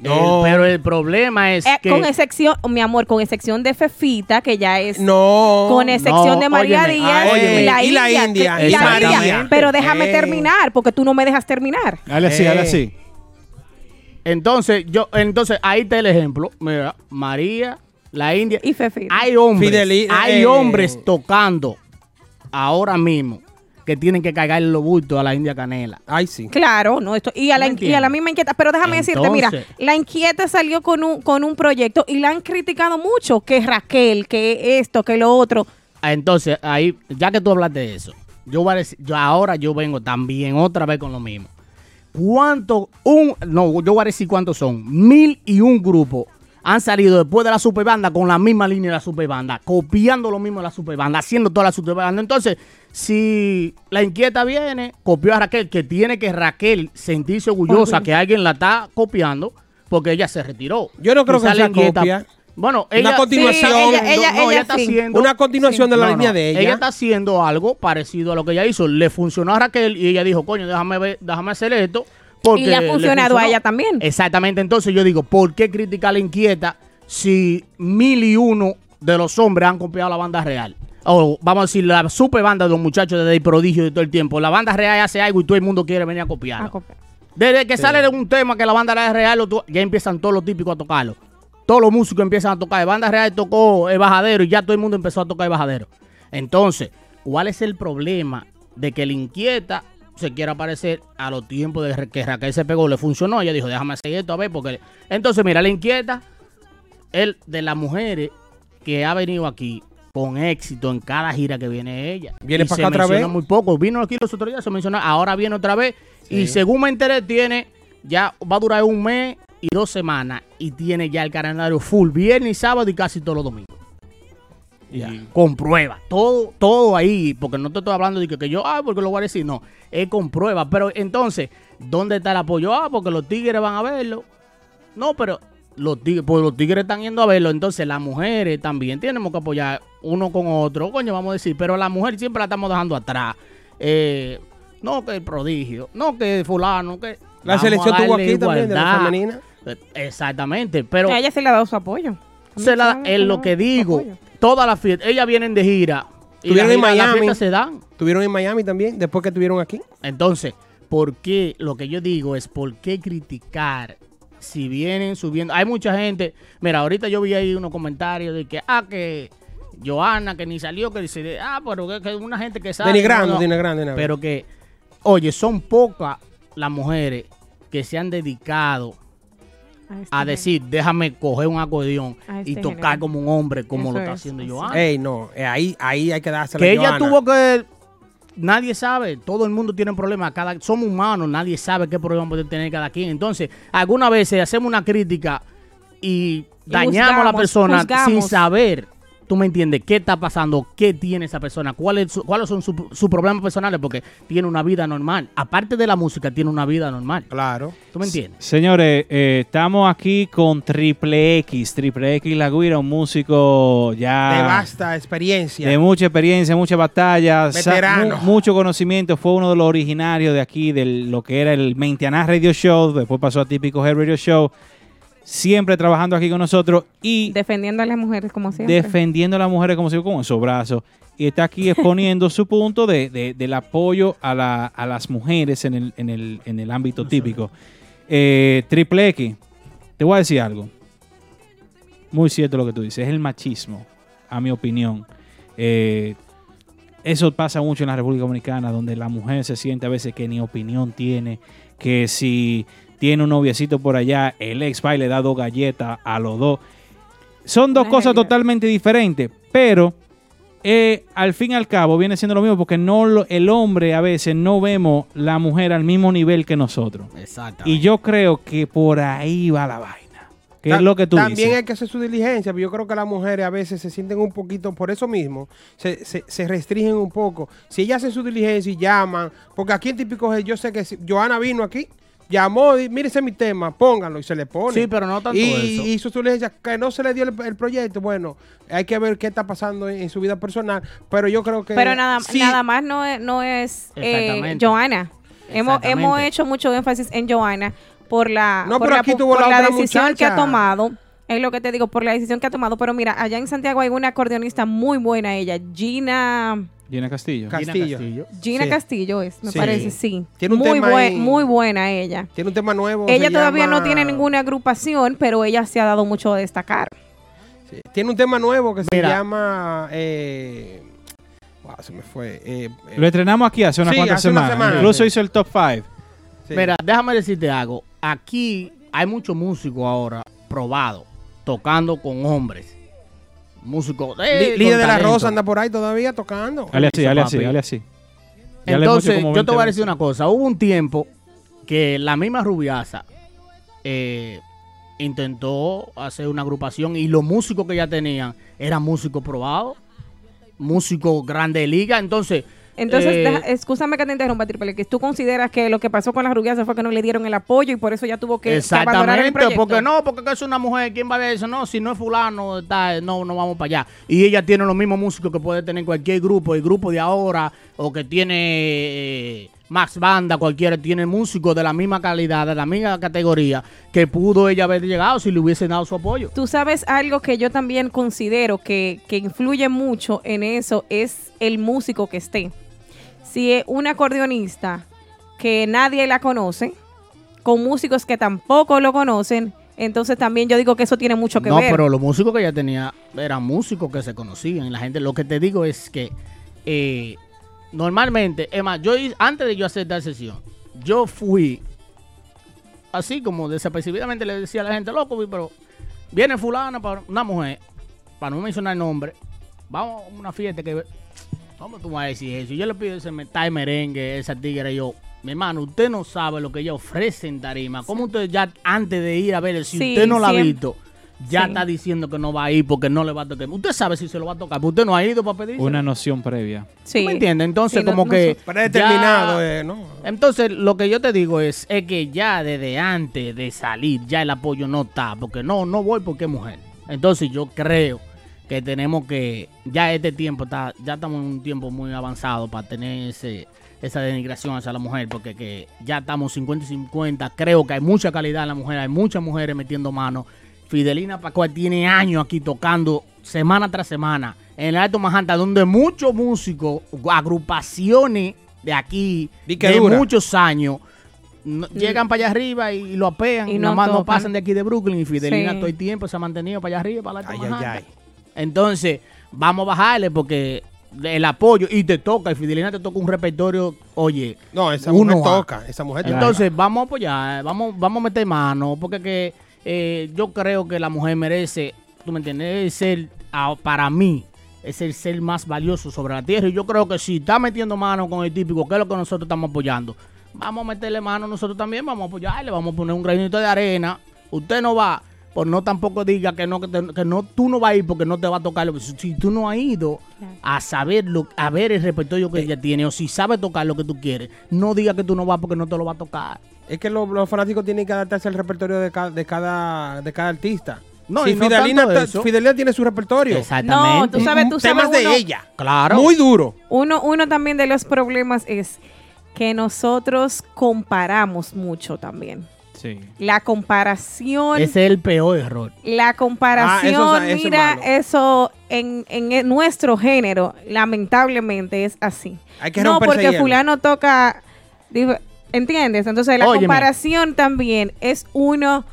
El- pero el problema es Eh, que... Con excepción, mi amor, con excepción de Fefita, que ya es. No. Con excepción no, de María óyeme, Díaz óyeme, y la y la India. Que- y la. India. Pero déjame Eh. terminar, porque tú no me dejas terminar. Dale así, Eh. dale así. Entonces, yo, entonces ahí está el ejemplo. Mira, María, la India. Y Fefita. Hay hombres, Fideli- hay eh, hombres tocando ahora mismo que tienen que cargarle los bultos a la India Canela. Ay, sí. Claro, no, esto, y, a la, ¿Me y a la entiendes? misma inquieta. Pero déjame decirte, mira, la inquieta salió con un, con un proyecto y la han criticado mucho, que Raquel, que esto, que lo otro. Ah, Entonces, ahí, ya que tú hablas de eso, yo, voy a decir- yo ahora yo vengo también otra vez con lo mismo. ¿Cuánto? Un, no, yo voy a decir cuántos son. Mil y un grupos han salido después de la superbanda con la misma línea de la superbanda, copiando lo mismo de la superbanda, haciendo toda la superbanda. Entonces, si la inquieta viene, copió a Raquel, que tiene que Raquel sentirse orgullosa Orgullo. que alguien la está copiando, porque ella se retiró. Yo no creo que sea Inquieta. copia. Bueno, Una ella, continuación. Sí, ella- ella- no, ella está sí. haciendo Una continuación de la No, línea no, de ella. Ella está haciendo algo parecido a lo que ella hizo. Le funcionó a Raquel y ella dijo, coño, déjame ver, déjame hacer esto. Porque Y le ha funcionado a ella también. Exactamente. Entonces yo digo, ¿por qué criticar a la inquieta si mil y uno de los hombres han copiado la banda real? O vamos a decir, la super banda de los muchachos de El Prodigio de todo el tiempo. La banda real hace algo y todo el mundo quiere venir a copiarlo. Desde que Sí. sale de un tema que la banda real es real, ya empiezan todos los típicos a tocarlo. Todos los músicos empiezan a tocar. De banda real tocó el bajadero y ya todo el mundo empezó a tocar el bajadero. Entonces, ¿cuál es el problema de que la inquieta se quiera parecer a los tiempos de que Raquel se pegó? Le funcionó. Ella dijo, déjame hacer esto a ver. porque Entonces, mira, la inquieta, él de las mujeres que ha venido aquí con éxito en cada gira que viene ella. ¿Viene Y para se acá otra menciona vez? muy poco. Vino aquí los otros días, se mencionó, ahora viene otra vez. Y según me enteré, tiene, ya va a durar un mes y dos semanas. Y tiene ya el calendario full, viernes y sábado y casi todos los domingos. Y con prueba, todo, todo ahí, porque no te estoy hablando de que, que yo, ah, porque lo voy a decir, no, es con prueba. Pero entonces, ¿dónde está el apoyo? Ah, porque los tigres van a verlo. No, pero los tigres, pues los tigres están yendo a verlo, entonces las mujeres también tenemos que apoyar uno con otro, coño, vamos a decir, pero la mujer siempre la estamos dejando atrás. Eh, no que el prodigio, no que fulano, que... La vamos selección tuvo aquí también de la femenina. Eh, Exactamente, pero... a ella se le ha dado su apoyo. Se la, es lo que digo, todas las fiestas, ellas vienen de gira. Las en Miami. se dan. Estuvieron en Miami también, después que estuvieron aquí. Entonces, ¿por qué? Lo que yo digo es, ¿por qué criticar si vienen subiendo? Hay mucha gente, mira, ahorita yo vi ahí unos comentarios de que, ah, que Joana, que ni salió, que dice, ah, pero que, que una gente que sabe. Denigrando, no. denigrando, denigrando. Pero que, oye, son pocas las mujeres que se han dedicado a decir, déjame coger un acordeón A y este tocar género. como un hombre, como Eso lo está es, haciendo sí. Joana. Ey, no, eh, ahí, ahí hay que dársela Que ella Johanna. tuvo que. Nadie sabe, todo el mundo tiene problemas, cada, somos humanos, nadie sabe qué problema puede tener cada quien. Entonces, algunas veces hacemos una crítica y dañamos a la juzgamos, persona sin saber, tú me entiendes, qué está pasando, qué tiene esa persona, cuáles su- cuáles son sus sus problemas personales, porque tiene una vida normal. Aparte de la música, tiene una vida normal. Claro. ¿Tú me entiendes? Señores, eh, estamos aquí con Triple X, Triple X La Guira, un músico ya De vasta experiencia. de mucha experiencia, muchas batallas, Veterano. mu- mucho conocimiento. Fue uno de los originarios de aquí, de lo que era el Maintianá Radio Show, después pasó a Típico Head Radio Show. Siempre trabajando aquí con nosotros y Defendiendo a las mujeres como siempre. defendiendo a las mujeres como si con esos brazos. Y está aquí exponiendo su punto de, de- del apoyo a, la- a las mujeres en el, en el, en el ámbito típico. Eh, Triple X, te voy a decir algo. Muy cierto lo que tú dices. Es el machismo, a mi opinión. Eh, eso pasa mucho en la República Dominicana, donde la mujer se siente a veces que ni opinión tiene, que si tiene un noviecito por allá, el ex y le da dos galletas a los dos. Son dos cosas totalmente diferentes, pero eh, al fin y al cabo viene siendo lo mismo porque no lo- el hombre a veces no vemos la mujer al mismo nivel que nosotros. Exacto. Y yo creo que por ahí va la vaina. Que es Ta- lo que tú También dices. hay que hacer su diligencia, pero yo creo que las mujeres a veces se sienten un poquito, por eso mismo, se, se- se restringen un poco. Si ellas hacen su diligencia y llaman, porque aquí en Típico Head, yo sé que si- Joana vino aquí, llamó, di- mire ese es mi tema, pónganlo y se le pone. Sí, pero no tanto y, eso. Y hizo su diligencia, que no se le dio el, el proyecto, bueno, hay que ver qué está pasando en, en su vida personal, pero yo creo que... Pero nada, sí, nada más no es, no es eh. Joana. Hemos, hemos hecho mucho énfasis en Joana por la, No, por pero la, aquí por la decisión que ha tomado. Es lo que te digo, por la decisión que ha tomado. Pero mira, allá en Santiago hay una acordeonista muy buena, ella, Gina. Gina Castillo. Castillo. Gina Sí. Castillo es, me Sí. parece, sí. Tiene un muy, tema buen- muy buena ella. Tiene un tema nuevo. Ella todavía no tiene ninguna agrupación, pero ella se ha dado mucho a destacar. Tiene un tema nuevo que se llama... Eh, wow, se me fue. eh, eh, Lo estrenamos aquí hace unas Sí, cuantas hace una semanas. semana. Incluso hizo el top 5. Mira, déjame decirte algo. Aquí hay muchos músicos ahora probados, tocando con hombres. Músicos. eh, Li- Líder de la. Rosa anda por ahí todavía tocando. Dale así, dale así, dale así. Ya Entonces, yo te 20 voy a decir una cosa. Hubo un tiempo que la misma Rubiasa eh, intentó hacer una agrupación y los músicos que ya tenían eran músicos probados, músicos grande liga. Entonces, Entonces, eh, deja- escúchame que te interrumpa, Triple, que tú consideras que lo que pasó con las rubias fue que no le dieron el apoyo y por eso ya tuvo que, que abandonar el Exactamente, proyecto. porque no, porque que es una mujer, ¿quién va a ver eso? No, si no es fulano, está, no, no vamos para allá. Y ella tiene los mismos músicos que puede tener cualquier grupo, el grupo de ahora, o que tiene eh, Max Banda, cualquiera, tiene músicos de la misma calidad, de la misma categoría, que pudo ella haber llegado si le hubiesen dado su apoyo. Tú sabes algo que yo también considero que, que influye mucho en eso es el músico que esté. Si es un acordeonista que nadie la conoce, con músicos que tampoco lo conocen, entonces también yo digo que eso tiene mucho que no, ver. pero los músicos que ella tenía eran músicos que se conocían. Y la gente, lo que te digo es que eh, normalmente, es más, yo antes de yo hacer esta sesión, yo fui así como desapercibidamente le decía a la gente, loco, pero viene fulana para una mujer, para no mencionar el nombre, vamos a una fiesta que ¿Cómo tú vas a decir eso? Yo le pido ese metal merengue, esa tigre, yo, mi hermano, usted no sabe lo que ella ofrece en tarima. ¿Cómo usted ya antes de ir a ver, si Sí, usted no la ha visto, ya Sí. está diciendo que no va a ir porque no le va a tocar? Usted sabe si se lo va a tocar, pero usted no ha ido para pedir. Una noción previa. ¿Tú me entiendes? Entonces, Sí, como no que. Predeterminado, ya- eh, ¿no? Entonces, lo que yo te digo es, es que ya desde antes de salir, ya el apoyo no está, porque no, no voy porque es mujer. Entonces, yo creo que tenemos que, ya este tiempo está, ya estamos en un tiempo muy avanzado para tener ese, esa denigración hacia la mujer, porque que ya estamos 50 y 50, creo que hay mucha calidad en la mujer, hay muchas mujeres metiendo mano. Fidelina Pascual tiene años aquí tocando semana tras semana en el Alto Manhattan, donde muchos músicos, agrupaciones de aquí, de dura. muchos años, no- llegan para allá arriba y, lo apean, Y no nada más no pasan de aquí de Brooklyn y Fidelina Sí. todo el tiempo se ha mantenido para allá arriba, para el Alto Ay, ay, ay. Entonces, vamos a bajarle porque el apoyo y te toca, y Fidelina te toca un repertorio, oye, No, esa uno mujer A. toca, esa mujer toca. Entonces, vamos a apoyar, vamos, vamos a meter mano, porque que eh, yo creo que la mujer merece, tú me entiendes, es ser, para mí, es el ser más valioso sobre la tierra. Y yo creo que si está metiendo mano con el típico, que es lo que nosotros estamos apoyando, vamos a meterle mano nosotros también, vamos a apoyarle, vamos a poner un granito de arena. Usted no va, pues no tampoco diga que no, que, te- que no, tú no vas a ir porque no te va a tocar. lo- Si, si tú no has ido a saber lo, a ver el repertorio que ella tiene, o si sabe tocar lo que tú quieres, no diga que tú no vas porque no te lo va a tocar. Es que lo- los fanáticos tienen que adaptarse al repertorio de cada, de cada, de cada artista. No, si y no Fidelina, tanto ta- eso. Fidelina tiene su repertorio. No, tú sabes, tú sabes Temas de ella. Claro. Muy duro. Uno, uno también de los problemas es que nosotros comparamos mucho también. Sí. La comparación, Ese es el peor error. la comparación, Ah, eso es- eso es mira, eso en, en el- nuestro género, lamentablemente es así. Hay que no, porque hielo. fulano toca, ¿entiendes? Entonces la Óyeme. comparación también es uno,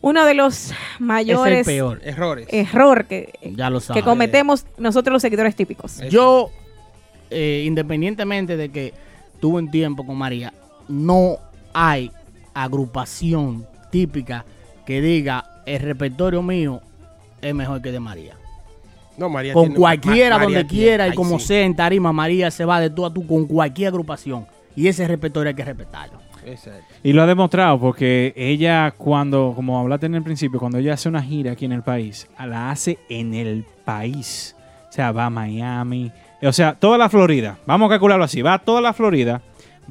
uno de los mayores peor. Errores. error que, Ya lo que cometemos nosotros los seguidores típicos. Yo, eh, independientemente de que tuve un tiempo con María, no hay agrupación típica que diga el repertorio mío es mejor que de María. No, María Con tiene- cualquiera, Ma- María donde tiene- quiera y como sí. sea en tarima, María se va de tú a tú con cualquier agrupación. Y ese repertorio hay que respetarlo. Exacto. Y lo ha demostrado porque ella cuando, como hablaste en el principio, cuando ella hace una gira aquí en el país, la hace en el país. O sea, va a Miami, o sea, toda la Florida. Vamos a calcularlo así. Va a toda la Florida,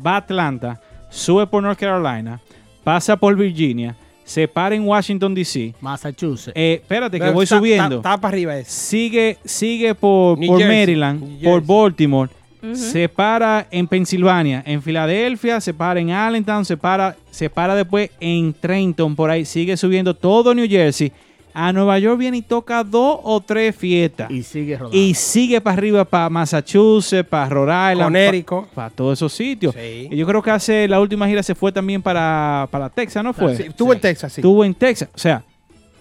va a Atlanta, sube por North Carolina, pasa por Virginia, se para en Washington, D.C. Massachusetts. Eh, espérate, que Pero voy está- subiendo. Está, está para arriba ese. Sigue, sigue por, por Maryland, por. Baltimore, se para en Pensilvania, en Filadelfia, se para en Allentown, se para, se para después en Trenton, por ahí, sigue subiendo todo New Jersey. A Nueva York viene y toca dos o tres fiestas. Y sigue rodando. Y sigue para arriba, para Massachusetts, para Rhode Island, para todos esos sitios. Sí. Y yo creo que hace la última gira se fue también para, para Texas, ¿no fue? Sí, estuvo en Texas, sí. Estuvo en Texas. O sea,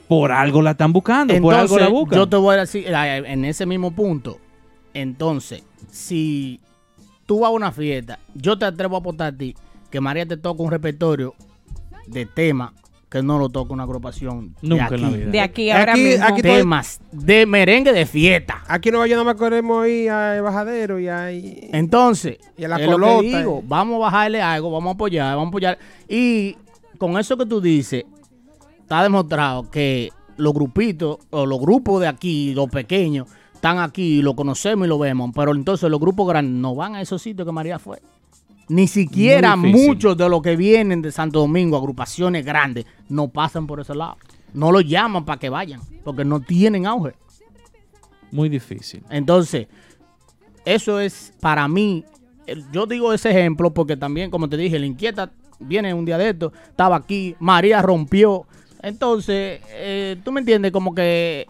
por algo la están buscando, por algo la buscan. yo te voy a decir, en ese mismo punto, entonces, si tú vas a una fiesta, yo te atrevo a apostar a ti que María te toca un repertorio de tema que no lo toque una agrupación Nunca de en la vida. De aquí ahora Aquí- mismo. aquí Temas de merengue de fiesta. Aquí en Nueva York nada más queremos ir a Bajadero y a... y- Entonces, Y a la es lo que colota, digo, eh. vamos a bajarle algo, vamos a apoyar, vamos a apoyar. Y con eso que tú dices, está demostrado que los grupitos o los grupos de aquí, los pequeños, están aquí, lo conocemos y lo vemos, pero entonces los grupos grandes no van a esos sitios que María fue. Ni siquiera muchos de los que vienen de Santo Domingo, agrupaciones grandes, no pasan por ese lado. No los llaman para que vayan, porque no tienen auge. Muy difícil. Entonces, eso es para mí, yo digo ese ejemplo porque también, como te dije, la inquieta viene un día de esto, estaba aquí, María rompió. Entonces, eh, tú me entiendes, como que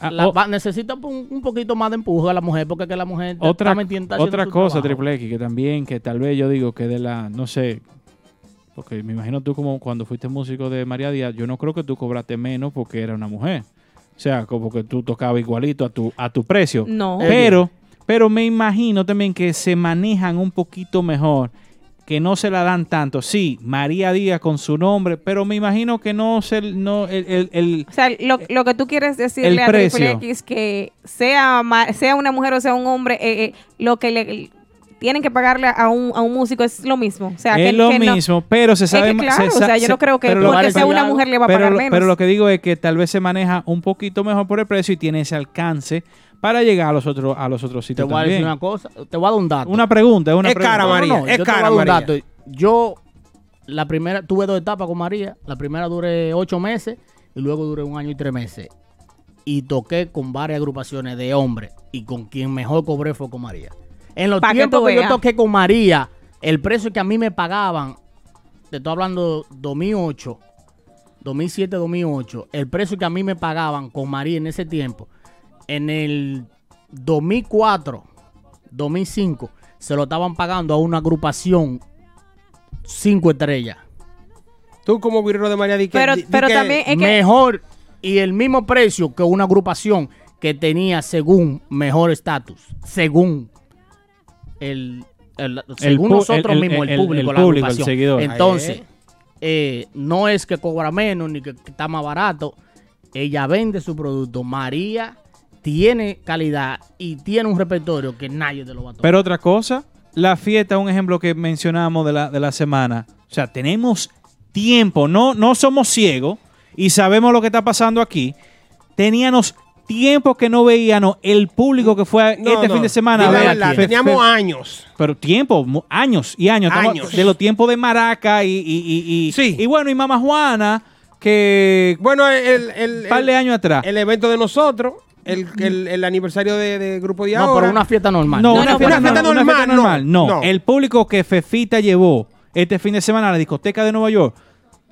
Ah, la- o- va- necesita un, un poquito más de empuje a la mujer porque que la mujer Otra, está otra su cosa. Triple X, que también, que tal vez yo digo que de la, no sé, porque me imagino tú como cuando fuiste músico de María Díaz, yo no creo que tú cobraste menos porque era una mujer. O sea, como que tú tocabas igualito a tu, a tu precio. No. Pero, pero me imagino también que se manejan un poquito mejor, que no se la dan tanto. Sí, María Díaz con su nombre, pero me imagino que no se, no, el, el- el- O sea, lo, lo que tú quieres decirle El a Triple precio. X que sea, sea una mujer o sea un hombre, eh, eh, lo que le tienen que pagarle a un, a un músico es lo mismo. O sea, es que, lo que no- mismo, pero se Es sabe que claro, se o sea, yo se- no creo que porque sea una mujer le va a pagar menos. Pero lo que digo es que tal vez se maneja un poquito mejor por el precio y tiene ese alcance para llegar a los otros a los otros Te sitios voy a decir una cosa, te voy a dar un dato. Una pregunta, es una Es pregunta. cara, María, es yo te voy a cara, dar un María. dato. Yo, la primera, tuve dos etapas con María. La primera duré ocho meses y luego duré un año y tres meses. Y toqué con varias agrupaciones de hombres. Y con quien mejor cobré fue con María. En los que tiempos tú que, yo toqué con María, el precio que a mí me pagaban, te estoy hablando 2008, 2007, 2008, el precio que a mí me pagaban con María en ese tiempo, en el 2004, 2005, se lo estaban pagando a una agrupación cinco estrellas. Tú como guirero de María di que- Pero- di- di pero que- también- Es que- Mejor y el mismo precio que una agrupación que tenía según mejor estatus, según el, el- según nosotros mismos, el, el- público, el la público, el agrupación. seguidor. Entonces, eh, no es que cobra menos ni que, que está más barato. Ella vende su producto. María tiene calidad y tiene un repertorio que nadie te lo va a tomar. Pero otra cosa, la fiesta, un ejemplo que mencionamos de la, de la semana. O sea, tenemos tiempo, no, no somos ciegos y sabemos lo que está pasando aquí. Teníamos tiempo que no veíamos el público que fue No, este no, fin de semana. a ver verdad, teníamos Fe- años. Pero tiempo, años y años. Años. De los tiempos de Maraca y, y, y, y- Sí. y bueno, y Mamá Juana, que Bueno, el, el, un par de el- años atrás. el evento de nosotros, el, el, el aniversario de, de Grupo de no, pero una fiesta normal. No, No, una, no, fiesta, una fiesta normal, una fiesta normal, no, normal, no. no. El público que Fefita llevó este fin de semana a la discoteca de Nueva York,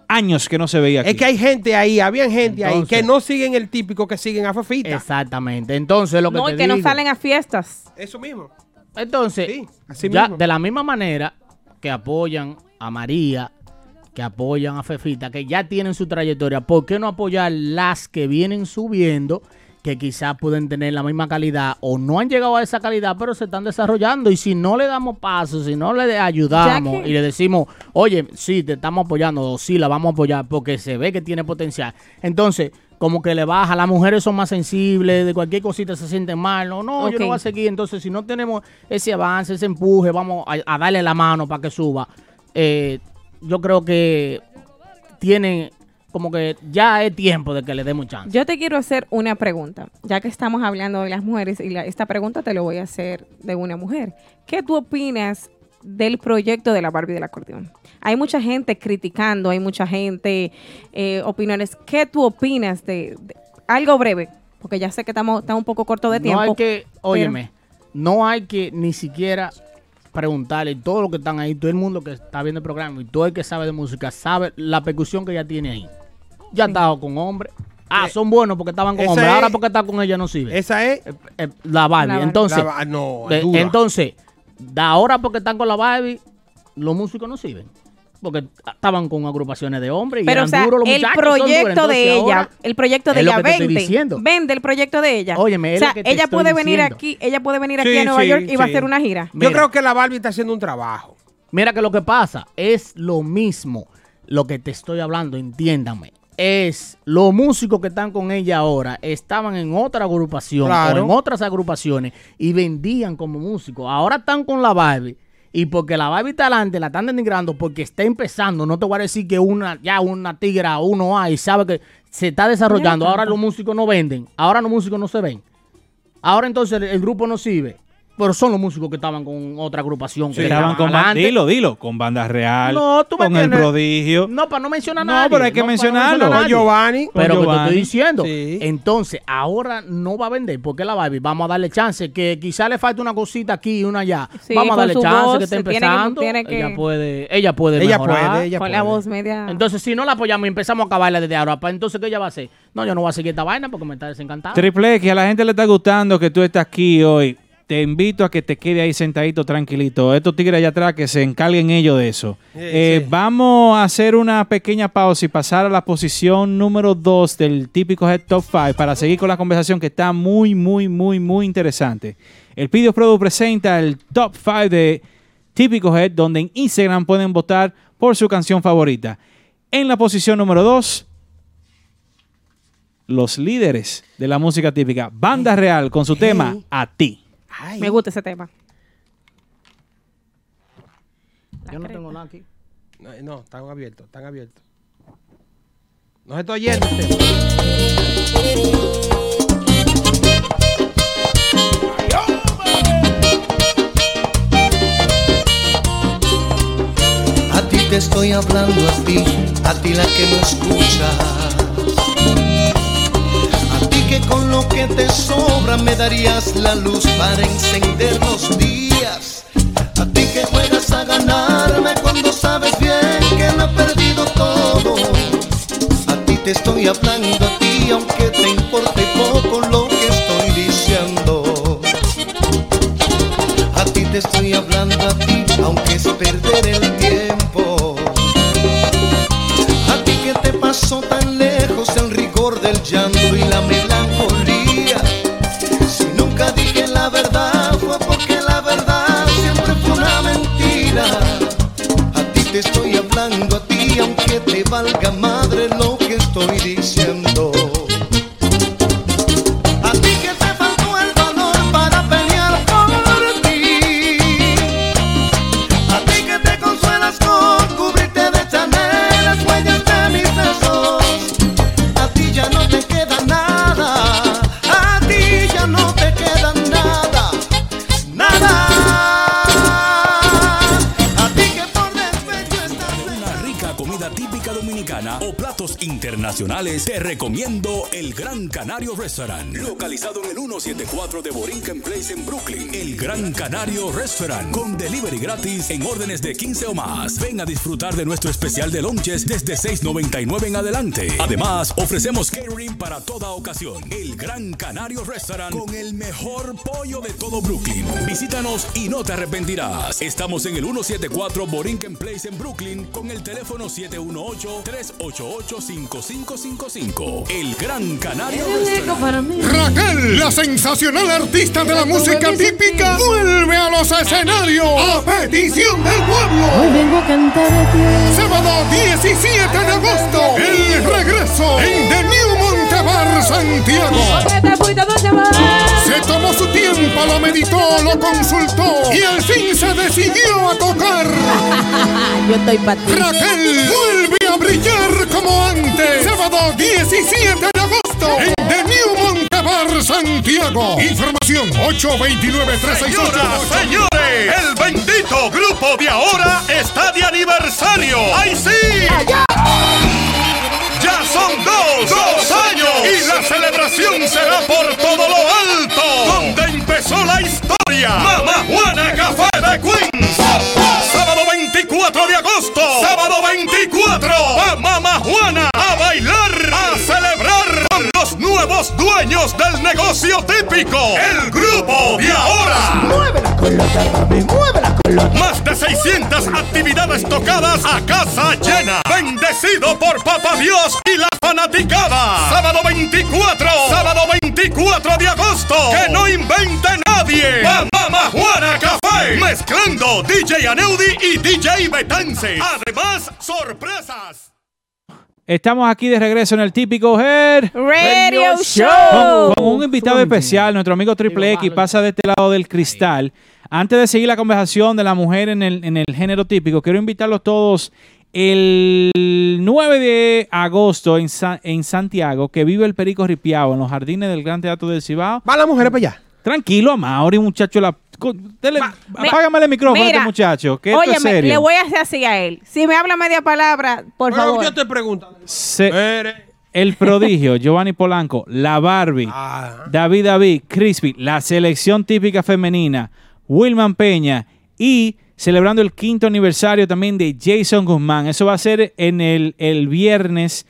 años que no se veía aquí. Es que hay gente ahí, habían gente ahí que no siguen el típico que siguen a Fefita. Exactamente. Entonces, lo que no, te y que no salen a fiestas. Eso mismo. Entonces, Sí, así ya mismo. de la misma manera que apoyan a María, que apoyan a Fefita, que ya tienen su trayectoria, ¿por qué no apoyar las que vienen subiendo, que quizás pueden tener la misma calidad o no han llegado a esa calidad, pero se están desarrollando? Y si no le damos paso, si no le ayudamos que- y le decimos, oye, sí, te estamos apoyando, o sí, la vamos a apoyar porque se ve que tiene potencial. Entonces, como que le baja, las mujeres son más sensibles, de cualquier cosita se sienten mal, no, no, yo no voy a seguir. Entonces, si no tenemos ese avance, ese empuje, vamos a, a darle la mano para que suba. Eh, yo creo que tiene como que ya es tiempo de que le demos chance. Yo te quiero hacer una pregunta, ya que estamos hablando de las mujeres y la- esta pregunta te lo voy a hacer de una mujer. ¿Qué tú opinas del proyecto de la Barbie del acordeón? Hay mucha gente criticando, hay mucha gente, eh, opiniones. ¿Qué tú opinas de, de- algo breve? Porque ya sé que estamos, estamos un poco corto de tiempo. No hay que, pero- óyeme, no hay que ni siquiera preguntarle, todos los que están ahí, todo el mundo que está viendo el programa y todo el que sabe de música sabe la percusión que ella tiene ahí. Ya estado con hombres. Ah, son buenos porque estaban con hombres. es- Ahora porque está con ella no sirve. Esa es. Eh, eh, la Barbie. La. Entonces, La ba- no, eh, entonces, de ahora porque están con la Barbie, los músicos no sirven. Porque estaban con agrupaciones de hombres y Pero, o eran sea, duros los el muchachos, son duros. proyecto de Entonces, ella, ahora- el proyecto de ella vende, vende el proyecto de ella. Óyeme, es o sea, lo que te ella estoy puede venir aquí, ella puede venir aquí Sí, a Nueva sí, York y va a hacer una gira. Yo creo que la Barbie está haciendo un trabajo. Mira que lo que pasa es lo mismo lo que te estoy hablando, entiéndame, es los músicos que están con ella ahora estaban en otra agrupación Claro. o en otras agrupaciones y vendían como músicos. Ahora están con la Barbie. Y porque la Barbie está adelante, la están denigrando porque está empezando. No te voy a decir que una ya una tigra uno hay, sabe que se está desarrollando. Ahora los músicos no venden. Ahora los músicos no se ven. Ahora entonces el, el grupo no sirve. Pero son los músicos que estaban con otra agrupación. que Estaban con ba- adelante. dilo, dilo, con Banda Real, No, tú me con el prodigio. No, para no mencionar a No, nadie. pero hay que no mencionarlo. mencionar a Con. Giovanni. Con Pero que te estoy diciendo. Sí. Entonces, ahora no va a vender porque la Barbie. Vamos a darle chance. Que quizá le falta una cosita aquí y una allá. Sí, Vamos a darle chance voz, que está tiene que- empezando. tiene que- Ella puede, ella puede Ella mejorar. puede, ella Con la voz media. Entonces, si no la apoyamos y empezamos a acabarla desde ahora, entonces, ¿qué ella va a hacer? No, yo no voy a seguir esta vaina porque me está desencantando. Triple X, a la gente le está gustando que tú estás aquí hoy. Te invito a que te quede ahí sentadito tranquilito. Estos tigres allá atrás que se encarguen ellos de eso. Eh, Vamos a hacer una pequeña pausa y pasar a la posición número 2 del típico Head Top 5 para seguir con la conversación que está muy, muy, muy, muy interesante. El Pidio Product presenta el Top 5 de Típico Head, donde en Instagram pueden votar por su canción favorita. En la posición número 2, los líderes de la música típica. Banda Real con su tema A ti. Me gusta ese tema. Yo no tengo nada aquí. No, no, están abiertos, están abiertos. No se está oyendo usted. A ti te estoy hablando a ti, a ti la que me escuchas. Que con lo que te sobra me darías la luz para encender los días. A ti que juegas a ganarme cuando sabes bien que lo he perdido todo. A ti te estoy hablando a ti, aunque te importe poco lo que estoy diciendo. A ti te estoy hablando a ti, aunque es perder el tiempo. A ti que te pasó tan lejos el rigor del llanto y la a ti, aunque te valga madre lo que estoy diciendo. Internacionales, te recomiendo el Gran Canario Restaurant, localizado en el 174 de Borinquen Place en Brooklyn. El Gran Canario Restaurant, con delivery gratis en órdenes de 15 o más. Ven a disfrutar de nuestro especial de lunches desde 6.99 en adelante. Además, ofrecemos catering para toda ocasión. El Gran Canario Restaurant, con el mejor pollo de todo Brooklyn. Visítanos y no te arrepentirás. Estamos en el 174 Borinquen Place en Brooklyn con el teléfono 718-388-5555. El Gran Canario. Raquel, la sensacional artista de la música típica, vuelve a los escenarios a petición del pueblo. Hoy vengo a cantar a ti. Sábado 17 de agosto, el regreso en The New Montebar, Santiago. Se tomó su tiempo, lo meditó, lo consultó y al fin se decidió a tocar. Yo estoy para. Raquel vuelve a brillar Sábado 17 de agosto en The New Montebar, Santiago. Información 829-368. Señoras, señores, el bendito grupo de ahora está de aniversario. ¡Ay, sí! Ya son dos, dos años y la celebración será por todo lo alto, donde empezó la historia. Mamá Juana Café de Queens. Sábado 24 de agosto. Sábado 24. Va Mamá Juana los dueños del negocio típico. El grupo de ahora. Con la mami, muévela con la Más de 600 actividades tocadas a casa llena. Bendecido por Papá Dios y la fanaticada. Sábado 24. Sábado 24 de agosto. Que no invente nadie. Mamá Juana Café. Mezclando DJ Aneudi y DJ Betance. Además, sorpresas. Estamos aquí de regreso en el típico Head Radio Show. Con, con un invitado especial, nuestro amigo Triple X pasa de este lado del cristal. Antes de seguir la conversación de la mujer en el, en el género típico, quiero invitarlos todos el 9 de agosto en, Sa- en Santiago, que vive el Perico Ripiao en los jardines del Gran Teatro del Cibao. ¿Va la mujer para allá? Tranquilo, Mauri, muchacho. La, dele- apágame el micrófono a este Mira, muchacho, que esto es Óyeme, serio. le voy a hacer así a él. Si me habla media palabra, por Bueno, favor. yo te pregunto. Se- el prodigio, Giovanni Polanco, la Barbie, Ah. David David, Crispy, la selección típica femenina, Wilman Peña y celebrando el quinto aniversario también de Jason Guzmán. Eso va a ser en el, el viernes,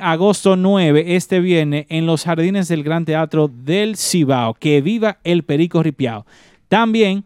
agosto 9, este viernes, en los jardines del Gran Teatro del Cibao. Que viva el Perico Ripiao. También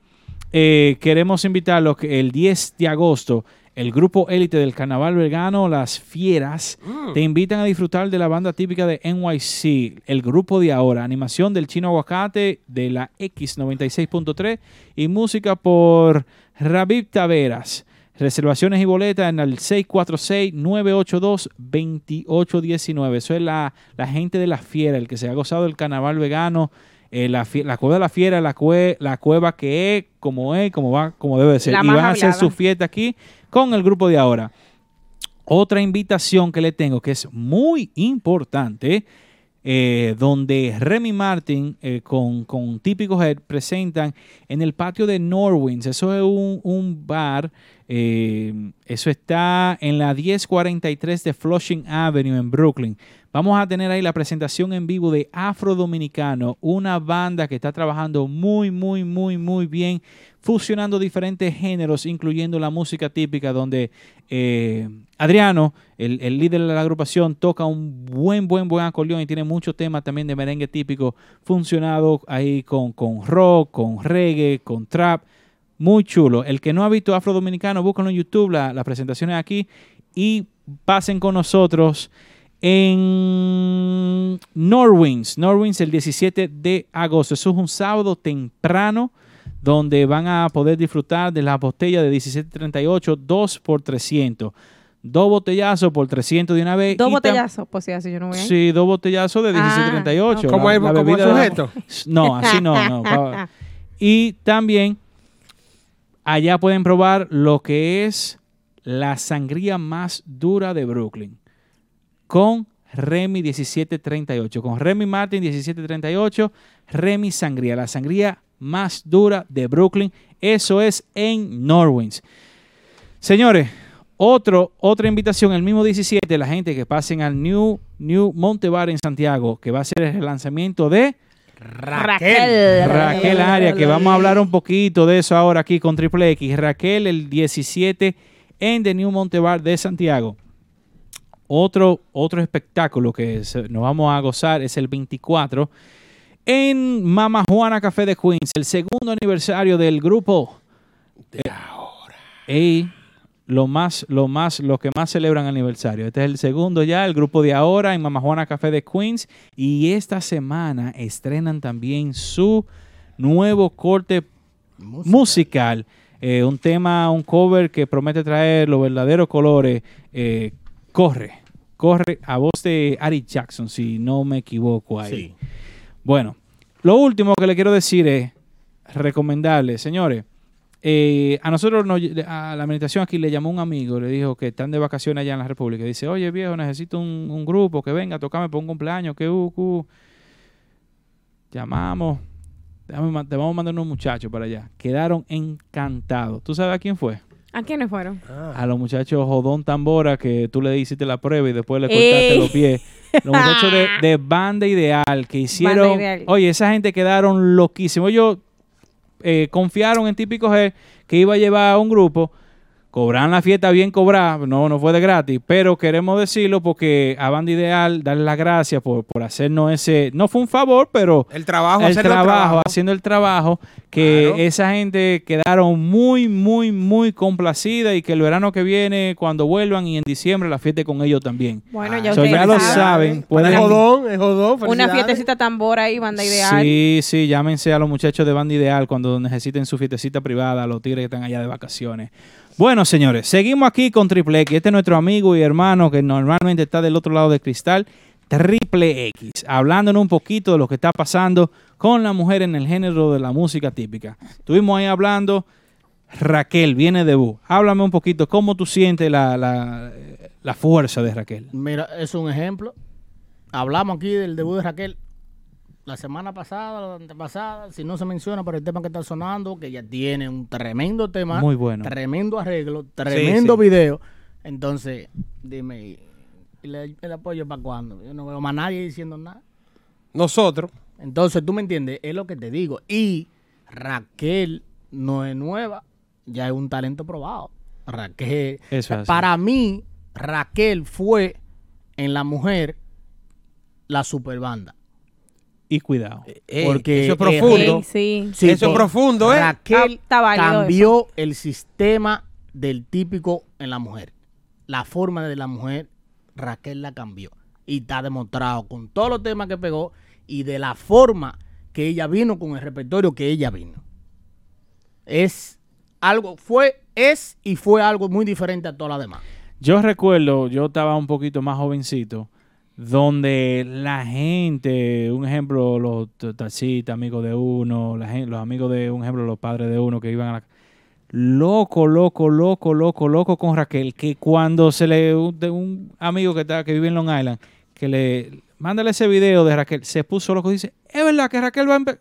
eh, queremos invitarlos que el 10 de agosto, el grupo élite del carnaval vegano, Las Fieras, te invitan a disfrutar de la banda típica de NYC, el grupo de ahora, animación del chino aguacate de la X96.3 y música por Rabib Taveras. Reservaciones y boletas en el 646-982-2819. Eso es la, la gente de la fiera, el que se ha gozado del carnaval vegano. Eh, la, cueva de la fiera, la, cue- la cueva que es, como es, como va, como debe de ser. La y van a hacer su fiesta aquí con el grupo de ahora. Otra invitación que le tengo que es muy importante, eh, donde Remy Martin eh, con, con Típico Head presentan en el patio de Norwins. Eso es un, un bar, eso está en la 1043 de Flushing Avenue en Brooklyn. Vamos a tener ahí la presentación en vivo de Afro Dominicano, una banda que está trabajando muy, muy, muy, muy bien, fusionando diferentes géneros, incluyendo la música típica, donde eh, Adriano, el, el líder de la agrupación, toca un buen, buen, buen acordeón y tiene muchos temas también de merengue típico funcionado ahí con, con rock, con reggae, con trap. Muy chulo. El que no ha visto Afro Dominicano, búscalo en YouTube, la- las presentaciones aquí y pasen con nosotros en Norwins. Norwins el 17 de agosto. Eso es un sábado temprano donde van a poder disfrutar de las botellas de 1738, 2 por 300. Dos botellazos por 300 de una vez. Dos botellazos, pues si así yo no voy a ir. Sí, dos botellazos de 1738. ok. ¿Cómo es- La- la cómo es bebida de la- sujeto? No, así no, no. Y también allá pueden probar lo que es la sangría más dura de Brooklyn con Remy 1738. Con Remy Martin 1738, Remy Sangría, la sangría más dura de Brooklyn. Eso es en Norwins. Señores, otro, otra invitación, el mismo 17, la gente que pasen al New, New Montebar en Santiago, que va a ser el lanzamiento de Raquel. Raquel Aria, que vamos a hablar un poquito de eso ahora aquí con Triple X. Raquel el 17 en The New Montebar de Santiago. Otro, otro espectáculo que se- nos vamos a gozar es el 24 en Mama Juana Café de Queens, el segundo aniversario del grupo. De ahora. Ey, lo más, lo más, lo que más celebran aniversario. Este es el segundo ya, el grupo de ahora en Mama Juana Café de Queens. Y esta semana estrenan también su nuevo corte musical. Eh, un tema, un cover que promete traer los verdaderos colores. eh, corre, corre a voz de Ari Jackson, si no me equivoco ahí. Bueno, lo último que le quiero decir es recomendarle, señores. eh, a nosotros, nos- a la administración aquí le llamó un amigo, le dijo que están de vacaciones allá en la República. Dice, oye viejo, necesito un, un grupo que venga a tocarme por un cumpleaños, que uh, uh". Llamamos, te vamos a mandar unos muchachos para allá. Quedaron encantados. ¿Tú sabes a quién fue? ¿A quiénes fueron? A los muchachos Jodón Tambora, que tú le hiciste la prueba y después le cortaste ¡Ey! los pies. Los muchachos de, de Banda Ideal, que hicieron... Ideal. Oye, esa gente quedaron loquísimos. Ellos eh, confiaron en Típico G que iba a llevar a un grupo Cobran la fiesta bien cobrada, no, no fue de gratis, pero queremos decirlo porque a Banda Ideal darle las gracias por, por hacernos ese, no fue un favor, pero El trabajo, el hacer el trabajo, trabajo. haciendo el trabajo, que Claro. esa gente quedaron muy, muy, muy complacida y que el verano que viene, cuando vuelvan y en diciembre, la fiesta con ellos también. Bueno, ya So, ustedes ya lo saben. Pueden, Es jodón, es jodón. Una fiestecita tambora ahí, banda ideal. Sí, sí, llámense a los muchachos de Banda Ideal cuando necesiten su fiestecita privada, a los tigres que están allá de vacaciones. Bueno, señores, seguimos aquí con Triple X. Este es nuestro amigo y hermano que normalmente está del otro lado del cristal, Triple X, hablándonos un poquito de lo que está pasando con la mujer en el género de la música típica. Estuvimos ahí hablando, Raquel viene de. Háblame un poquito, ¿cómo tú sientes la, la, la fuerza de Raquel? Mira, es un ejemplo. Hablamos aquí del debut de Raquel la semana pasada, la antepasada, si no se menciona por el tema que está sonando, que ella tiene un tremendo tema, Muy bueno. tremendo arreglo, tremendo sí. video. Entonces, dime, ¿y le- el apoyo para cuándo? Yo no veo más nadie diciendo nada. Nosotros. Entonces, tú me entiendes, es lo que te digo. Y Raquel no es nueva, ya es un talento probado. Raquel, Eso es así. para mí, Raquel fue en la mujer la superbanda. Y cuidado. Eh, Porque eso es profundo. Sí, Sí, Eso es por- profundo, ¿eh? Raquel válido cambió el sistema del típico en la mujer. La forma de la mujer, Raquel la cambió. Y está demostrado con todos los temas que pegó y de la forma que ella vino con el repertorio que ella vino. Es algo, fue, es y fue algo muy diferente a todas las demás. Yo recuerdo, yo estaba un poquito más jovencito, donde la gente, un ejemplo, los taxistas, amigos de uno, la gen- los amigos de, un ejemplo, los padres de uno que iban a la... Loco, loco, loco, loco, loco con Raquel, que cuando se le... Un, de un amigo que, está, que vive en Long Island, que le... Mándale ese video de Raquel, se puso loco, dice, es verdad que Raquel va a...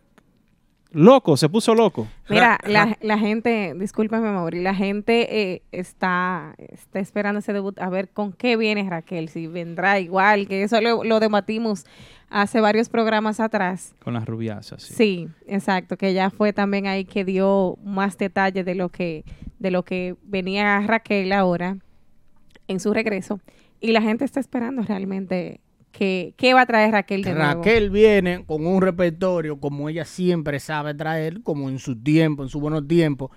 empe-". Loco, se puso loco. Mira, la, la gente, discúlpame, Mauri, la gente eh, está, está esperando ese debut a ver con qué viene Raquel, si vendrá igual, que eso lo, lo debatimos hace varios programas atrás. Con las rubiasas. sí. Sí, exacto, que ya fue también ahí que dio más detalles de lo que de lo que venía Raquel ahora en su regreso y la gente está esperando realmente que qué va a traer Raquel de nuevo. Raquel viene con un repertorio como ella siempre sabe traer, como en su tiempo, en su buenos tiempos.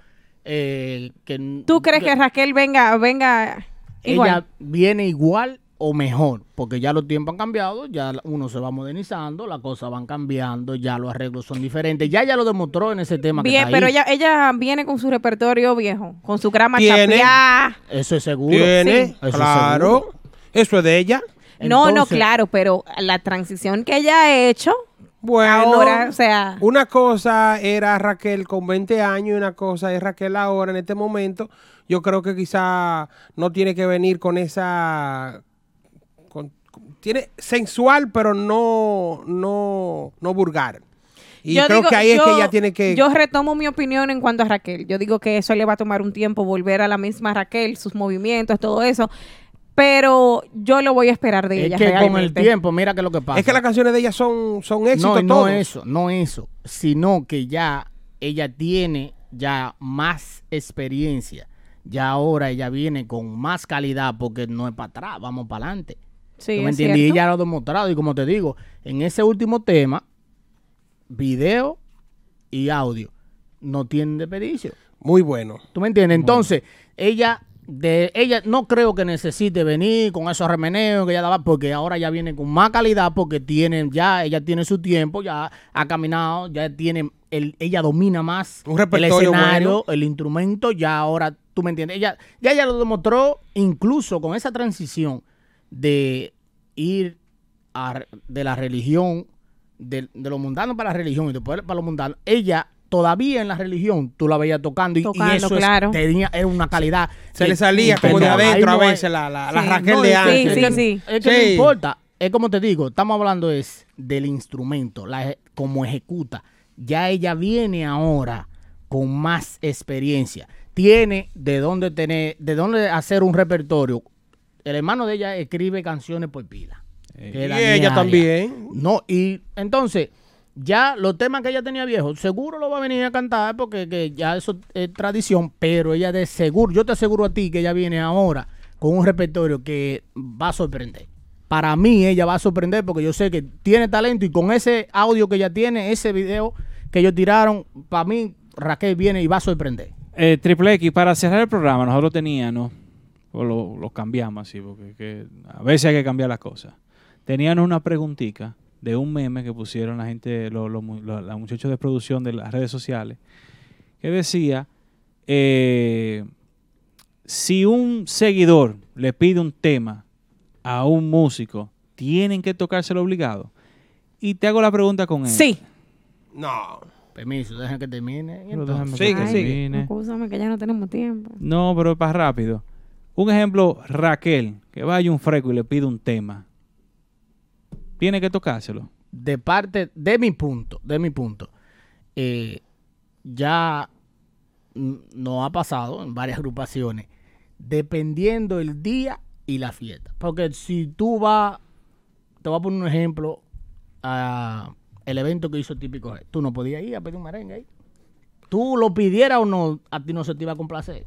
eh, que ¿Tú crees que Raquel venga venga igual? ella viene igual o mejor, porque ya los tiempos han cambiado, ya uno se va modernizando, las cosas van cambiando, ya los arreglos son diferentes, ya ella lo demostró en ese tema que Bien, está pero ahí. ella ella viene con su repertorio viejo, con su grama Tiene. chapeada. Eso es seguro. Tiene, Eso es claro. seguro. Eso es de ella. No, no, claro, pero la transición que ella ha hecho Bueno, ahora, o sea, una cosa era Raquel con 20 años y una cosa es Raquel ahora en este momento. Yo creo que quizá no tiene que venir con esa... con- tiene sensual, pero no, no, no vulgar. Y Yo creo digo, que ahí es que yo- ella tiene que... Yo retomo mi opinión en cuanto a Raquel. Yo digo que eso le va a tomar un tiempo volver a la misma Raquel, sus movimientos, todo eso. Pero yo lo voy a esperar de Es ella. que con el tiempo, mira que lo que pasa. es que las canciones de ella son, son éxitos no, no eso, no eso, sino que ya ella tiene ya más experiencia. Ya ahora ella viene con más calidad porque no es para atrás, vamos para adelante. Sí, ¿Tú me es entiendes? Y ella lo ha demostrado. Y como te digo, en ese último tema, video y audio no tienen desperdicio. Muy bueno. ¿Tú me entiendes? Entonces, ella de ella no creo que necesite venir con esos remeneos que ella daba, porque ahora ya viene con más calidad, porque tiene, ya, ella tiene su tiempo, ya ha caminado, ya tiene, el, ella domina más Un el escenario, bueno. el instrumento, ya ahora, tú me entiendes, ella, ya ella lo demostró incluso con esa transición de ir a- de la religión, de, de lo mundano para la religión y después para lo mundano, ella todavía en la religión tú la veías tocando y, eso es- claro. tenía, era una calidad. Se que- le salía que como de adentro a veces la, la, la Sí, Raquel no, de antes. es que- sí. Es que no Sí. importa. Es como te digo, estamos hablando es del instrumento, la, cómo ejecuta. Ya ella viene ahora con más experiencia. Tiene de dónde tener, de dónde hacer un repertorio. El hermano de ella escribe canciones por pila. que es Y ella también. No, y entonces, ya los temas que ella tenía viejos, seguro lo va a venir a cantar porque que ya eso es tradición, pero ella de seguro, yo te aseguro a ti que ella viene ahora con un repertorio que va a sorprender. Para mí ella va a sorprender porque yo sé que tiene talento y con ese audio que ella tiene, ese video que ellos tiraron, para mí Raquel viene y va a sorprender. Eh, Triple X, para cerrar el programa, nosotros teníamos, o lo, cambiamos así, porque que a veces hay que cambiar las cosas. Teníamos una preguntita de un meme que pusieron la gente, los, los mu- los- los muchachos de producción de las redes sociales, que decía, eh, si un seguidor le pide un tema a un músico, ¿tienen que tocárselo obligado? Y te hago la pregunta con él. Sí. No. Permiso, deja que termine. déjame que termine. Excúsame que ya no tenemos tiempo. No, pero es para rápido. Un ejemplo, Raquel, que vaya un freco y le pide un tema. Tiene que tocárselo. de parte de mi punto, de mi punto, eh, ya nos ha pasado en varias agrupaciones, dependiendo el día y la fiesta. Porque si tú vas, te voy a poner un ejemplo, a el evento que hizo Típico G, tú no podías ir a pedir un merengue ahí. Tú lo pidieras o no, a ti no se te iba a complacer.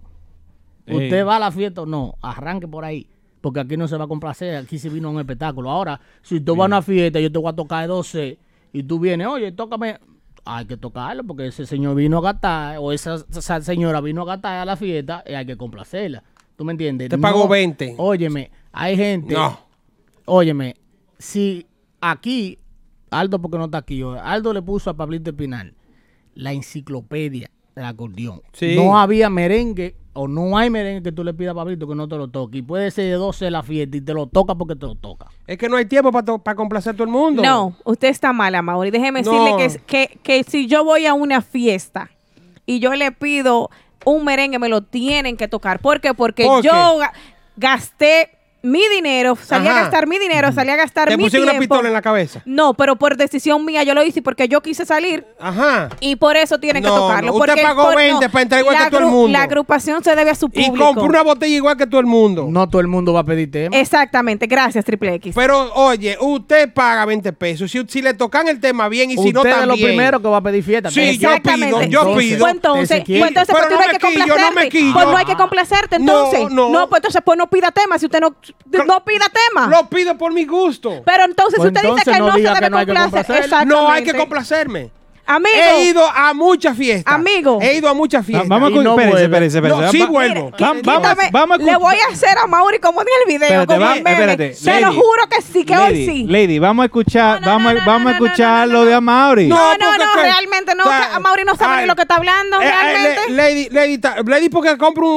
Ey. Usted va a la fiesta o no, arranque por ahí. Porque aquí no se va a complacer, aquí se vino a un espectáculo. Ahora, si tú vas a una fiesta, yo te voy a tocar de 12 y tú vienes, oye, tócame. Hay que tocarlo porque ese señor vino a gastar o esa, esa señora vino a gastar a la fiesta y hay que complacerla. ¿Tú me entiendes? Te pagó 20. Óyeme, hay gente. No. Óyeme, si aquí, Aldo, porque no está aquí, Aldo le puso a Pablito Espinal la enciclopedia del acordeón. Sí. No había merengue o no hay merengue que tú le pidas a Pablito que no te lo toque. Y puede ser de 12 de la fiesta y te lo toca porque te lo toca. Es que no hay tiempo para complacer a todo el mundo. No, usted está mala, Mauri. Déjeme No. decirle que, que, que si yo voy a una fiesta y yo le pido un merengue, me lo tienen que tocar. ¿Por qué? Porque ¿Por yo qué? gasté mi dinero, salí a Ajá. gastar mi dinero, salí a gastar Te mi pusieron una tiempo. pistola en la cabeza. No, pero por decisión mía yo lo hice porque yo quise salir Ajá. y por eso tienen No, que tocarlo. no, usted pagó por- 20 para entrar igual la que todo el mundo. La agrupación se debe a su Y público. compró una botella igual que todo el mundo. No todo el mundo va a pedir tema. Exactamente, gracias, Triple X. Pero, oye, usted paga 20 pesos. Si, si le tocan el tema bien y si Usted no es también. lo primero que va a pedir fiesta. Sí, yo pido, yo pido. Pues entonces, pues entonces pues Pero tú no no hay que no complacerte. Pues no hay que complacerte, No, entonces. no. pues entonces pues no pida tema si usted no, no pida tema. Lo pido por mi gusto. Pero entonces Pues usted dice entonces que no no, se diga debe que no hay que complacer. complacer. Exactamente. No hay que complacerme. Amigo. He ido a muchas fiestas. Amigo. He ido a muchas fiestas. vamos a no espérense, espérense, espérense. No, sí Va- vuelvo. Va- vamos, vamos a le voy a hacer a Mauri como en el video. Espérate, como va- el meme. espérate, Se lo juro que sí, que hoy sí. Lady, vamos a escuchar, vamos, a- vamos a escuchar lo de Amaury. No, no, no, realmente no. o sea, que Mauri no sabe ay, ni lo que está hablando, Eh, eh, realmente. Lady, Lady, Lady porque compra un,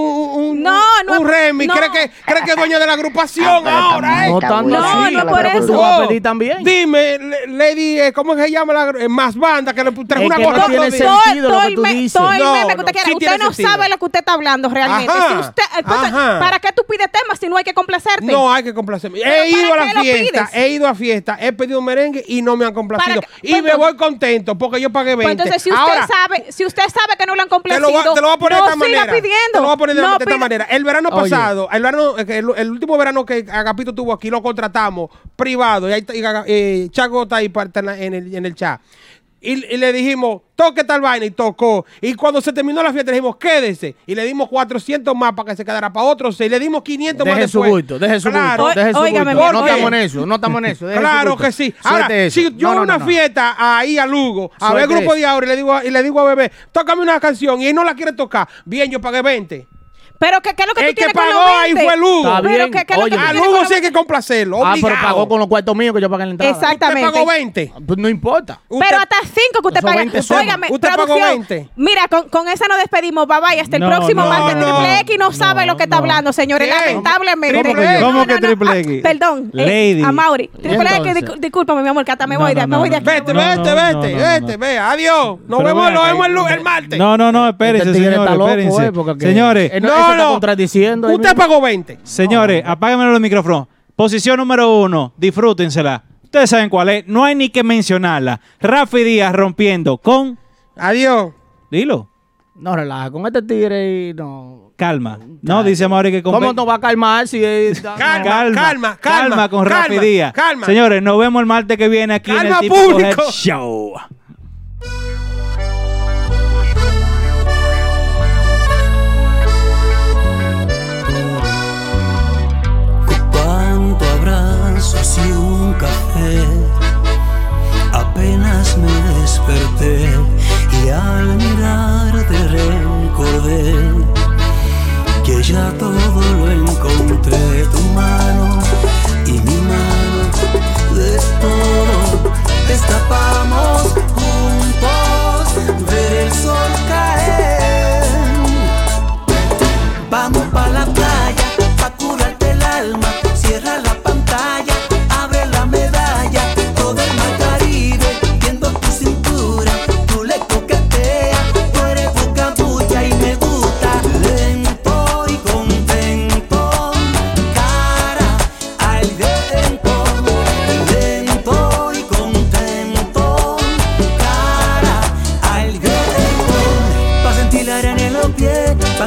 un, No, no un no. Cree que, cree que es dueño de la agrupación Ah, ahora, ¿eh? No tanto No, no por eso. tú vas a a pedir también. Dime, Lady, ¿cómo se llama la más banda que le trajo una que no gorra tiene sentido. todo, lo todo que el tú me- dices. usted no sabe lo que usted está hablando realmente. ¿para qué tú pides temas si no hay que complacerte? No hay que complacerme. ¿Pero He ido a la fiesta, he ido a fiesta, he pedido un merengue y no me han complacido. Y pues me voy contento porque yo pagué 20. Pues entonces, si usted sabe, si usted sabe que no lo han complacido, te lo voy a poner de esta siga manera. pidiendo. Te lo voy a poner de, esta manera. El verano pasado, el, verano, el, último verano que Agapito tuvo aquí, lo contratamos privado. Y, ahí, está- y Aga- eh, Chaco está ahí el, en el chat. Y, y le dijimos, toque tal vaina y tocó. Y cuando se terminó la fiesta, le dijimos, quédese. Y le dimos 400 más para que se quedara para otros seis. Le dimos 500 más Deje su después. bulto, deje su Claro. bulto, deje su bulto. mi No estamos en eso, no estamos en eso. deje su Claro que sí. Ahora, Suelte eso. si yo No, no, una no. fiesta ahí a Lugo, a ver grupo eso. de ahora y le digo, a- y le digo a bebé, tócame una canción y él no la quiere tocar. Bien, yo pagué 20. Pero ¿qué, qué es lo que El tú que tienes con pagó los ahí 20? fue Lugo. Está Pero bien. ¿qué, qué es lo que Oye, tú A tienes con Lugo los sí hay que complacerlo. Ah, pero pagó con los cuartos míos que yo pagué en la entrada. Exactamente. Usted pagó 20. Pues no importa. Usted- Pero hasta 5 que usted paga. 20 son. Óigame, Usted pagó producción. 20. Mira, con, con esa nos despedimos. Bye bye. Hasta el No, próximo no, martes. no, Triple X no, no, sabe lo que está no. hablando, señores. ¿Qué? Lamentablemente. ¿Cómo que- cómo que Ah, Triple X? Perdón. eh, Lady. a Mauri. Triple X, entonces? discú- discúlpame, mi amor, que hasta me No, voy de, no, me voy de no, aquí. Vete, No, vete, no, vete, no, no, vete, no. ve, adiós. Nos Pero vemos, ven nos acá, vemos el, lu- eh, el martes. No, no, no, espérense, Este tigre señores, loco, espérense. eh, porque que- Señores, no, No, se está contradiciendo. ahí Usted mismo. pagó 20. Señores, apáguenme los micrófonos. Posición número uno, disfrútensela. Ustedes saben cuál es, no hay ni que mencionarla. Rafi Díaz rompiendo con. Adiós. Dilo, No, relaja, con este tigre y no. calma. No, dice Mauri que con. ¿Cómo no va a calmar si es- Calma, Calma, calma, calma, con calma, Rafi Díaz. calma. Señores, nos vemos el martes que viene aquí en Calma, el Típico público. Head Show. y al mirarte recordé que ya todo lo encontré, tu mano y mi mano de todo escapamos.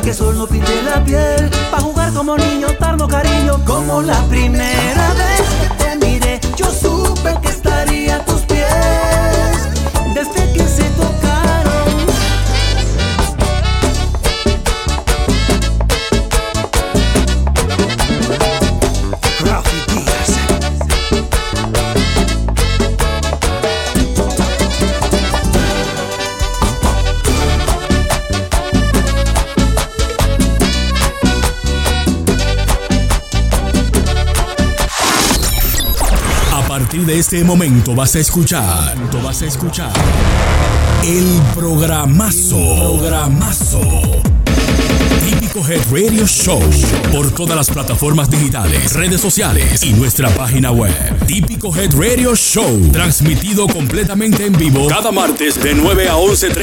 Que el sol no pinte la piel, pa' jugar como niño, darnos cariño como la primera vez que te miré. Yo supe que estaría a tus pies desde que de este momento vas a escuchar, vas a escuchar el programazo, programazo. Típico Head Radio Show por todas las plataformas digitales, redes sociales y nuestra página web. Típico Head Radio Show, transmitido completamente en vivo cada martes de 9 a 11:30